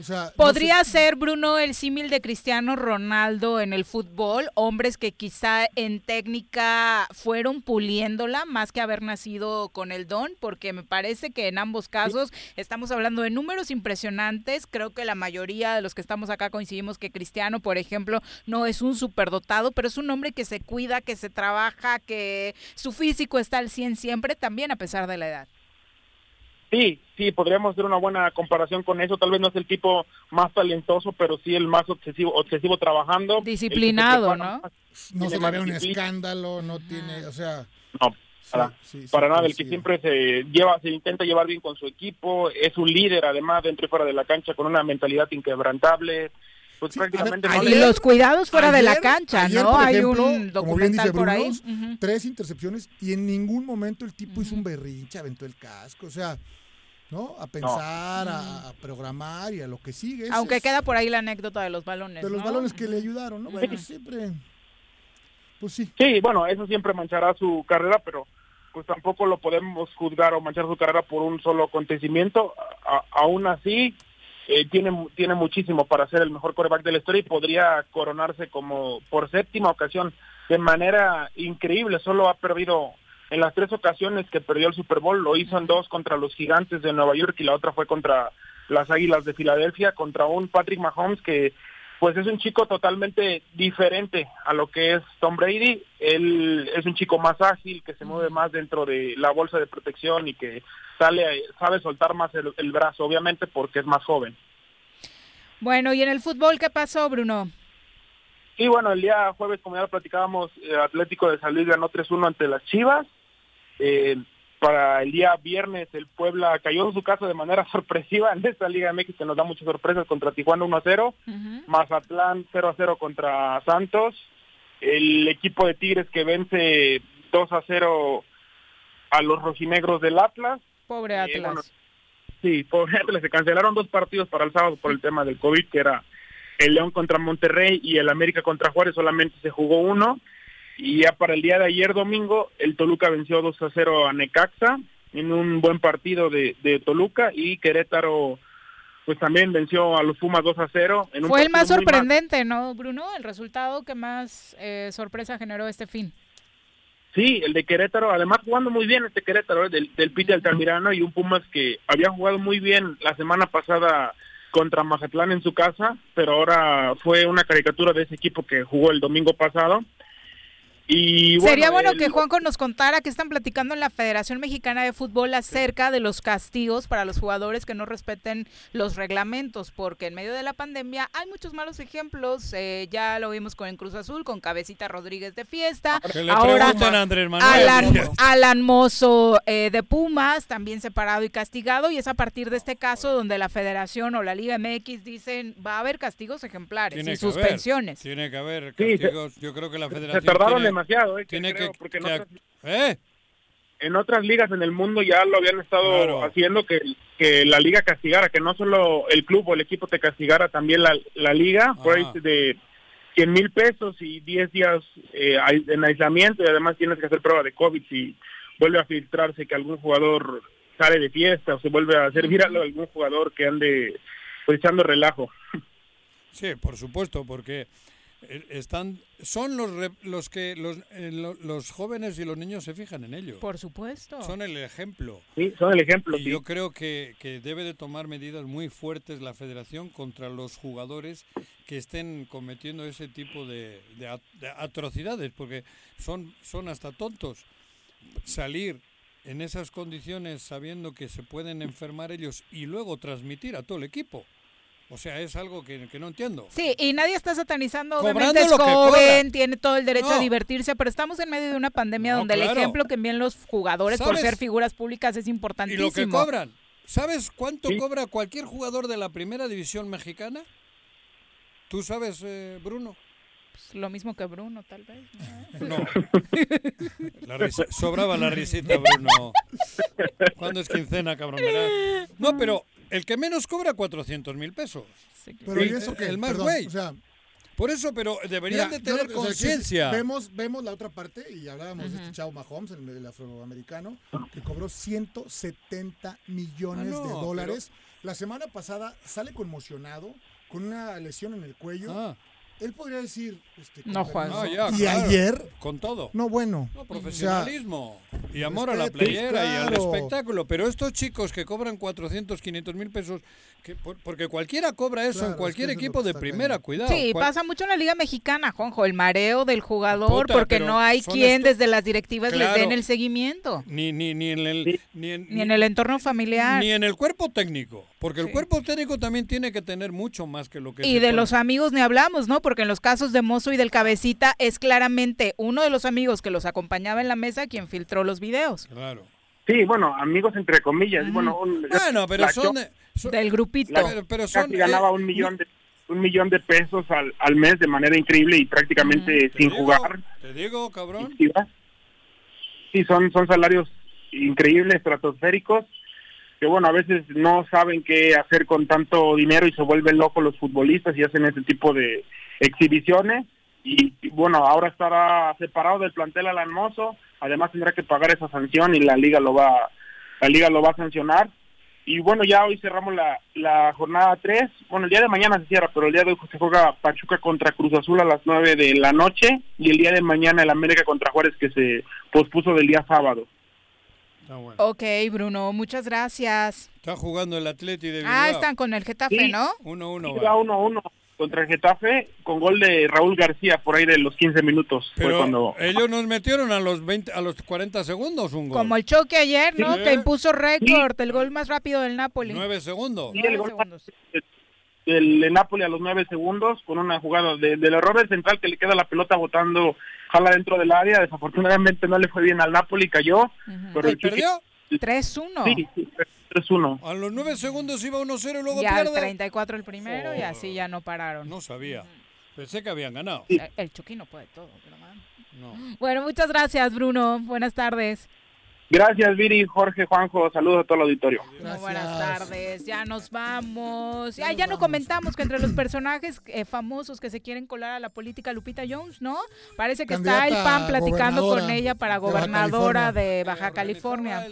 O sea, no ¿Podría sé- ser, Bruno, el símil de Cristiano Ronaldo en el fútbol? Hombres que quizá en técnica fueron puliéndola más que haber nacido con el don, porque me parece que en ambos casos estamos hablando de números impresionantes. Creo que la mayoría de los que estamos acá coincidimos que Cristiano, por ejemplo, no es un superdotado, pero es un hombre que se cuida, que se trabaja, que su físico está al 100 siempre, también a pesar de la edad. Sí, sí, podríamos hacer una buena comparación con eso. Tal vez no es el tipo más talentoso, pero sí el más obsesivo, obsesivo trabajando. Disciplinado, ¿no? más, No se le un escándalo, no tiene, o sea... No, para, sí, sí, para nada. El que siempre se lleva, se intenta llevar bien con su equipo, es un líder además dentro y fuera de la cancha con una mentalidad inquebrantable. Pues prácticamente no Y le- los cuidados fuera de la cancha, ayer, ¿no? por Hay ejemplo, un como bien dice documental por ahí. Bruno, tres intercepciones y en ningún momento el tipo hizo un berrinche, aventó el casco, o sea, ¿no? A pensar, a, a programar y a lo que sigue. Aunque es queda por ahí la anécdota de los balones. de los ¿no? balones que le ayudaron, ¿no? Bueno, siempre, pues sí. Sí, bueno, eso siempre manchará su carrera, pero pues tampoco lo podemos juzgar o manchar su carrera por un solo acontecimiento. A- aún así, eh, tiene, tiene muchísimo para ser el mejor coreback de la historia y podría coronarse como por séptima ocasión de manera increíble. Solo ha perdido en las tres ocasiones que perdió el Super Bowl, lo hizo en dos contra los gigantes de Nueva York y la otra fue contra las Águilas de Filadelfia, contra un Patrick Mahomes que pues es un chico totalmente diferente a lo que es Tom Brady. Él es un chico más ágil, que se mueve más dentro de la bolsa de protección y que sale, sabe soltar más el, el brazo, obviamente porque es más joven. Bueno, ¿y en el fútbol qué pasó, Bruno? Y bueno, el día jueves, como ya lo platicábamos, eh, Atlético de San Luis ganó 3-1 ante las Chivas. Eh, para el día viernes, el Puebla cayó en su casa de manera sorpresiva en esta Liga MX que nos da muchas sorpresas contra Tijuana 1-0. Mazatlán 0-0 contra Santos. El equipo de Tigres que vence 2-0 a los rojinegros del Atlas. Pobre Atlas. bueno, Sí, por ejemplo, se cancelaron dos partidos para el sábado por el tema del COVID, que era el León contra Monterrey y el América contra Juárez, solamente se jugó uno. Y ya para el día de ayer domingo, el Toluca venció 2 a 0 a Necaxa en un buen partido de, de Toluca y Querétaro pues también venció a los Pumas 2 a 0. En un Fue el más sorprendente, ¿no, Bruno? El resultado que más eh, sorpresa generó este fin. Sí, el de Querétaro, además jugando muy bien este Querétaro, eh, del, del Pite Altamirano y un Pumas que había jugado muy bien la semana pasada contra Mazatlán en su casa, pero ahora fue una caricatura de ese equipo que jugó el domingo pasado. Y bueno, Sería bueno el- que Juanco nos contara que están platicando en la Federación Mexicana de Fútbol acerca de los castigos para los jugadores que no respeten los reglamentos, porque en medio de la pandemia hay muchos malos ejemplos. eh, ya lo vimos con el Cruz Azul, con Cabecita Rodríguez de fiesta. Que le Ahora a Andrés Manuel. Alan. Alan Mozo eh, de Pumas, también separado y castigado, y es a partir de este caso donde la Federación o la Liga MX dicen va a haber castigos ejemplares Tiene y haber, suspensiones. tiene que haber Sí, se- castigos. Yo creo que la federación se tardaron tiene- demasiado, eh, que tiene creo, que- porque en que- otras- ¿Eh? en otras ligas en el mundo ya lo habían estado Claro. haciendo que, que la liga castigara, que no solo el club o el equipo te castigara, también la, la liga, por ahí de 100 mil pesos y 10 días eh, en aislamiento y además tienes que hacer prueba de COVID si vuelve a filtrarse que algún jugador sale de fiesta o se vuelve a hacer viral algún jugador que ande pues, echando relajo. Sí, por supuesto, porque están son los re- los que los, eh, lo- los jóvenes y los niños se fijan en ello. Por supuesto. Son el ejemplo. Sí, son el ejemplo. Y sí. yo creo que, que debe de tomar medidas muy fuertes la federación contra los jugadores que estén cometiendo ese tipo de, de de atrocidades, porque son, son hasta tontos. Salir en esas condiciones sabiendo que se pueden enfermar ellos y luego transmitir a todo el equipo. O sea, es algo que, que no entiendo. Sí, y nadie está satanizando, obviamente es lo que joven, tiene todo el derecho a No. divertirse, pero estamos en medio de una pandemia No, donde el ejemplo que envían los jugadores por ser figuras públicas es Y importantísimo. lo que cobran. ¿Sabes cuánto Sí. cobra cualquier jugador de la primera división mexicana? ¿Tú sabes, eh, Bruno? Pues lo mismo que Bruno, tal vez. No. La risa- sobraba la risita, Bruno. ¿Cuándo es quincena, cabrón? No, pero el que menos cobra 400 mil pesos. Pero el, ¿y eso qué? El más Perdón, güey. o sea, Por eso, pero deberían Mira, de tener o sea, conciencia. Vemos, vemos la otra parte y hablábamos de este chavo Mahomes, el, el afroamericano, que cobró 170 millones Ah, no, de dólares. La semana pasada sale conmocionado con una lesión en el cuello. Él podría decir, este, No, Juan. No, ya, y claro, ayer, Con todo. no bueno. No, O sea, profesionalismo y amor a la playera y al claro. espectáculo. Pero estos chicos que cobran 400, 500 mil pesos, que por- porque cualquiera cobra eso Claro, en cualquier es equipo de primera, cañón. cuidado. Sí, Cual- pasa mucho en la Liga Mexicana, Juanjo, el mareo del jugador Puta, porque no hay quien estos- desde las directivas les Claro. den el seguimiento. Ni, ni, ni, en el, ni, en, Ni en el entorno familiar. ni en el cuerpo técnico. Porque el Sí. cuerpo técnico también tiene que tener mucho más que lo que Y de los amigos ni hablamos, ¿no? Porque en los casos de Mozo y del Cabecita es claramente uno de los amigos que los acompañaba en la mesa quien filtró los videos. Claro. Sí, bueno, amigos entre comillas. Bueno, un- Bueno, pero la son, Cho- de- son- Del grupito. la- pero, pero son, casi ganaba eh, un millón de un millón de pesos al, al mes de manera increíble y prácticamente te sin digo, jugar. Te digo, cabrón. Sí, son, son salarios increíbles, estratosféricos, que bueno, a veces no saben qué hacer con tanto dinero y se vuelven locos los futbolistas y hacen ese tipo de exhibiciones. Y, bueno, ahora estará separado del plantel Alan Mozo, además tendrá que pagar esa sanción y la liga lo va, la liga lo va a sancionar. Y bueno, ya hoy cerramos la, la jornada 3. Bueno, el día de mañana se cierra, pero el día de hoy se juega Pachuca contra Cruz Azul a las 9 de la noche y el día de mañana el América contra Juárez que se pospuso del día sábado. Está bueno. Ok, Bruno, muchas gracias. Está jugando el Atleti de Bilbao. Ah, están con el Getafe, Sí. ¿no? 1-1 Iba 1-1 contra el Getafe con gol de Raúl García por ahí de los 15 minutos. Fue Pero cuando ellos nos metieron a los 20, a los 40 segundos un gol. Como el choque ayer, ¿no? Sí. Que impuso récord, el gol más rápido del Napoli. 9 segundos. Sí, el gol del de Napoli a los 9 segundos con una jugada de- del error del central que le queda la pelota botando jala dentro del área. Desafortunadamente no le fue bien al Napoli, cayó. Pero ¿Y el Chucky- perdió? 3-1. Sí, sí, 3-1. A los 9 segundos iba 1-0 y luego Ya al pierde. 34 el primero y Oh. así ya no pararon. No sabía. Pensé que habían ganado. Eh, El Chucky no puede todo, pero man. No. Bueno, muchas gracias, Bruno. Buenas tardes. Gracias, Viri, Jorge, Juanjo. Saludos a todo el auditorio. Muy buenas tardes. Ya nos vamos. Ya, ya no comentamos que entre los personajes eh, famosos que se quieren colar a la política, Lupita Jones, ¿no? Parece que está el PAN platicando con ella para de Baja gobernadora California. de Baja California.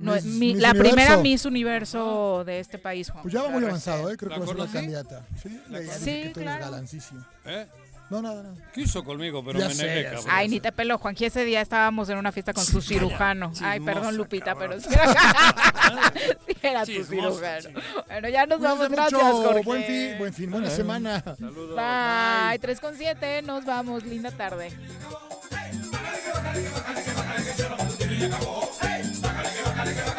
No, Miss- mi- Miss la Universo. primera Miss Universo de este país, Juan. Pues ya va muy La avanzado, ¿eh? Creo que va a ser la candidata. Sí, Sí, que tú eres claro. galancísimo. ¿Eh? No, nada, nada. Quiso conmigo, pero Ya me negué, cabrón. Ay, ni te pelo, Juanji. Ese día estábamos en una fiesta con su cirujano. Ay, perdón, Lupita, cabrón. pero sí era, tu Chismosa, cirujano. Bueno, ya nos Cuídense vamos. Gracias, mucho. Jorge. Buen fin, buen fin, buena semana. Bye. 3 con 7. Nos vamos. Linda tarde. Hey,